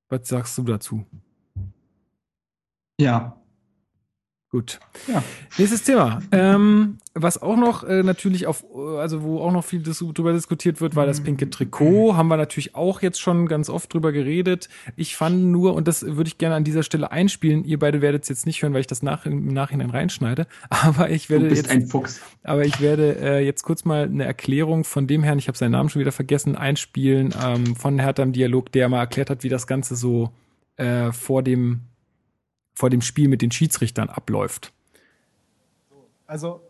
was sagst du dazu? Ja, Gut. Ja. Nächstes Thema. Ähm, was auch noch äh, natürlich auf, also wo auch noch viel dis drüber diskutiert wird, war das mhm. pinke Trikot. Haben wir natürlich auch jetzt schon ganz oft drüber geredet. Ich fand nur, und das würde ich gerne an dieser Stelle einspielen, ihr beide werdet es jetzt nicht hören, weil ich das nach, im Nachhinein reinschneide. Aber ich werde du bist jetzt. ein Fuchs. Aber ich werde äh, jetzt kurz mal eine Erklärung von dem Herrn, ich habe seinen Namen schon wieder vergessen, einspielen, ähm, von Hertha im Dialog, der mal erklärt hat, wie das Ganze so äh, vor dem vor dem Spiel mit den Schiedsrichtern abläuft. Also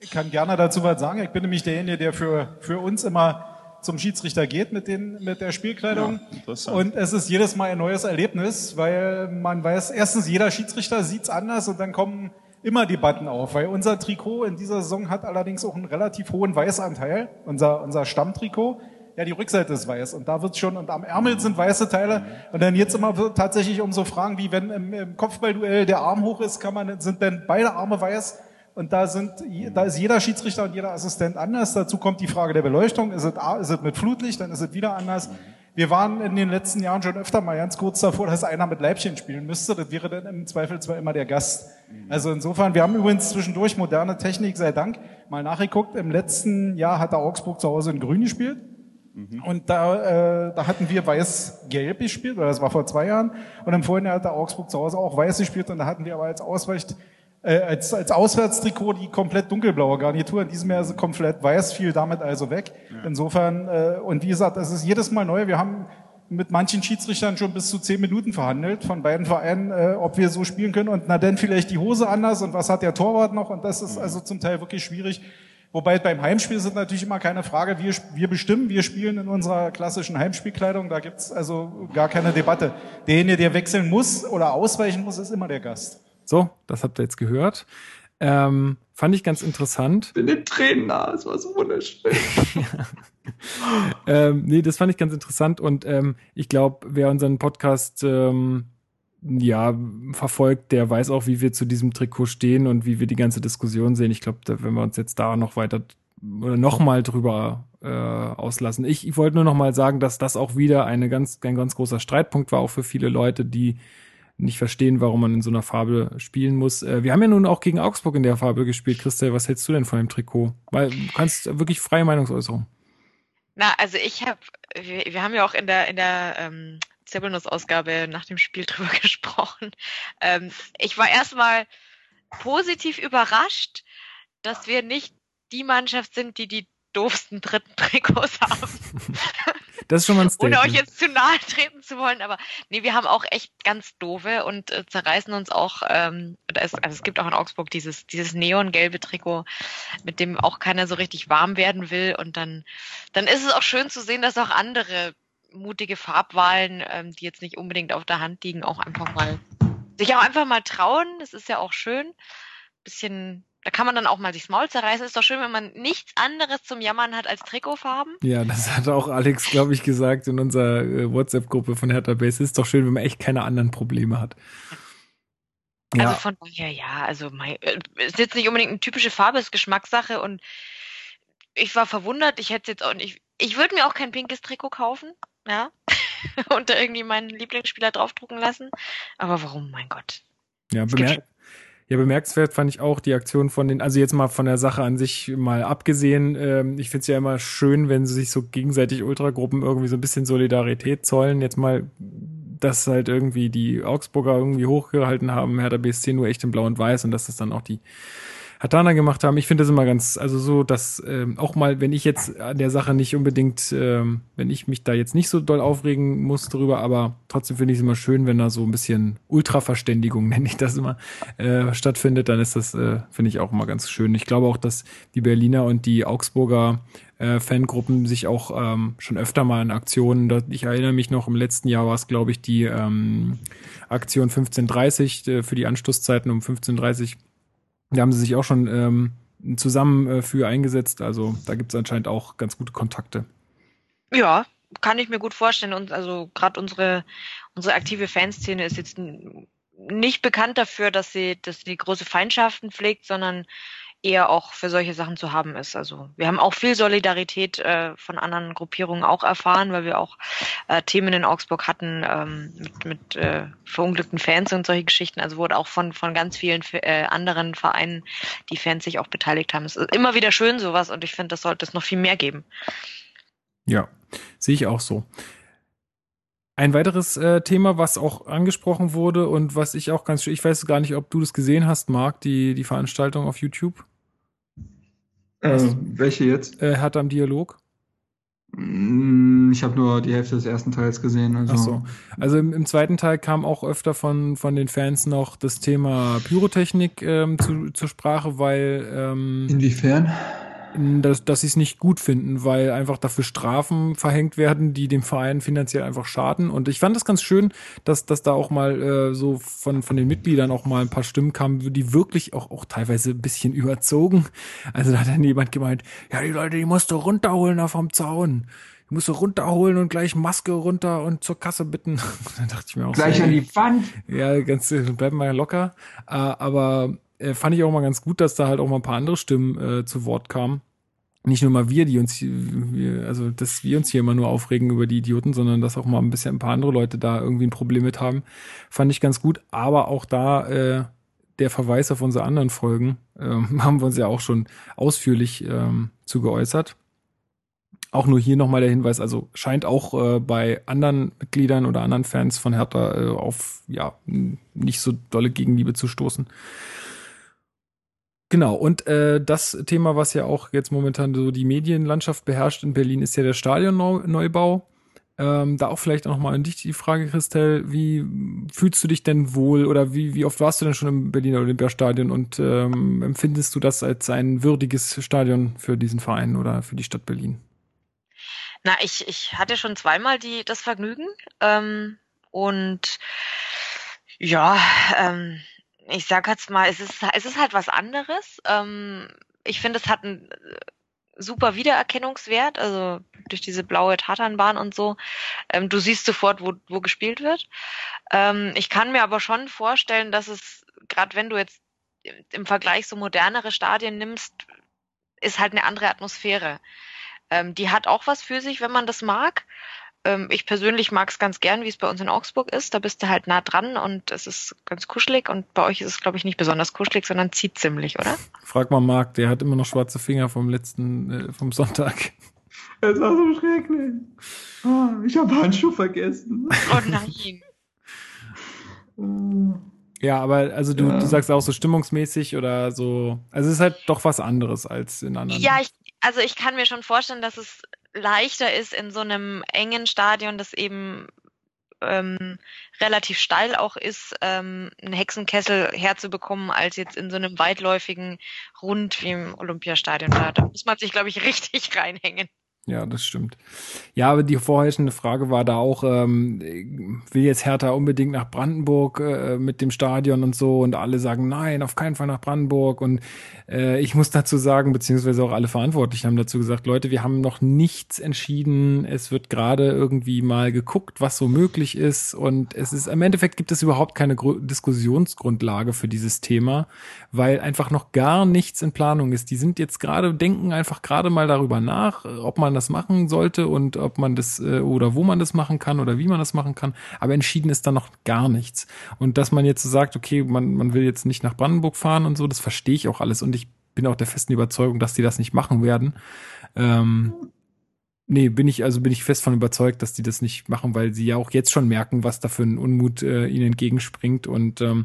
ich kann gerne dazu was sagen. Ich bin nämlich derjenige, der für, für uns immer zum Schiedsrichter geht mit, den, mit der Spielkleidung. Ja, und es ist jedes Mal ein neues Erlebnis, weil man weiß, erstens, jeder Schiedsrichter sieht's anders und dann kommen immer Debatten auf, weil unser Trikot in dieser Saison hat allerdings auch einen relativ hohen Weißanteil, unser, unser Stammtrikot. Ja, die Rückseite ist weiß und da wird schon, und am Ärmel sind weiße Teile. Und dann jetzt immer tatsächlich um so Fragen wie, wenn im, im Kopfballduell der Arm hoch ist, kann man, sind denn beide Arme weiß? Und da sind, da ist jeder Schiedsrichter und jeder Assistent anders. Dazu kommt die Frage der Beleuchtung. Ist es, ist es mit Flutlicht, dann ist es wieder anders. Wir waren in den letzten Jahren schon öfter mal ganz kurz davor, dass einer mit Leibchen spielen müsste. Das wäre dann im Zweifel zwar immer der Gast. Also insofern, wir haben übrigens zwischendurch moderne Technik, sei Dank, mal nachgeguckt. Im letzten Jahr hat der Augsburg zu Hause in Grün gespielt. Und da, äh, da hatten wir weiß-gelb gespielt, oder das war vor zwei Jahren. Und im Vorhinein hat der Augsburg zu Hause auch weiß gespielt. Und da hatten wir aber als Ausweich, äh, als, als Auswärtstrikot die komplett dunkelblaue Garnitur. In diesem Jahr ist es komplett weiß, fiel damit also weg. Ja. Insofern, äh, und wie gesagt, es ist jedes Mal neu. Wir haben mit manchen Schiedsrichtern schon bis zu zehn Minuten verhandelt von beiden Vereinen, äh, ob wir so spielen können. Und na denn vielleicht die Hose anders und was hat der Torwart noch? Und das ist also zum Teil wirklich schwierig. Wobei beim Heimspiel ist natürlich immer keine Frage, wir, wir bestimmen, wir spielen in unserer klassischen Heimspielkleidung, da gibt's also gar keine Debatte. Derjenige, der wechseln muss oder ausweichen muss, ist immer der Gast. So, das habt ihr jetzt gehört. Ähm, fand ich ganz interessant. Ich bin den Tränen nah, es war so wunderschön. ähm, nee, das fand ich ganz interessant und ähm, ich glaube, wer unseren Podcast ähm, ja, verfolgt, der weiß auch, wie wir zu diesem Trikot stehen und wie wir die ganze Diskussion sehen. Ich glaube, wenn wir uns jetzt da noch weiter oder noch mal drüber äh, auslassen. Ich, ich wollte nur noch mal sagen, dass das auch wieder eine ganz, ein ganz großer Streitpunkt war, auch für viele Leute, die nicht verstehen, warum man in so einer Farbe spielen muss. Äh, wir haben ja nun auch gegen Augsburg in der Farbe gespielt. Christel, was hältst du denn von dem Trikot? Weil du kannst wirklich freie Meinungsäußerung. Na, also ich habe, wir, wir, haben ja auch in der in der ähm, Zirbelnuss-Ausgabe nach dem Spiel drüber gesprochen. Ähm, ich war erstmal positiv überrascht, dass wir nicht die Mannschaft sind, die die doofsten dritten Trikots haben. Das ist schon mal ein Statement. Ohne euch jetzt zu nahe treten zu wollen, aber nee, wir haben auch echt ganz doofe und äh, zerreißen uns auch, ähm, es, also es gibt auch in Augsburg dieses, dieses neongelbe Trikot, mit dem auch keiner so richtig warm werden will und dann, dann ist es auch schön zu sehen, dass auch andere mutige Farbwahlen, ähm, die jetzt nicht unbedingt auf der Hand liegen, auch einfach mal sich auch einfach mal trauen. Das ist ja auch schön. Bisschen, da kann man dann auch mal sich das Maul zerreißen. Ist doch schön, wenn man nichts anderes zum Jammern hat als Trikotfarben. Ja, das hat auch Alex, glaube ich, gesagt in unserer äh, WhatsApp-Gruppe von Hertha Base. Ist doch schön, wenn man echt keine anderen Probleme hat. Also ja. von daher, ja, also mein, äh, ist jetzt nicht unbedingt eine typische Farbe, ist Geschmackssache und ich war verwundert, ich hätte jetzt auch nicht, ich würde mir auch kein pinkes Trikot kaufen, ja, und da irgendwie meinen Lieblingsspieler draufdrucken lassen. Aber warum, mein Gott? Ja, bemerk ja, bemerkenswert fand ich auch die Aktion von den, also jetzt mal von der Sache an sich mal abgesehen. Ähm, ich finde es ja immer schön, wenn sie sich so gegenseitig Ultragruppen irgendwie so ein bisschen Solidarität zollen. Jetzt mal, dass halt irgendwie die Augsburger irgendwie hochgehalten haben, Hertha BSC nur echt in Blau und Weiß und dass das dann auch die Hatana gemacht haben. Ich finde das immer ganz, also so, dass ähm, auch mal, wenn ich jetzt an der Sache nicht unbedingt, ähm, wenn ich mich da jetzt nicht so doll aufregen muss drüber, aber trotzdem finde ich es immer schön, wenn da so ein bisschen Ultraverständigung, nenne ich das immer, äh, stattfindet, dann ist das, äh, finde ich auch immer ganz schön. Ich glaube auch, dass die Berliner und die Augsburger äh, Fangruppen sich auch ähm, schon öfter mal in Aktionen, da, ich erinnere mich noch, im letzten Jahr war es, glaube ich, die ähm, Aktion 1530 äh, für die Anstoßzeiten um 1530 da haben sie sich auch schon ähm, zusammen äh, für eingesetzt. Also da gibt es anscheinend auch ganz gute Kontakte. Ja, kann ich mir gut vorstellen. Und also gerade unsere, unsere aktive Fanszene ist jetzt nicht bekannt dafür, dass sie, dass sie große Feindschaften pflegt, sondern eher auch für solche Sachen zu haben ist. Also wir haben auch viel Solidarität äh, von anderen Gruppierungen auch erfahren, weil wir auch äh, Themen in Augsburg hatten ähm, mit, mit äh, verunglückten Fans und solche Geschichten. Also wurde auch von, von ganz vielen äh, anderen Vereinen, die Fans sich auch beteiligt haben. Es ist immer wieder schön sowas und ich finde, das sollte es noch viel mehr geben. Ja, sehe ich auch so. Ein weiteres äh, Thema, was auch angesprochen wurde und was ich auch ganz, ich weiß gar nicht, ob du das gesehen hast, Marc, die, die Veranstaltung auf YouTube. Also, welche jetzt? Äh, hat am Dialog. Mm, ich habe nur die Hälfte des ersten Teils gesehen. Also, Ach so. also im, im, zweiten Teil kam auch öfter von, von den Fans noch das Thema Pyrotechnik ähm, zu, zur Sprache, weil. Ähm, Inwiefern? Dass, dass sie es nicht gut finden, weil einfach dafür Strafen verhängt werden, die dem Verein finanziell einfach schaden. Und ich fand das ganz schön, dass, dass da auch mal äh, so von, von den Mitgliedern auch mal ein paar Stimmen kamen, die wirklich auch, auch teilweise ein bisschen überzogen. Also da hat dann jemand gemeint, ja, die Leute, die musst du runterholen da vom Zaun. Die musst du runterholen und gleich Maske runter und zur Kasse bitten. dann dachte ich mir auch Gleich so, an die Wand. Ja, ganz, bleiben wir locker. Äh, aber äh, fand ich auch mal ganz gut, dass da halt auch mal ein paar andere Stimmen äh, zu Wort kamen. Nicht nur mal wir, die uns, wir, also dass wir uns hier immer nur aufregen über die Idioten, sondern dass auch mal ein bisschen ein paar andere Leute da irgendwie ein Problem mit haben, fand ich ganz gut. Aber auch da äh, der Verweis auf unsere anderen Folgen äh, haben wir uns ja auch schon ausführlich ähm, zu geäußert. Auch nur hier nochmal der Hinweis, also scheint auch äh, bei anderen Mitgliedern oder anderen Fans von Hertha äh, auf ja nicht so dolle Gegenliebe zu stoßen. Genau, und äh, das Thema, was ja auch jetzt momentan so die Medienlandschaft beherrscht in Berlin, ist ja der Stadionneubau. Ähm, da auch vielleicht noch mal an dich die Frage, Christel, wie fühlst du dich denn wohl oder wie, wie oft warst du denn schon im Berliner Olympiastadion und ähm, empfindest du das als ein würdiges Stadion für diesen Verein oder für die Stadt Berlin? Na, ich, ich hatte schon zweimal die, das Vergnügen ähm, und ja, ähm, ich sag jetzt mal, es ist, es ist halt was anderes. Ähm, ich finde, es hat einen äh, super Wiedererkennungswert, also durch diese blaue Tatanbahn und so. Ähm, du siehst sofort, wo, wo gespielt wird. Ähm, ich kann mir aber schon vorstellen, dass es, gerade wenn du jetzt im Vergleich so modernere Stadien nimmst, ist halt eine andere Atmosphäre. Ähm, die hat auch was für sich, wenn man das mag ähm, ich persönlich mag es ganz gern, wie es bei uns in Augsburg ist. Da bist du halt nah dran und es ist ganz kuschelig. Und bei euch ist es, glaube ich, nicht besonders kuschelig, sondern zieht ziemlich, oder? Frag mal Marc, der hat immer noch schwarze Finger vom letzten, äh, vom Sonntag. Es war so schrecklich. Oh, ich habe Handschuh vergessen. Oh nein. Ja, aber also du, ja. du sagst auch so stimmungsmäßig oder so. Also es ist halt doch was anderes als in anderen. Ja, ich, also ich kann mir schon vorstellen, dass es leichter ist in so einem engen Stadion, das eben ähm, relativ steil auch ist, ähm, einen Hexenkessel herzubekommen, als jetzt in so einem weitläufigen Rund wie im Olympiastadion. Da, da muss man sich, glaube ich, richtig reinhängen. Ja, das stimmt. Ja, aber die vorherrschende Frage war da auch, ähm, will jetzt Hertha unbedingt nach Brandenburg äh, mit dem Stadion und so und alle sagen, nein, auf keinen Fall nach Brandenburg und äh, ich muss dazu sagen, beziehungsweise auch alle Verantwortlichen haben dazu gesagt, Leute, wir haben noch nichts entschieden, es wird gerade irgendwie mal geguckt, was so möglich ist und es ist, im Endeffekt gibt es überhaupt keine Gru Diskussionsgrundlage für dieses Thema, weil einfach noch gar nichts in Planung ist. Die sind jetzt gerade, denken einfach gerade mal darüber nach, ob man das machen sollte und ob man das äh, oder wo man das machen kann oder wie man das machen kann. Aber entschieden ist da noch gar nichts. Und dass man jetzt sagt, okay, man, man will jetzt nicht nach Brandenburg fahren und so, das verstehe ich auch alles. Und ich bin auch der festen Überzeugung, dass die das nicht machen werden. Ähm, Nee, bin ich, also bin ich fest von überzeugt, dass die das nicht machen, weil sie ja auch jetzt schon merken, was da für ein Unmut äh, ihnen entgegenspringt. Und ähm,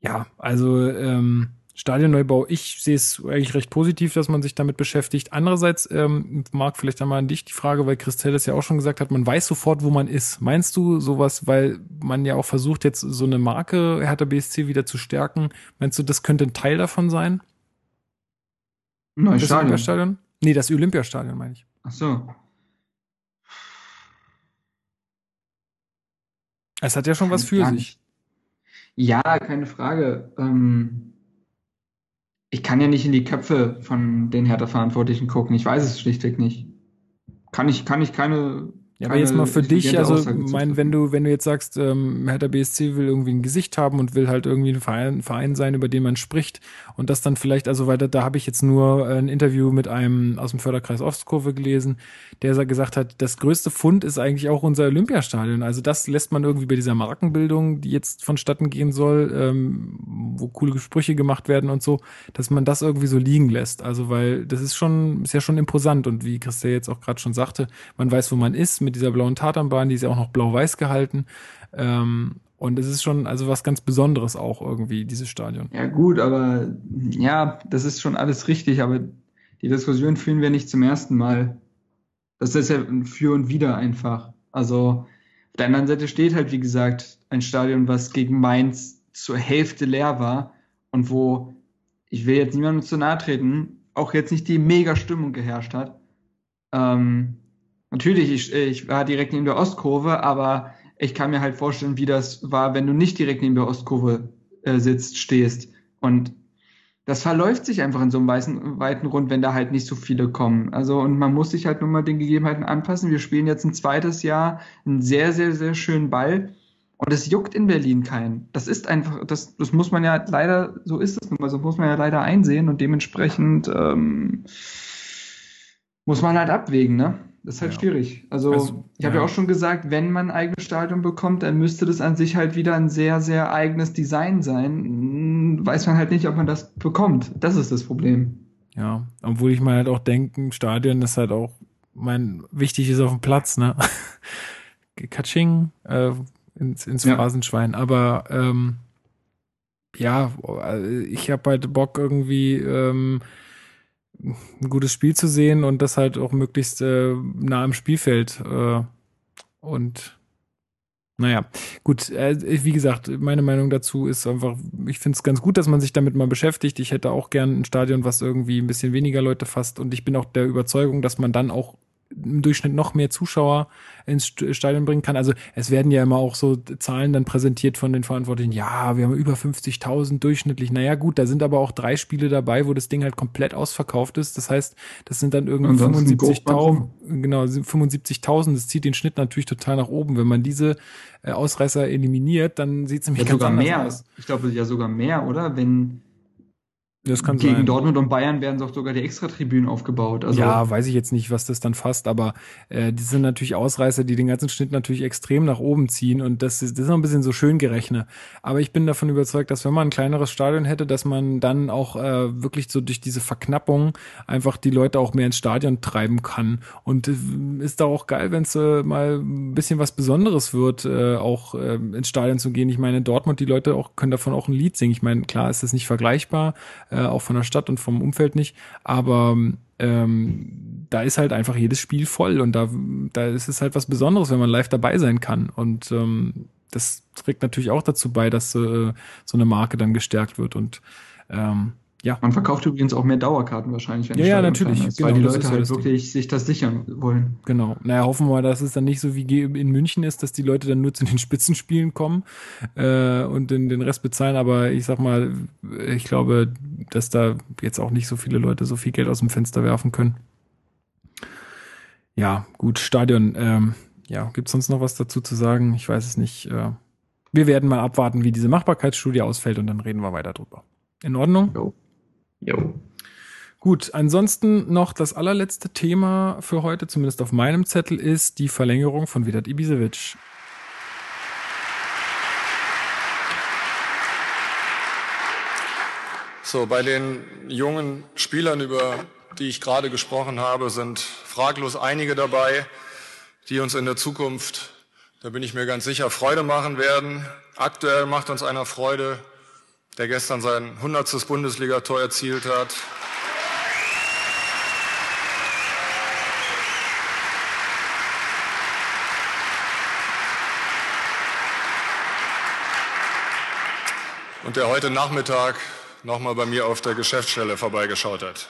ja, also ähm, Stadionneubau, ich sehe es eigentlich recht positiv, dass man sich damit beschäftigt. Andererseits, ähm, Marc, vielleicht einmal an dich die Frage, weil Christelle es ja auch schon gesagt hat, man weiß sofort, wo man ist. Meinst du sowas, weil man ja auch versucht, jetzt so eine Marke Hertha BSC wieder zu stärken, meinst du, das könnte ein Teil davon sein? Neues das Stadion. Olympiastadion? Nee, das Olympiastadion meine ich. Ach so. Es hat ja schon was für sich. Ja, keine Frage. Ähm, ich kann ja nicht in die Köpfe von den Hertha-Verantwortlichen gucken. Ich weiß es schlichtweg nicht. Kann ich, kann ich keine ja, aber jetzt mal für dich, also mein, wenn du, wenn du jetzt sagst, ähm, Hertha BSC will irgendwie ein Gesicht haben und will halt irgendwie ein Verein, Verein sein, über den man spricht und das dann vielleicht, also weiter, da habe ich jetzt nur ein Interview mit einem aus dem Förderkreis Ostkurve gelesen, der gesagt hat, das größte Fund ist eigentlich auch unser Olympiastadion. Also das lässt man irgendwie bei dieser Markenbildung, die jetzt vonstatten gehen soll, ähm, wo coole Sprüche gemacht werden und so, dass man das irgendwie so liegen lässt. Also weil das ist schon, ist ja schon imposant und wie Christa jetzt auch gerade schon sagte, man weiß, wo man ist mit dieser blauen Tatanbahn, die ist ja auch noch blau-weiß gehalten. Ähm, und es ist schon also was ganz Besonderes auch irgendwie, dieses Stadion. Ja, gut, aber ja, das ist schon alles richtig, aber die Diskussion führen wir nicht zum ersten Mal. Das ist ja Für und Wider einfach. Also auf der anderen Seite steht halt, wie gesagt, ein Stadion, was gegen Mainz zur Hälfte leer war und wo, ich will jetzt niemandem zu nahe treten, auch jetzt nicht die Mega-Stimmung geherrscht hat. Ähm, natürlich, ich, ich war direkt neben der Ostkurve, aber ich kann mir halt vorstellen, wie das war, wenn du nicht direkt neben der Ostkurve äh, sitzt, stehst. Und das verläuft sich einfach in so einem weißen, weiten Rund, wenn da halt nicht so viele kommen. Also, und man muss sich halt nur mal den Gegebenheiten anpassen. Wir spielen jetzt ein zweites Jahr einen sehr, sehr, sehr schönen Ball. Und es juckt in Berlin keinen. Das ist einfach, das, das muss man ja leider, so ist es nun mal, so muss man ja leider einsehen und dementsprechend ähm, muss man halt abwägen, ne? Das ist halt ja. schwierig. Also, also ich habe ja. ja auch schon gesagt, wenn man ein eigenes Stadion bekommt, dann müsste das an sich halt wieder ein sehr, sehr eigenes Design sein. Hm, weiß man halt nicht, ob man das bekommt. Das ist das Problem. Ja, obwohl ich mal halt auch denke, ein Stadion ist halt auch, mein, wichtig ist auf dem Platz, ne? Katsching, äh, ins, ins ja. Phrasenschwein. Aber ähm, ja, ich habe halt Bock irgendwie ähm, ein gutes Spiel zu sehen und das halt auch möglichst äh, nah am Spielfeld. Äh, und naja, gut, äh, wie gesagt, meine Meinung dazu ist einfach, ich finde es ganz gut, dass man sich damit mal beschäftigt. Ich hätte auch gern ein Stadion, was irgendwie ein bisschen weniger Leute fasst und ich bin auch der Überzeugung, dass man dann auch im Durchschnitt noch mehr Zuschauer ins Stadion bringen kann. Also es werden ja immer auch so Zahlen dann präsentiert von den Verantwortlichen. Ja, wir haben über 50.000 durchschnittlich. Naja gut, da sind aber auch drei Spiele dabei, wo das Ding halt komplett ausverkauft ist. Das heißt, das sind dann irgendwie 75.000. Genau, 75.000. Das zieht den Schnitt natürlich total nach oben. Wenn man diese äh, Ausreißer eliminiert, dann sieht es nämlich ja, ganz sogar mehr. aus. Ich glaube ja sogar mehr, oder? Wenn das kann Gegen sein. Dortmund und Bayern werden doch sogar die Extratribünen aufgebaut. Also ja, weiß ich jetzt nicht, was das dann fasst, aber äh, die sind natürlich Ausreißer, die den ganzen Schnitt natürlich extrem nach oben ziehen und das ist, das ist noch ein bisschen so schön gerechnet. Aber ich bin davon überzeugt, dass wenn man ein kleineres Stadion hätte, dass man dann auch äh, wirklich so durch diese Verknappung einfach die Leute auch mehr ins Stadion treiben kann. Und äh, ist da auch geil, wenn es äh, mal ein bisschen was Besonderes wird, äh, auch äh, ins Stadion zu gehen. Ich meine, in Dortmund, die Leute auch können davon auch ein Lied singen. Ich meine, klar ist das nicht vergleichbar. Äh, äh, auch von der Stadt und vom Umfeld nicht. Aber ähm, da ist halt einfach jedes Spiel voll und da, da ist es halt was Besonderes, wenn man live dabei sein kann. Und ähm, das trägt natürlich auch dazu bei, dass äh, so eine Marke dann gestärkt wird. Und ähm, ja. Man verkauft übrigens auch mehr Dauerkarten wahrscheinlich, wenn Ja, ja, natürlich. Ist, genau, weil die Leute halt wirklich Ding. sich das sichern wollen. Genau. Naja, hoffen wir mal, dass es dann nicht so wie in München ist, dass die Leute dann nur zu den Spitzenspielen kommen äh, und den, den Rest bezahlen. Aber ich sag mal, ich glaube, dass da jetzt auch nicht so viele Leute so viel Geld aus dem Fenster werfen können. Ja, gut, Stadion. Ähm, ja, gibt's sonst noch was dazu zu sagen? Ich weiß es nicht. Äh, wir werden mal abwarten, wie diese Machbarkeitsstudie ausfällt und dann reden wir weiter drüber. In Ordnung? Jo. Jo. Gut, ansonsten noch das allerletzte Thema für heute, zumindest auf meinem Zettel, ist die Verlängerung von Vedat Ibisevic. So, bei den jungen Spielern, über die ich gerade gesprochen habe, sind fraglos einige dabei, die uns in der Zukunft, da bin ich mir ganz sicher, Freude machen werden. Aktuell macht uns einer Freude der gestern sein 100. Bundesligator erzielt hat. Und der heute Nachmittag nochmal bei mir auf der Geschäftsstelle vorbeigeschaut hat.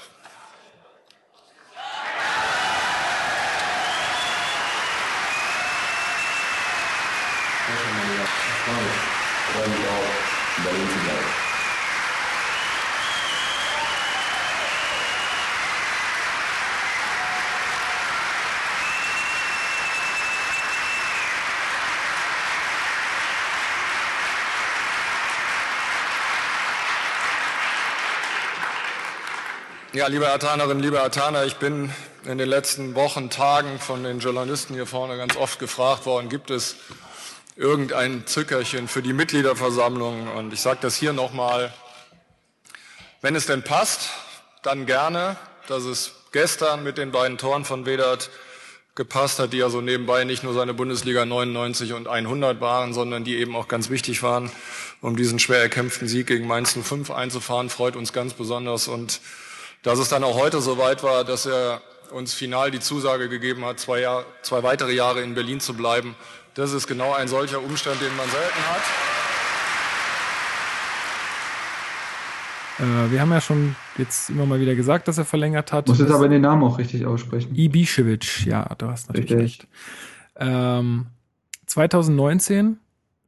Ja, liebe Atanerinnen, liebe Ataner, ich bin in den letzten Wochen, Tagen von den Journalisten hier vorne ganz oft gefragt worden, gibt es irgendein Zückerchen für die Mitgliederversammlung? Und ich sage das hier nochmal, wenn es denn passt, dann gerne, dass es gestern mit den beiden Toren von Vedat gepasst hat, die ja so nebenbei nicht nur seine Bundesliga 99 und 100 waren, sondern die eben auch ganz wichtig waren, um diesen schwer erkämpften Sieg gegen Mainz 05 einzufahren, freut uns ganz besonders und dass es dann auch heute so weit war, dass er uns final die Zusage gegeben hat, zwei, Jahr, zwei weitere Jahre in Berlin zu bleiben. Das ist genau ein solcher Umstand, den man selten hat. Äh, wir haben ja schon jetzt immer mal wieder gesagt, dass er verlängert hat. Muss jetzt aber den Namen auch richtig aussprechen. Ibišević, ja, du hast natürlich richtig. recht. Ähm, 2019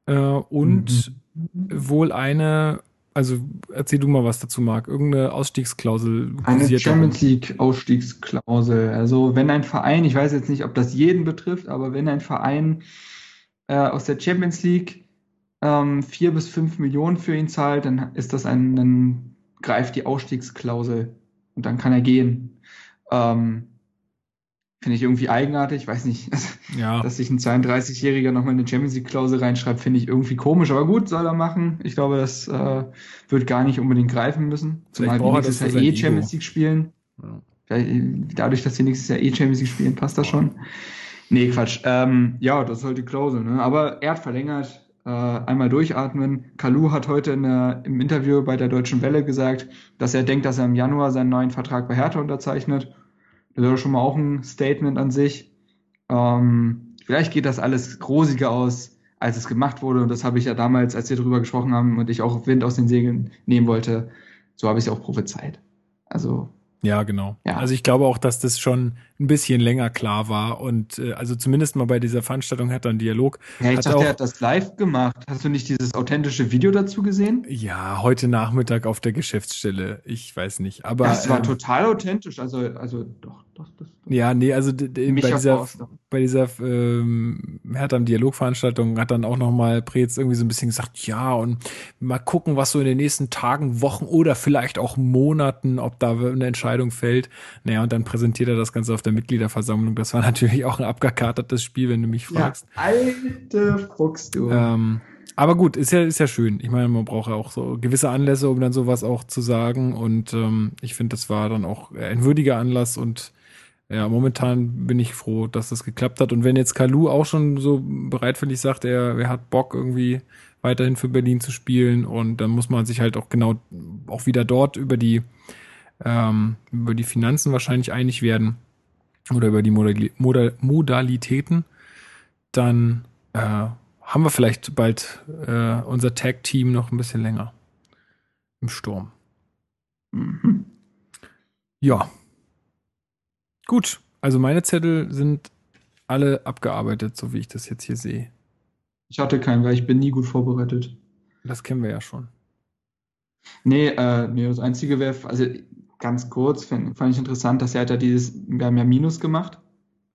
äh, und mhm. wohl eine, also erzähl du mal was dazu, Marc, irgendeine Ausstiegsklausel. Eine Champions League Ausstiegsklausel. Also wenn ein Verein, ich weiß jetzt nicht, ob das jeden betrifft, aber wenn ein Verein äh, aus der Champions League ähm, vier bis fünf Millionen für ihn zahlt, dann ist das ein, dann greift die Ausstiegsklausel und dann kann er gehen. Ähm, Finde ich irgendwie eigenartig, weiß nicht, ja. dass sich ein 32-Jähriger nochmal eine Champions League-Klausel reinschreibt, finde ich irgendwie komisch, aber gut, soll er machen. Ich glaube, das äh, wird gar nicht unbedingt greifen müssen. Zumal wir nächstes Jahr eh Champions League spielen. Ja. Dadurch, dass wir nächstes Jahr eh Champions League spielen, passt das schon. Nee, Quatsch. Ähm, ja, das ist halt die Klausel, ne? Aber er hat verlängert, äh, einmal durchatmen. Kalu hat heute der, im Interview bei der Deutschen Welle gesagt, dass er denkt, dass er im Januar seinen neuen Vertrag bei Hertha unterzeichnet. Das wäre schon mal auch ein Statement an sich. Ähm, vielleicht geht das alles rosiger aus, als es gemacht wurde. Und das habe ich ja damals, als wir darüber gesprochen haben und ich auch Wind aus den Segeln nehmen wollte, so habe ich es auch prophezeit. Also ja, genau. Ja. Also ich glaube auch, dass das schon ein bisschen länger klar war und äh, also zumindest mal bei dieser Veranstaltung hat er einen Dialog. Ja, ich hat dachte, auch, er hat das live gemacht. Hast du nicht dieses authentische Video dazu gesehen? Ja, heute Nachmittag auf der Geschäftsstelle. Ich weiß nicht, aber das war ähm, total authentisch. Also also doch, doch, doch. Ja, nee, also bei dieser bei dieser ähm, Hertha am Dialogveranstaltung hat dann auch noch mal Preetz irgendwie so ein bisschen gesagt, ja und mal gucken, was so in den nächsten Tagen, Wochen oder vielleicht auch Monaten, ob da eine Entscheidung fällt. Naja, und dann präsentiert er das Ganze auf der der Mitgliederversammlung. Das war natürlich auch ein abgekatertes Spiel, wenn du mich fragst. Ja, alte Fuchs, du. Ähm, aber gut, ist ja, ist ja schön. Ich meine, man braucht ja auch so gewisse Anlässe, um dann sowas auch zu sagen. Und ähm, ich finde, das war dann auch ein würdiger Anlass und ja, momentan bin ich froh, dass das geklappt hat. Und wenn jetzt Kalu auch schon so bereitwillig sagt, er, er hat Bock irgendwie weiterhin für Berlin zu spielen und dann muss man sich halt auch genau auch wieder dort über die ähm, über die Finanzen wahrscheinlich einig werden oder über die Modal Modal Modalitäten, dann äh, haben wir vielleicht bald äh, unser Tag-Team noch ein bisschen länger im Sturm. Mhm. Ja. Gut, also meine Zettel sind alle abgearbeitet, so wie ich das jetzt hier sehe. Ich hatte keinen, weil ich bin nie gut vorbereitet. Das kennen wir ja schon. Nee, äh, nee, das Einzige wäre, also ganz kurz, fand, fand ich interessant, dass er hat ja dieses, wir haben ja Minus gemacht.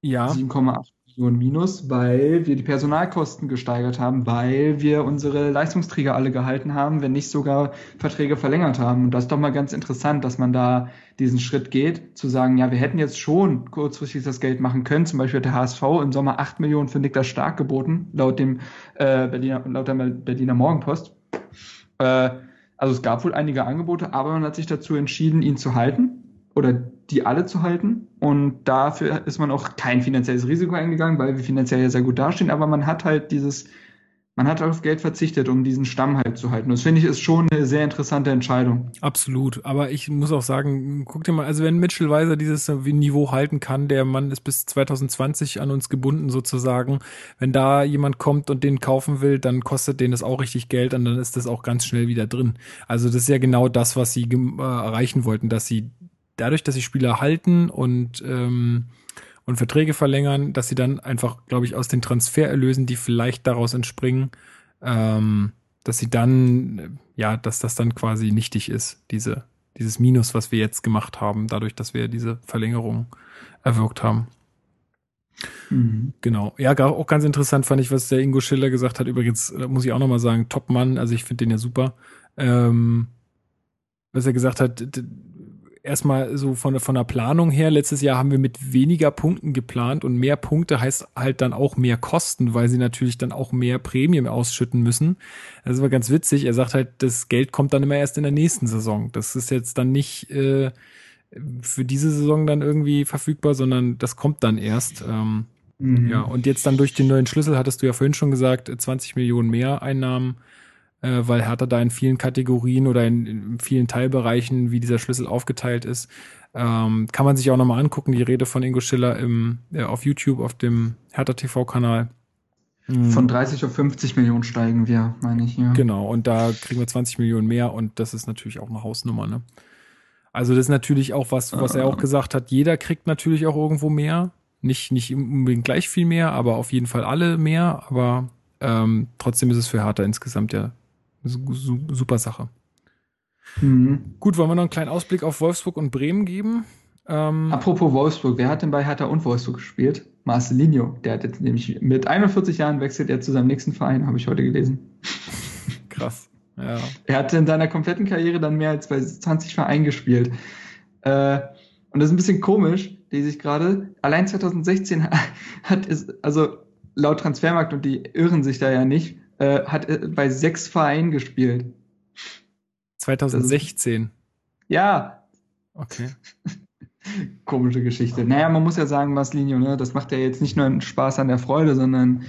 Ja. 7,8 Millionen Minus, weil wir die Personalkosten gesteigert haben, weil wir unsere Leistungsträger alle gehalten haben, wenn nicht sogar Verträge verlängert haben. Und das ist doch mal ganz interessant, dass man da diesen Schritt geht, zu sagen, ja, wir hätten jetzt schon kurzfristig das Geld machen können. Zum Beispiel hat der HSV im Sommer 8 Millionen für Niklas Stark geboten, laut dem äh, Berliner, laut der Berliner Morgenpost. Äh, also es gab wohl einige Angebote, aber man hat sich dazu entschieden, ihn zu halten oder die alle zu halten. Und dafür ist man auch kein finanzielles Risiko eingegangen, weil wir finanziell ja sehr gut dastehen. Aber man hat halt dieses man hat auf Geld verzichtet, um diesen Stamm halt zu halten. Das finde ich ist schon eine sehr interessante Entscheidung. Absolut. Aber ich muss auch sagen, guck dir mal, also wenn Mitchell Weiser dieses Niveau halten kann, der Mann ist bis 2020 an uns gebunden sozusagen. Wenn da jemand kommt und den kaufen will, dann kostet den das auch richtig Geld und dann ist das auch ganz schnell wieder drin. Also das ist ja genau das, was sie äh, erreichen wollten, dass sie dadurch, dass sie Spieler halten und ähm, und Verträge verlängern, dass sie dann einfach, glaube ich, aus den Transfererlösen, die vielleicht daraus entspringen, ähm, dass sie dann, ja, dass das dann quasi nichtig ist, diese, dieses Minus, was wir jetzt gemacht haben, dadurch, dass wir diese Verlängerung erwirkt haben. Mhm. Genau. Ja, auch ganz interessant fand ich, was der Ingo Schiller gesagt hat. Übrigens, muss ich auch nochmal sagen, Top-Mann, also ich finde den ja super. Ähm, was er gesagt hat, erstmal so von, von der Planung her, letztes Jahr haben wir mit weniger Punkten geplant und mehr Punkte heißt halt dann auch mehr Kosten, weil sie natürlich dann auch mehr Prämien ausschütten müssen. Das war ganz witzig. Er sagt halt, das Geld kommt dann immer erst in der nächsten Saison. Das ist jetzt dann nicht äh, für diese Saison dann irgendwie verfügbar, sondern das kommt dann erst. Ähm, mhm. Ja, und jetzt dann durch den neuen Schlüssel, hattest du ja vorhin schon gesagt, 20 Millionen mehr Einnahmen äh, weil Hertha da in vielen Kategorien oder in, in, vielen Teilbereichen, wie dieser Schlüssel aufgeteilt ist, ähm, kann man sich auch nochmal angucken, die Rede von Ingo Schiller im, äh, auf YouTube, auf dem Hertha TV-Kanal. Mhm. Von 30 auf 50 Millionen steigen wir, meine ich. Ja. Genau, und da kriegen wir 20 Millionen mehr und das ist natürlich auch eine Hausnummer. Ne? Also das ist natürlich auch was, was er auch gesagt hat. Jeder kriegt natürlich auch irgendwo mehr. Nicht, nicht unbedingt gleich viel mehr, aber auf jeden Fall alle mehr. Aber ähm, trotzdem ist es für Hertha insgesamt ja super Sache. Mhm. Gut, wollen wir noch einen kleinen Ausblick auf Wolfsburg und Bremen geben? Ähm, Apropos Wolfsburg, wer hat denn bei Hertha und Wolfsburg gespielt? Marcelinho, der hat jetzt nämlich mit 41 Jahren wechselt er zu seinem nächsten Verein, habe ich heute gelesen. Krass. Ja. Er hat in seiner kompletten Karriere dann mehr als bei 20 Vereinen gespielt. Äh, und das ist ein bisschen komisch, lese ich gerade. Allein 2016 hat es, also laut Transfermarkt, und die irren sich da ja nicht, äh, hat er bei sechs Vereinen gespielt. 2016. ja. Okay. Komische Geschichte. Naja, man muss ja sagen, Maslinho, ne, das macht ja jetzt nicht nur einen Spaß an der Freude, sondern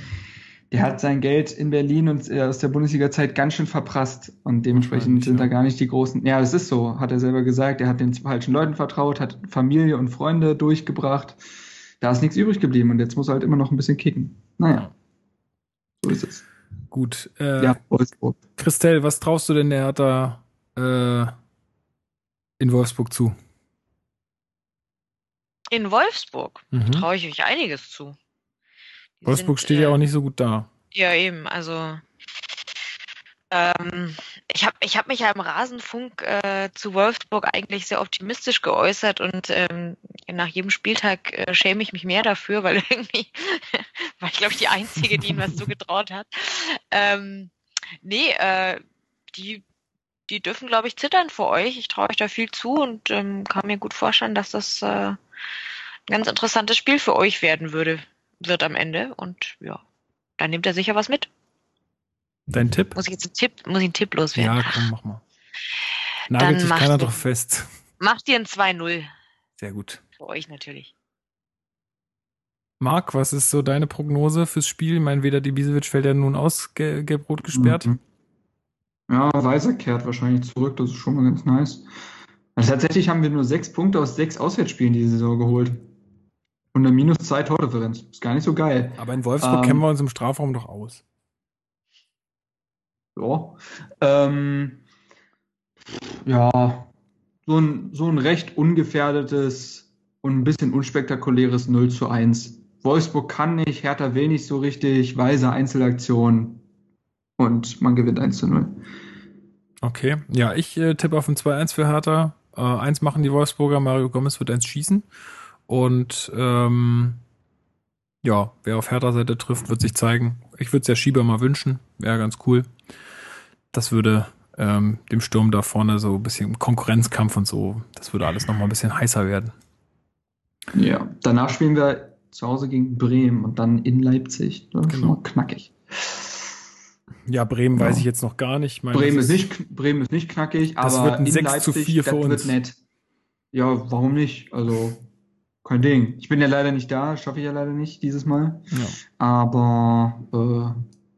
der hat sein Geld in Berlin und äh, aus der Bundesliga-Zeit ganz schön verprasst. Und dementsprechend sind da gar nicht die großen. Ja, es ist so, hat er selber gesagt. Er hat den falschen Leuten vertraut, hat Familie und Freunde durchgebracht. Da ist nichts übrig geblieben und jetzt muss er halt immer noch ein bisschen kicken. Naja, so ist es. Gut. Äh, ja, Wolfsburg. Christelle, was traust du denn der Hertha äh, in Wolfsburg zu? In Wolfsburg mhm. traue ich euch einiges zu. Die Wolfsburg sind, steht äh, ja auch nicht so gut da. Ja, eben. Also ähm, ich habe ich hab mich ja im Rasenfunk äh, zu Wolfsburg eigentlich sehr optimistisch geäußert und ähm, nach jedem Spieltag äh, schäme ich mich mehr dafür, weil irgendwie war ich, glaube ich, die Einzige, die ihnen was zugetraut hat. Ähm, nee, äh, die, die dürfen, glaube ich, zittern vor euch. Ich traue euch da viel zu und ähm, kann mir gut vorstellen, dass das äh, ein ganz interessantes Spiel für euch werden würde, wird am Ende. Und ja, da nehmt er sicher was mit. Dein Tipp? Muss ich jetzt einen Tipp, muss ich einen Tipp loswerden? Ja, komm, mach mal. Nagelt sich keiner doch fest. Macht ihr ein 2-0. Sehr gut. Für euch natürlich. Marc, was ist so deine Prognose fürs Spiel? Ich meine, weder die Bisevic fällt ja nun aus, gelb-rot gesperrt. Mhm. Ja, Weiser kehrt wahrscheinlich zurück, das ist schon mal ganz nice. Also tatsächlich haben wir nur sechs Punkte aus sechs Auswärtsspielen diese Saison geholt. Und eine minus zwei Tordifferenz. Ist gar nicht so geil. Aber in Wolfsburg ähm, kennen wir uns im Strafraum doch aus. Ja. Ähm, ja, so ein, so ein recht ungefährdetes und ein bisschen unspektakuläres 0 zu 1. Wolfsburg kann nicht, Hertha will nicht so richtig, weise Einzelaktion und man gewinnt 1 zu 0. Okay, ja, ich äh, tippe auf ein 2-1 für Hertha. Äh, eins machen die Wolfsburger, Mario Gomez wird eins schießen. Und ähm, ja, wer auf Hertha-Seite trifft, wird sich zeigen. Ich würde es ja Schieber mal wünschen, wäre ganz cool das würde ähm, dem Sturm da vorne so ein bisschen Konkurrenzkampf und so, das würde alles nochmal ein bisschen heißer werden. Ja, danach spielen wir zu Hause gegen Bremen und dann in Leipzig. Das genau. ist knackig. Ja, Bremen ja. weiß ich jetzt noch gar nicht. Meine, Bremen, ist nicht, Bremen ist nicht knackig, das aber wird ein in 6 Leipzig, zu 4 für uns. wird nett. Ja, warum nicht? Also, kein Ding. Ich bin ja leider nicht da, schaffe ich ja leider nicht dieses Mal. Ja. Aber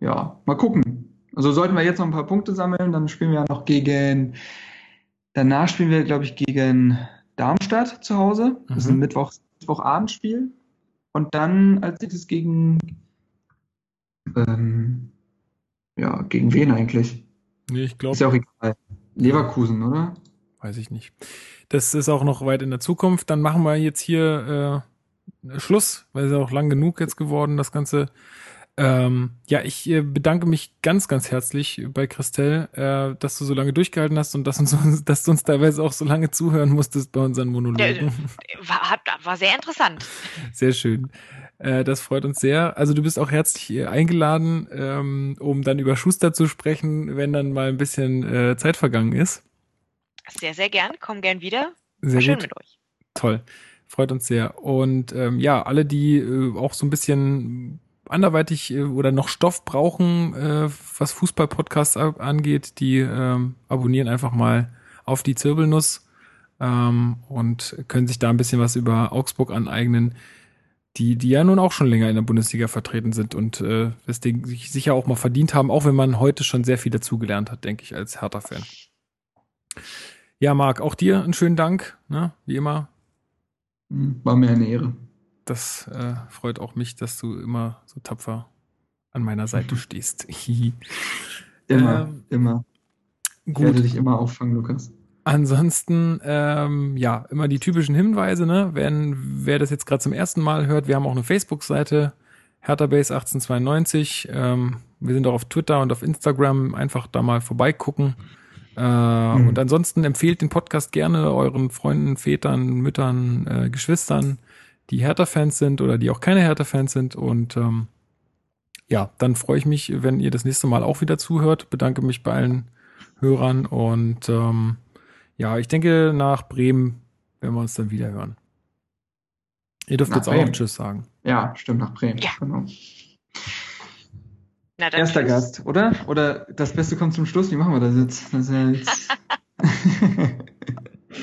äh, ja, mal gucken. Also sollten wir jetzt noch ein paar Punkte sammeln, dann spielen wir ja noch gegen, danach spielen wir, glaube ich, gegen Darmstadt zu Hause. Das mhm. ist ein Mittwoch, Mittwochabendspiel. Und dann als nächstes gegen, ähm, ja, gegen wen eigentlich? Nee, ich glaube. Ist ja auch egal. Leverkusen, oder? Weiß ich nicht. Das ist auch noch weit in der Zukunft. Dann machen wir jetzt hier äh, Schluss, weil es ja auch lang genug jetzt geworden, das ganze ähm, ja, ich äh, bedanke mich ganz, ganz herzlich bei Christelle, äh, dass du so lange durchgehalten hast und dass, uns, dass du uns teilweise auch so lange zuhören musstest bei unseren Monologen. War, war sehr interessant. Sehr schön. Äh, das freut uns sehr. Also du bist auch herzlich äh, eingeladen, ähm, um dann über Schuster zu sprechen, wenn dann mal ein bisschen äh, Zeit vergangen ist. Sehr, sehr gern. Komm gern wieder. Sehr schön mit euch. Toll. Freut uns sehr. Und ähm, ja, alle, die äh, auch so ein bisschen anderweitig äh, oder noch Stoff brauchen, äh, was Fußball-Podcasts angeht, die ähm, abonnieren einfach mal auf die Zirbelnuss ähm, und können sich da ein bisschen was über Augsburg aneignen, die, die ja nun auch schon länger in der Bundesliga vertreten sind und äh, deswegen sich sicher auch mal verdient haben, auch wenn man heute schon sehr viel dazugelernt hat, denke ich, als Hertha-Fan. Ja, Marc, auch dir einen schönen Dank, ne? wie immer. War mir eine Ehre. Das äh, freut auch mich, dass du immer so tapfer an meiner Seite mhm. stehst. immer, ähm, immer. Ich gut. werde dich immer auffangen, Lukas. Ansonsten, ähm, ja, immer die typischen Hinweise, ne? Wenn, wer das jetzt gerade zum ersten Mal hört, wir haben auch eine Facebook-Seite, HerthaBase 1892. Ähm, wir sind auch auf Twitter und auf Instagram. Einfach da mal vorbeigucken. Äh, mhm. Und ansonsten empfehlt den Podcast gerne euren Freunden, Vätern, Müttern, äh, Geschwistern, die Hertha-Fans sind oder die auch keine Hertha-Fans sind. Und ähm, ja, dann freue ich mich, wenn ihr das nächste Mal auch wieder zuhört. Bedanke mich bei allen Hörern und ähm, ja, ich denke, nach Bremen werden wir uns dann wieder hören. Ihr dürft nach jetzt Bremen. auch noch Tschüss sagen. Ja, stimmt, nach Bremen. Ja. Genau. Na, Erster tschüss. Gast, oder? Oder das Beste kommt zum Schluss. Wie machen wir das jetzt? Das ja jetzt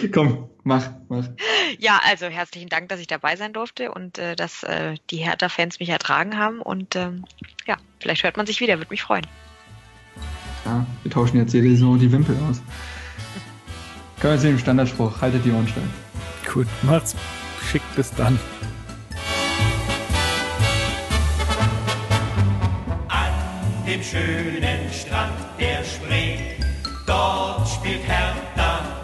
Komm, mach, mach. Ja, also herzlichen Dank, dass ich dabei sein durfte und äh, dass äh, die Hertha-Fans mich ertragen haben. Und ähm, ja, vielleicht hört man sich wieder, würde mich freuen. Ja, wir tauschen jetzt jede Saison die Wimpel aus. Können wir jetzt den Standardspruch, haltet die Ohren steil. Gut, macht's schick, bis dann. Dem schönen Strand der Spree, dort spielt Hertha